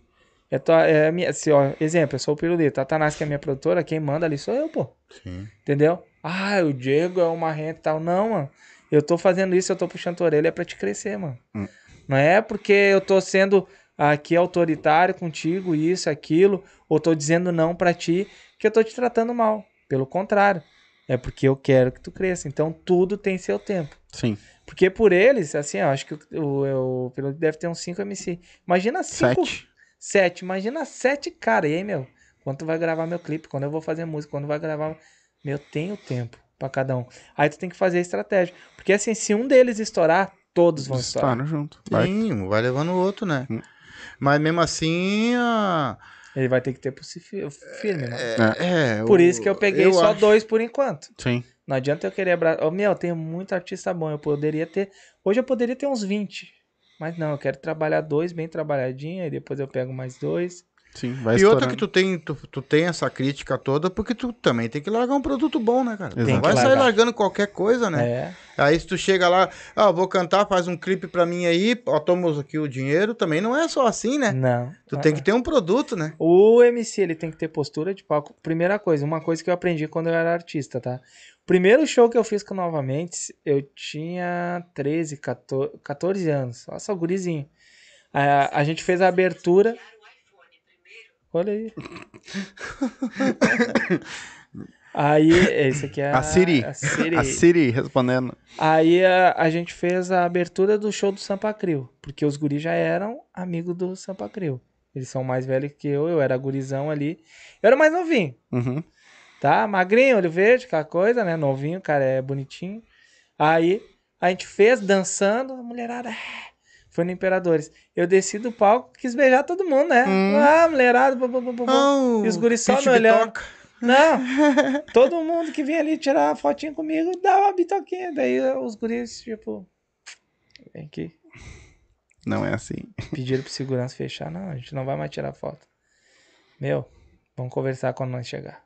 É tua, é a minha, se, ó, exemplo, eu sou o Pirulito. A Tanask é a minha produtora, quem manda ali sou eu, pô. Sim. Entendeu? Ah, o Diego é uma renta e tal. Não, mano. Eu tô fazendo isso, eu tô puxando a orelha é pra te crescer, mano. Hum. Não é porque eu tô sendo aqui autoritário contigo, isso, aquilo, ou tô dizendo não pra ti, que eu tô te tratando mal. Pelo contrário. É porque eu quero que tu cresça. Então tudo tem seu tempo. Sim. Porque por eles, assim, ó, acho que o, o, o piloto deve ter uns 5 MC. Imagina 5. Sete. 7. Imagina 7 cara. E aí, meu, quando tu vai gravar meu clipe, quando eu vou fazer música, quando vai gravar. Meu, tenho tempo pra cada um. Aí tu tem que fazer a estratégia. Porque assim, se um deles estourar, todos vão estourar. Estouraram junto. Vai. Sim, um vai levando o outro, né? Hum. Mas mesmo assim, a... Ele vai ter que ter pulso fi- firme, mano. é, Por o- isso que eu peguei só acho- dois por enquanto. Sim. Não adianta eu querer abraçar. meu, tem muito artista bom. Eu poderia ter. Hoje eu poderia ter uns 20. Mas não, eu quero trabalhar dois bem trabalhadinho. Aí depois eu pego mais dois. Sim. Vai E outra que tu tem, tu, tu tem essa crítica toda porque tu também tem que largar um produto bom, né, cara? Não vai sair largar. largando qualquer coisa, né? É. Aí se tu chega lá, ah, vou cantar, faz um clipe pra mim aí, ó, toma aqui o dinheiro, também não é só assim, né? Não. Tu Ah, tem que ter um produto, né? O MC, ele tem que ter postura de palco. Primeira coisa, uma coisa que eu aprendi quando eu era artista, tá? Primeiro show que eu fiz com Novamente, eu tinha 13, 14, 14 anos. Nossa, gurizinho. A, a gente fez a abertura. Olha aí. [laughs] Aí, esse aqui é A Siri. A Siri. A Siri respondendo. Aí a, a gente fez a abertura do show do Sampa Crio, porque os guris já eram amigos do Sampa Crio. Eles são mais velhos que eu, eu era gurizão ali. Eu era mais novinho, Uhum. tá? Magrinho, olho verde, aquela coisa, né? Novinho, cara, é bonitinho. Aí a gente fez dançando, a mulherada foi no Imperadores. Eu desci do palco, quis beijar todo mundo, né? Hum. Ah, mulherada, bu, bu, bu, bu. Oh, E os guris só me olhando. Não, [laughs] todo mundo que vinha ali tirar uma fotinha comigo dava uma bitoquinha. Daí os guris, tipo, vem aqui. Não é assim. Pediram pro segurança fechar. Não, a gente não vai mais tirar foto. Meu, vamos conversar quando nós chegar.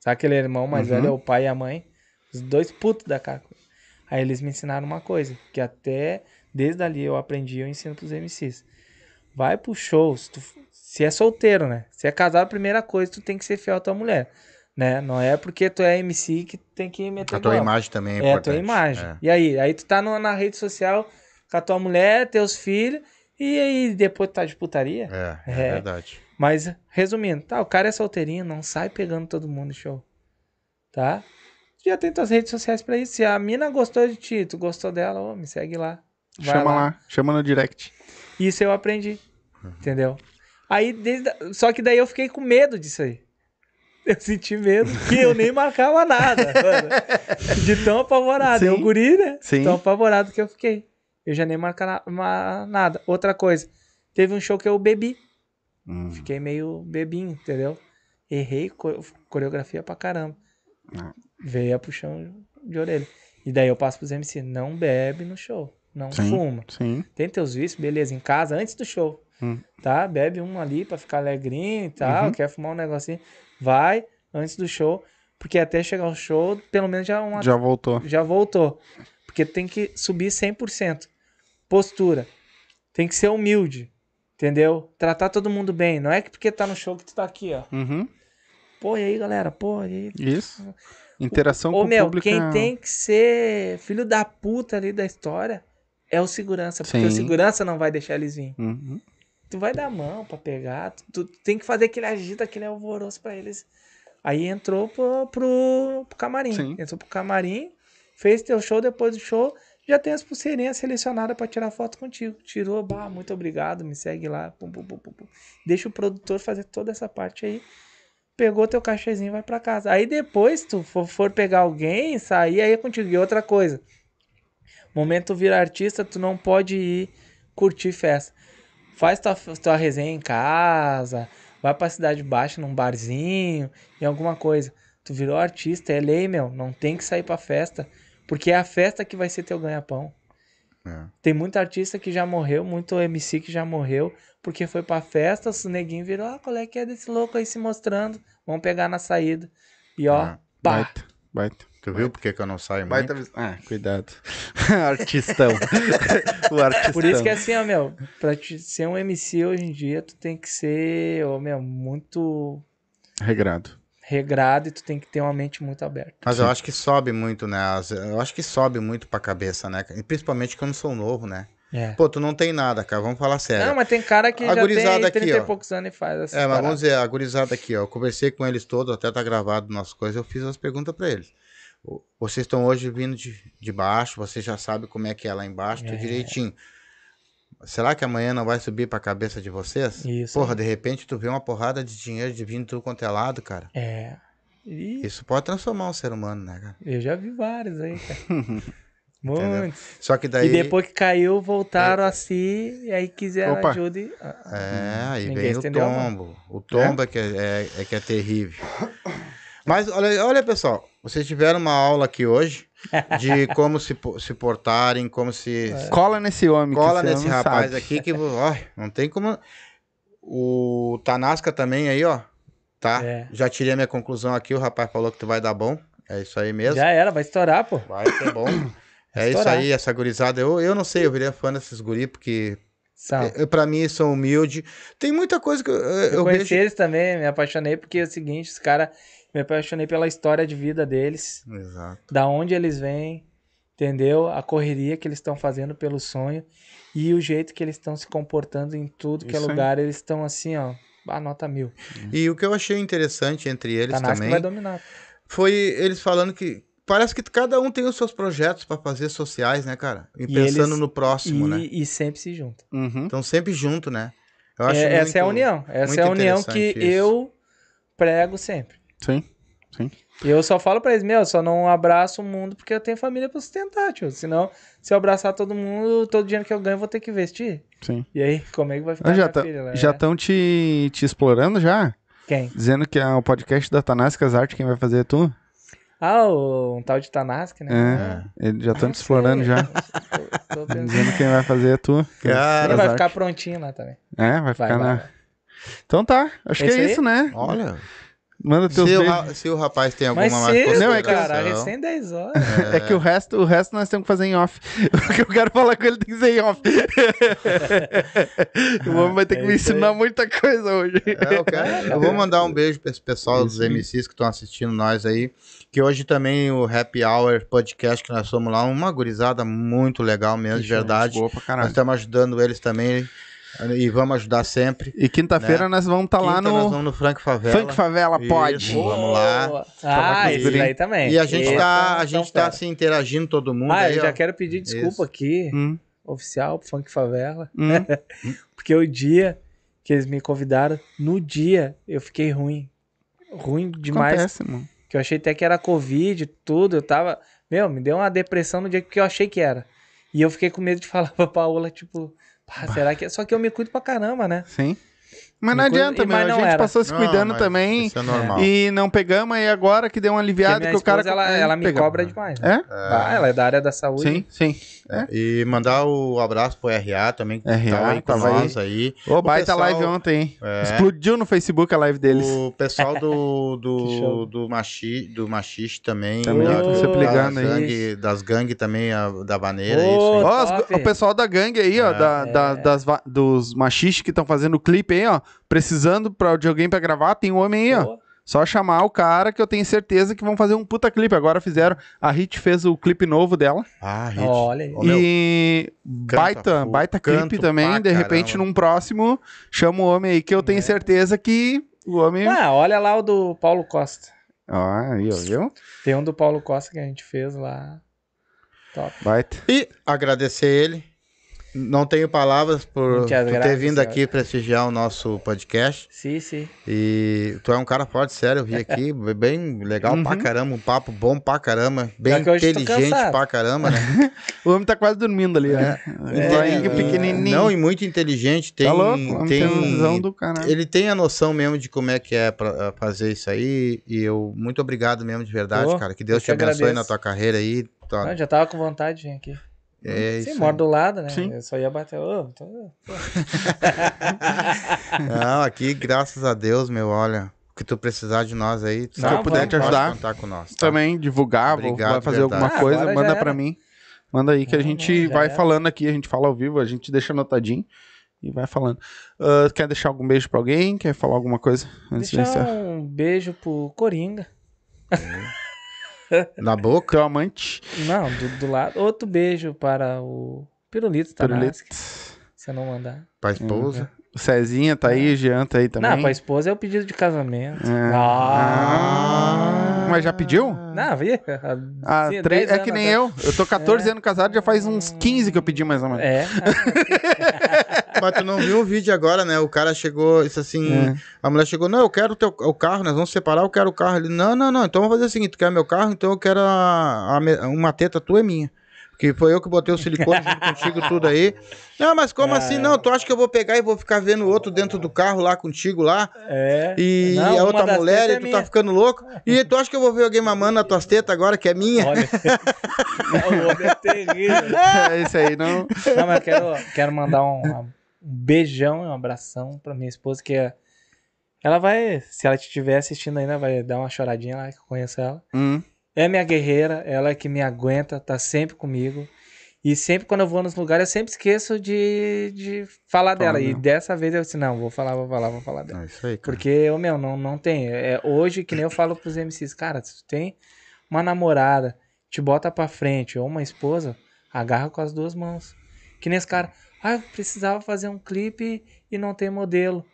Sabe aquele irmão mais Uhum. velho, o pai e a mãe? Os dois putos da cara. Aí eles me ensinaram uma coisa, que até desde ali eu aprendi, eu ensino pros MCs. Vai pros shows, tu- se é solteiro, né? Se é casado, a primeira coisa, tu tem que ser fiel à tua mulher. Né? Não é porque tu é MC que tem que meter A tua imagem também é, É, a importante. tua imagem. É. E aí? Aí tu tá no- na rede social com a tua mulher, teus filhos, e aí depois tu tá de putaria? É, é, É. verdade. Mas, resumindo, tá, o cara é solteirinho, não sai pegando todo mundo show. Tá? já tem tuas redes sociais pra isso. Se a mina gostou de ti, tu gostou dela, ô, me segue lá. Vai Chama lá. chama no direct. Isso eu aprendi, entendeu? Aí, desde, só que daí eu fiquei com medo disso aí. [laughs] Eu senti medo que eu nem marcava nada, [laughs] mano. De tão apavorado. Sim. Eu guri, né? Sim. Tão apavorado que eu fiquei. Eu já nem marcava ma- nada. Outra coisa, teve um show que eu bebi. Hum. Fiquei meio bebinho, entendeu? Errei co- coreografia pra caramba. Ah. Veio a puxão de orelha. E daí eu passo pros MC, não bebe no show. Não Sim. fuma. Sim. Tem teus vícios, beleza, em casa, antes do show. Hum. Tá? Bebe um ali pra ficar alegrinho e tal. Uhum. Quer fumar um negocinho. Vai antes do show. Porque até chegar o show, pelo menos já uma Já voltou. já voltou. Porque tem que subir 100%. Postura. Tem que ser humilde. Entendeu? Tratar todo mundo bem. Não é que porque tá no show que tu tá aqui, ó. Uhum. Pô, e aí, galera? Pô, e aí? Isso. Interação Ô, com meu, o público. quem é- tem que ser filho da puta ali da história é o segurança. Porque o Sim. segurança não vai deixar eles virem. Uhum. Tu vai dar a mão pra pegar. Tu, tu tem que fazer aquele agito, aquele alvoroço pra eles. Aí entrou pro, pro, pro camarim. Sim. Entrou pro camarim, fez teu show, depois do show, já tem as pulseirinhas selecionadas pra tirar foto contigo. Tirou, bah, muito obrigado, me segue lá. pum, pum, pum, pum. Deixa o produtor fazer toda essa parte aí. Pegou teu cachezinho, vai pra casa. Aí depois, tu for, for pegar alguém, sair, aí é contigo. E outra coisa, momento tu vira artista, tu não pode ir curtir festa. Faz tua, tua resenha em casa, vai pra cidade baixa, num barzinho, em alguma coisa. Tu virou artista, é lei, meu. Não tem que sair pra festa. Porque é a festa que vai ser teu ganha-pão. É. Tem muito artista que já morreu, muito MC que já morreu, porque foi pra festa, os neguinhos virou, ah, qual é que é desse louco aí se mostrando? Vamos pegar na saída. E ó, pá. Baita. Baita. Tu viu por que, que eu não saio Baita muito? Ah, cuidado. [laughs] [laughs] artistão. [laughs] o artistão. Por isso que é assim, ó, meu, pra te ser um MC hoje em dia, tu tem que ser, ó, meu, muito Regrado. regrado e tu tem que ter uma mente muito aberta. Mas eu acho que sobe muito, né? As- Eu acho que sobe muito pra cabeça, né? E principalmente não sou novo, né? É. Pô, tu não tem nada, cara. Vamos falar sério. Não, mas tem cara que A já tem gurizada aqui, 30 ó. e poucos anos e faz essa É, mas vamos dizer, a gurizada aqui, ó. Eu conversei com eles todos, até tá gravado nossas coisas, eu fiz as perguntas pra eles. Vocês estão hoje vindo de, de baixo, você já sabe como é que é lá embaixo, tudo É. direitinho. Será que amanhã não vai subir pra cabeça de vocês? Isso. Porra, de repente tu vê uma porrada de dinheiro de vindo tudo quanto é lado, cara. É. Ih, Isso pode transformar um ser humano, né, cara? eu já vi vários aí, cara. [laughs] Muitos. Só que daí. E depois que caiu, voltaram a si, e aí quiseram Opa. ajuda e... ah, ah. É, aí Ninguém vem o a tombo. O tombo é, que é, é- é que é terrível. Mas olha, olha, pessoal, vocês tiveram uma aula aqui hoje [laughs] de como se, se portarem, como se. Cola nesse homem. Cola nesse não rapaz sabe. aqui que ó, não tem como. O Tanasca também aí, ó. Tá? É. Já tirei a minha conclusão aqui, o rapaz falou que tu vai dar bom. É isso aí mesmo. Já era, vai estourar, pô. Vai ser bom. [coughs] É isso aí, essa gurizada. Eu, eu não sei, eu virei fã desses guri, porque pra mim são humildes. Tem muita coisa que eu, eu, Eu, eu conheci vejo. eles também, me apaixonei porque é o seguinte, os caras, me apaixonei pela história de vida deles, Exato. da onde eles vêm, entendeu? A correria que eles estão fazendo pelo sonho e o jeito que eles estão se comportando em tudo que é Isso aí. lugar, eles estão assim, ó, a nota mil. E o que eu achei interessante entre eles Tanasco também vai dominar. foi eles falando que parece que cada um tem os seus projetos pra fazer sociais, né, cara? E, E pensando eles- no próximo, e, né? e sempre se juntam. Uhum. Estão sempre junto, né? Acho É- essa é a muito- união, essa muito é a união que isso. eu prego sempre. Sim. Sim. E eu só falo pra eles, meu, só não abraço o mundo porque eu tenho família pra sustentar, tio. Senão, se eu abraçar todo mundo, todo dinheiro que eu ganho eu vou ter que investir. Sim. E aí, como é que vai ficar Ah, já minha tá- filha? né? já estão te, te explorando já? Quem? Dizendo que é o podcast da Tanascas Arte quem vai fazer é tu? Ah, o, um tal de Tanask, né? É. Eles já estão te [laughs] explorando sei. já. [laughs] Tô, tô. Dizendo quem vai fazer é tu. Cara, Ele As vai ficar prontinho lá também. É, vai Vai, ficar vai, na. vai. Então tá, acho que é aí? isso, né? Olha, Manda teus se o, ra- se o rapaz tem alguma Mas mais cedo, Não, é que eu- cara, recém 10 horas. É que o resto, o resto nós temos que fazer em off. [laughs] O que eu quero falar com ele tem que ser em off. [laughs] o homem vai ter que É me isso aí. ensinar muita coisa hoje. É, eu, quero- eu vou mandar um beijo pra esse pessoal dos MCs que estão assistindo nós aí. Que hoje também o Happy Hour Podcast que nós somos lá, uma gurizada muito legal mesmo, de verdade. Boa pra Nós caralho. estamos ajudando eles também. E vamos ajudar sempre. E quinta-feira nós vamos estar lá Quinta nós no vamos no Frank Favela. Funk Favela Isso. Pode. Vamos lá. Ah, isso daí também. E a gente Esse tá, a gente tá se interagindo todo mundo Ah, aí, eu já ó. quero pedir desculpa Isso. aqui, Hum, oficial, pro Funk Favela. hum. [laughs] Porque o dia que eles me convidaram, no dia eu fiquei ruim. Ruim demais. Acontece, mano. Que eu achei até que era Covid, tudo. Eu tava. Meu, me deu uma depressão no dia que eu achei que era. E eu fiquei com medo de [laughs] falar pra Paola, tipo, pá, será que. é? Só que eu me cuido pra caramba, né? Sim. Mas não adianta, e- meu. mas A não gente era. passou se Não, cuidando mas também. Isso é normal. E não pegamos, aí agora que deu uma aliviada minha que o cara. ela, ela me Pegamos. cobra demais. É? Né? Ah, ela é da área da saúde. Sim, sim. É, E mandar o abraço pro RA também, que RA, tava aí com tava nós aí. Ô, baita pessoal- live ontem, hein? É. Explodiu no Facebook a live deles. O pessoal do, [laughs] do, do, machi, do Machiste também. Também, sempre das ligando aí. gangue- das gangues também, a, da Vaneira. Ô, isso aí. Ó, o pessoal da gangue aí, ó, É. da, da- das, va- dos machistas que estão fazendo o clipe aí, ó, precisando pra, de alguém pra gravar, tem um homem aí, ó. Só chamar o cara que eu tenho certeza que vão fazer um puta clipe. Agora fizeram, a Hit fez o clipe novo dela. Ah, Hit. Olha aí. E baita, full, baita canto clipe também. De repente, caramba. num próximo, chama o homem aí que eu tenho certeza que o homem. Ah, olha lá o do Paulo Costa. Ah, aí, ó, viu? Tem um do Paulo Costa que a gente fez lá. Top. Baita. E agradecer ele. Não tenho palavras por, por ter vindo aqui prestigiar o nosso podcast. Sim, sim. E tu é um cara forte, sério, eu vi aqui, [laughs] bem legal Uhum. pra caramba, um papo bom pra caramba, bem inteligente pra caramba, né? [laughs] O homem tá quase dormindo ali, né? É, Zoinho é, pequenininho. Não, e muito inteligente, tem, tá louco? Tem, tem do caralho. ele tem a noção mesmo de como é que é pra fazer isso aí, e eu, muito obrigado mesmo de verdade, Pô, cara, que Deus eu te abençoe agradeço. na tua carreira aí, tua- Não, já tava com vontade de vir aqui. É Sim, isso moro aí. do lado, né? Sim. Eu só ia bater. Ô, tô- [laughs] Não, aqui, graças a Deus, meu, olha, o que tu precisar de nós aí, tu Não, sabe puder te ajudar, contar com nós, tá? Também divulgar, Obrigado, vai fazer verdade. alguma Ah, coisa, já manda era. pra mim. Manda aí que a gente vai era. falando aqui, a gente fala ao vivo, a gente deixa anotadinho e vai falando. Ah, quer deixar algum beijo pra alguém? Quer falar alguma coisa antes de Deixar encerrar? um beijo pro Coringa. [laughs] [laughs] Na boca? Teu amante, Não, do, do lado. Outro beijo para o Pirulito Pirulito. Tanassi. Se eu não mandar. Pra esposa? O Cezinha tá aí, Jean tá aí também. Não, pra esposa é o pedido de casamento. É. Ah. Mas já pediu? Não, vi. Ah, Sim, três- 10 é que nem até. eu. Eu tô 14 anos casado, já faz uns 15 que eu pedi mais ou menos. É. [laughs] Mas tu não viu o vídeo agora, né? O cara chegou, isso assim, É. a mulher chegou, não, eu quero o, teu, o carro, nós vamos separar, eu quero o carro. Ele, não, não, não, então vamos fazer o seguinte, tu quer meu carro, então eu quero a, a uma teta tua é minha. Porque foi eu que botei o silicone junto contigo, tudo aí. [laughs] Não, mas como Ah, assim? é. Não, tu acha que eu vou pegar e vou ficar vendo o outro dentro do carro lá contigo lá? É. E Não, a outra mulher, e é tu minha. tá ficando louco? E tu acha que eu vou ver alguém mamando nas tuas tetas agora, que é minha? Olha. [laughs] o homem é terrível. É isso aí, não. Não, mas eu quero, quero mandar um, um beijão e um abração pra minha esposa, que é. Ela vai, se ela estiver assistindo ainda, vai dar uma choradinha lá, que eu conheço ela. Hum. É minha guerreira, ela é que me aguenta, tá sempre comigo. E sempre quando eu vou nos lugares, eu sempre esqueço de, de falar dela. E dessa vez eu disse, não, vou falar, vou falar, vou falar dela. É isso aí, cara. Porque, eu, meu, não, não tem. É, hoje, que nem eu falo pros MCs, cara, se tu tem uma namorada, te bota pra frente, ou uma esposa, agarra com as duas mãos. Que nem esse cara, ah, eu precisava fazer um clipe e não tem modelo.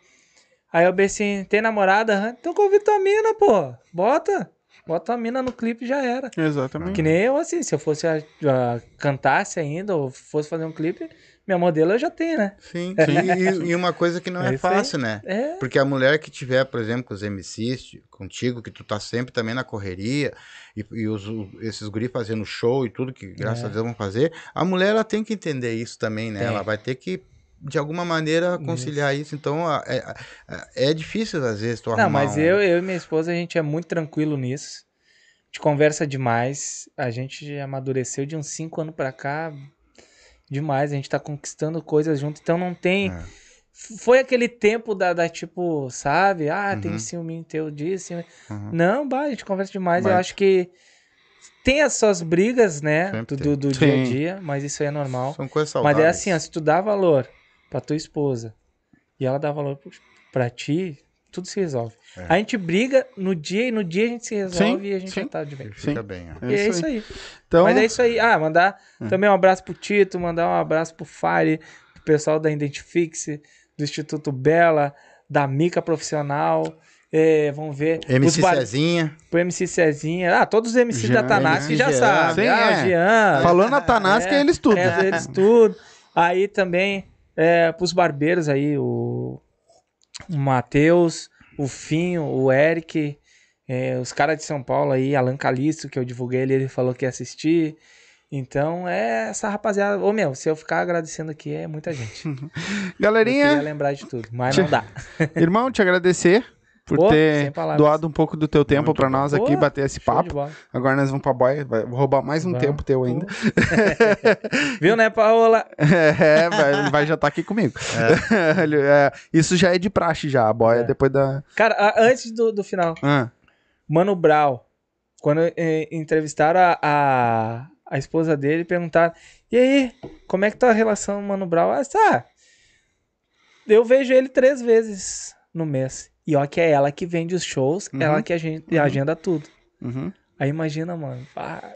Aí eu assim, tem namorada? Então convida tua mina, pô. Bota. Bota a mina no clipe e já era. Exatamente. Que nem eu, assim, se eu fosse a, a- cantasse ainda, ou fosse fazer um clipe, minha modelo eu já tenho, né? Sim, [laughs] e, e uma coisa que não É é, fácil, né? É. Porque a mulher que tiver, por exemplo, com os MCs, contigo, que tu tá sempre também na correria, e, e os, esses guri fazendo show e tudo, que graças É. a Deus vão fazer, a mulher ela tem que entender isso também, né? Ela vai ter que, de alguma maneira, conciliar isso. Então, a- é, é, difícil, às vezes, tu Não, arrumar mas um- eu, eu e minha esposa, a gente é muito tranquilo nisso. A gente conversa demais. A gente amadureceu de uns 5 anos pra cá. Demais. A gente tá conquistando coisas junto. Então não tem. É. Foi aquele tempo da, da tipo, sabe? Ah, tem Uhum. ciúme teu disso. Uhum. Não, bah, a gente conversa demais. Eu Mas- acho que tem as suas brigas, né? Sempre Do, tem. do, do dia a dia, mas isso aí é normal. São coisas Mas saudáveis. é assim, ó, se tu dá valor pra tua esposa e ela dá valor pro- pra ti, tudo se resolve. É. A gente briga no dia e no dia a gente se resolve Sim, e a gente sim. já tá de bem. Fica Sim. bem, ó. E é isso aí. Então, Mas é isso aí. Ah, mandar Hum. também um abraço pro Tito, mandar um abraço pro Fire, pro pessoal da Identifix, do Instituto Bela, da Mica Profissional. é, vamos ver. MC bar- Cezinha. o MC Cezinha. Ah, todos os MCs Jean, da Tanassi Jean, já sabem. Ah, é. Jean. Falou na Tanás que é eles tudo. É, eles tudo. Aí também, é, pros barbeiros aí, o, o Matheus, o Finho, o Eric, é, os caras de São Paulo aí, Alan Calisto, que eu divulguei ele, ele falou que ia assistir. Então, é essa rapaziada. Ô, meu, se eu ficar agradecendo aqui, é muita gente. [laughs] Eu queria Galerinha, lembrar de tudo, mas não dá. irmão, te agradecer por ter doado um pouco do teu tempo bom. nós aqui bater esse papo. Agora nós vamos pra boia, vou roubar mais um tempo teu ainda. [laughs] Viu, né, Paola? [laughs] É, vai, vai jantar aqui comigo. Ele- [laughs] é, isso já é de praxe já, a boia É. depois da. Cara, antes do, do final, Ah, Mano Brown, quando eh, entrevistaram a, a, a esposa dele, perguntaram: E aí, como é que tá a relação, Mano Brown? Ah, tá. Eu vejo ele três vezes no mês. E ó, que é ela que vende os shows, Uhum. ela que agen- agenda tudo. uhum, Aí imagina, mano,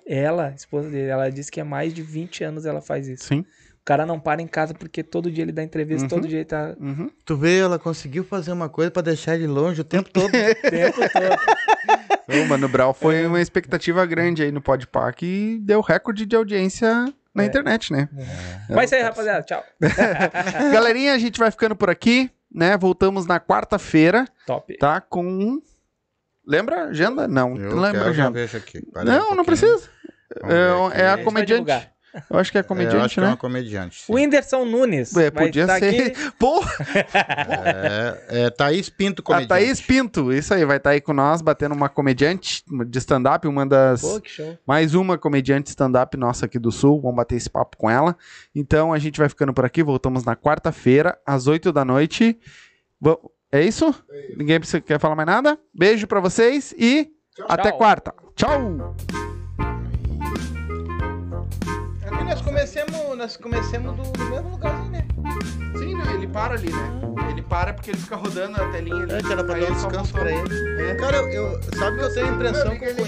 ela, a esposa dele, ela disse que há mais de 20 anos ela faz isso. sim. O cara não para em casa porque todo dia ele dá entrevista, Uhum. todo dia ele tá Uhum. Tu vê, ela conseguiu fazer uma coisa pra deixar ele longe o tempo todo. [laughs] o tempo todo. [laughs] O Mano Brown foi uma expectativa grande aí no Podpah que deu recorde de audiência na É. internet, né? Mas isso aí, rapaziada, tchau. [laughs] Galerinha, a gente vai ficando por aqui, né? Voltamos na quarta-feira, Top. tá? Com. Lembra a agenda? Não, Eu lembra a quero, já agenda. aí um Não, não precisa. É, é a comediante. Eu acho que é a É, eu acho comediante, que é né? uma comediante. sim. O Whindersson Nunes. É, vai podia tá ser. aqui. [laughs] Pô, É, é Thaís Pinto a comediante. Thaís Pinto, isso aí, vai estar aí com nós, batendo uma comediante de stand-up, uma das. Pô, que show. Mais uma comediante stand-up nossa aqui do Sul. Vamos bater esse papo com ela. Então a gente vai ficando por aqui. Voltamos na quarta-feira, às 8 da noite. Va- É isso? Ninguém precisa, quer falar mais nada? Beijo pra vocês e até Tchau. quarta. Tchau! Nós comecemos, nós comecemos do, do mesmo lugarzinho, né? Sim, ele para ali, né? Ele para porque ele fica rodando a telinha É, que era pra dar um descanso pra ele. Cara, eu, eu- sabe que eu tenho a impressão que o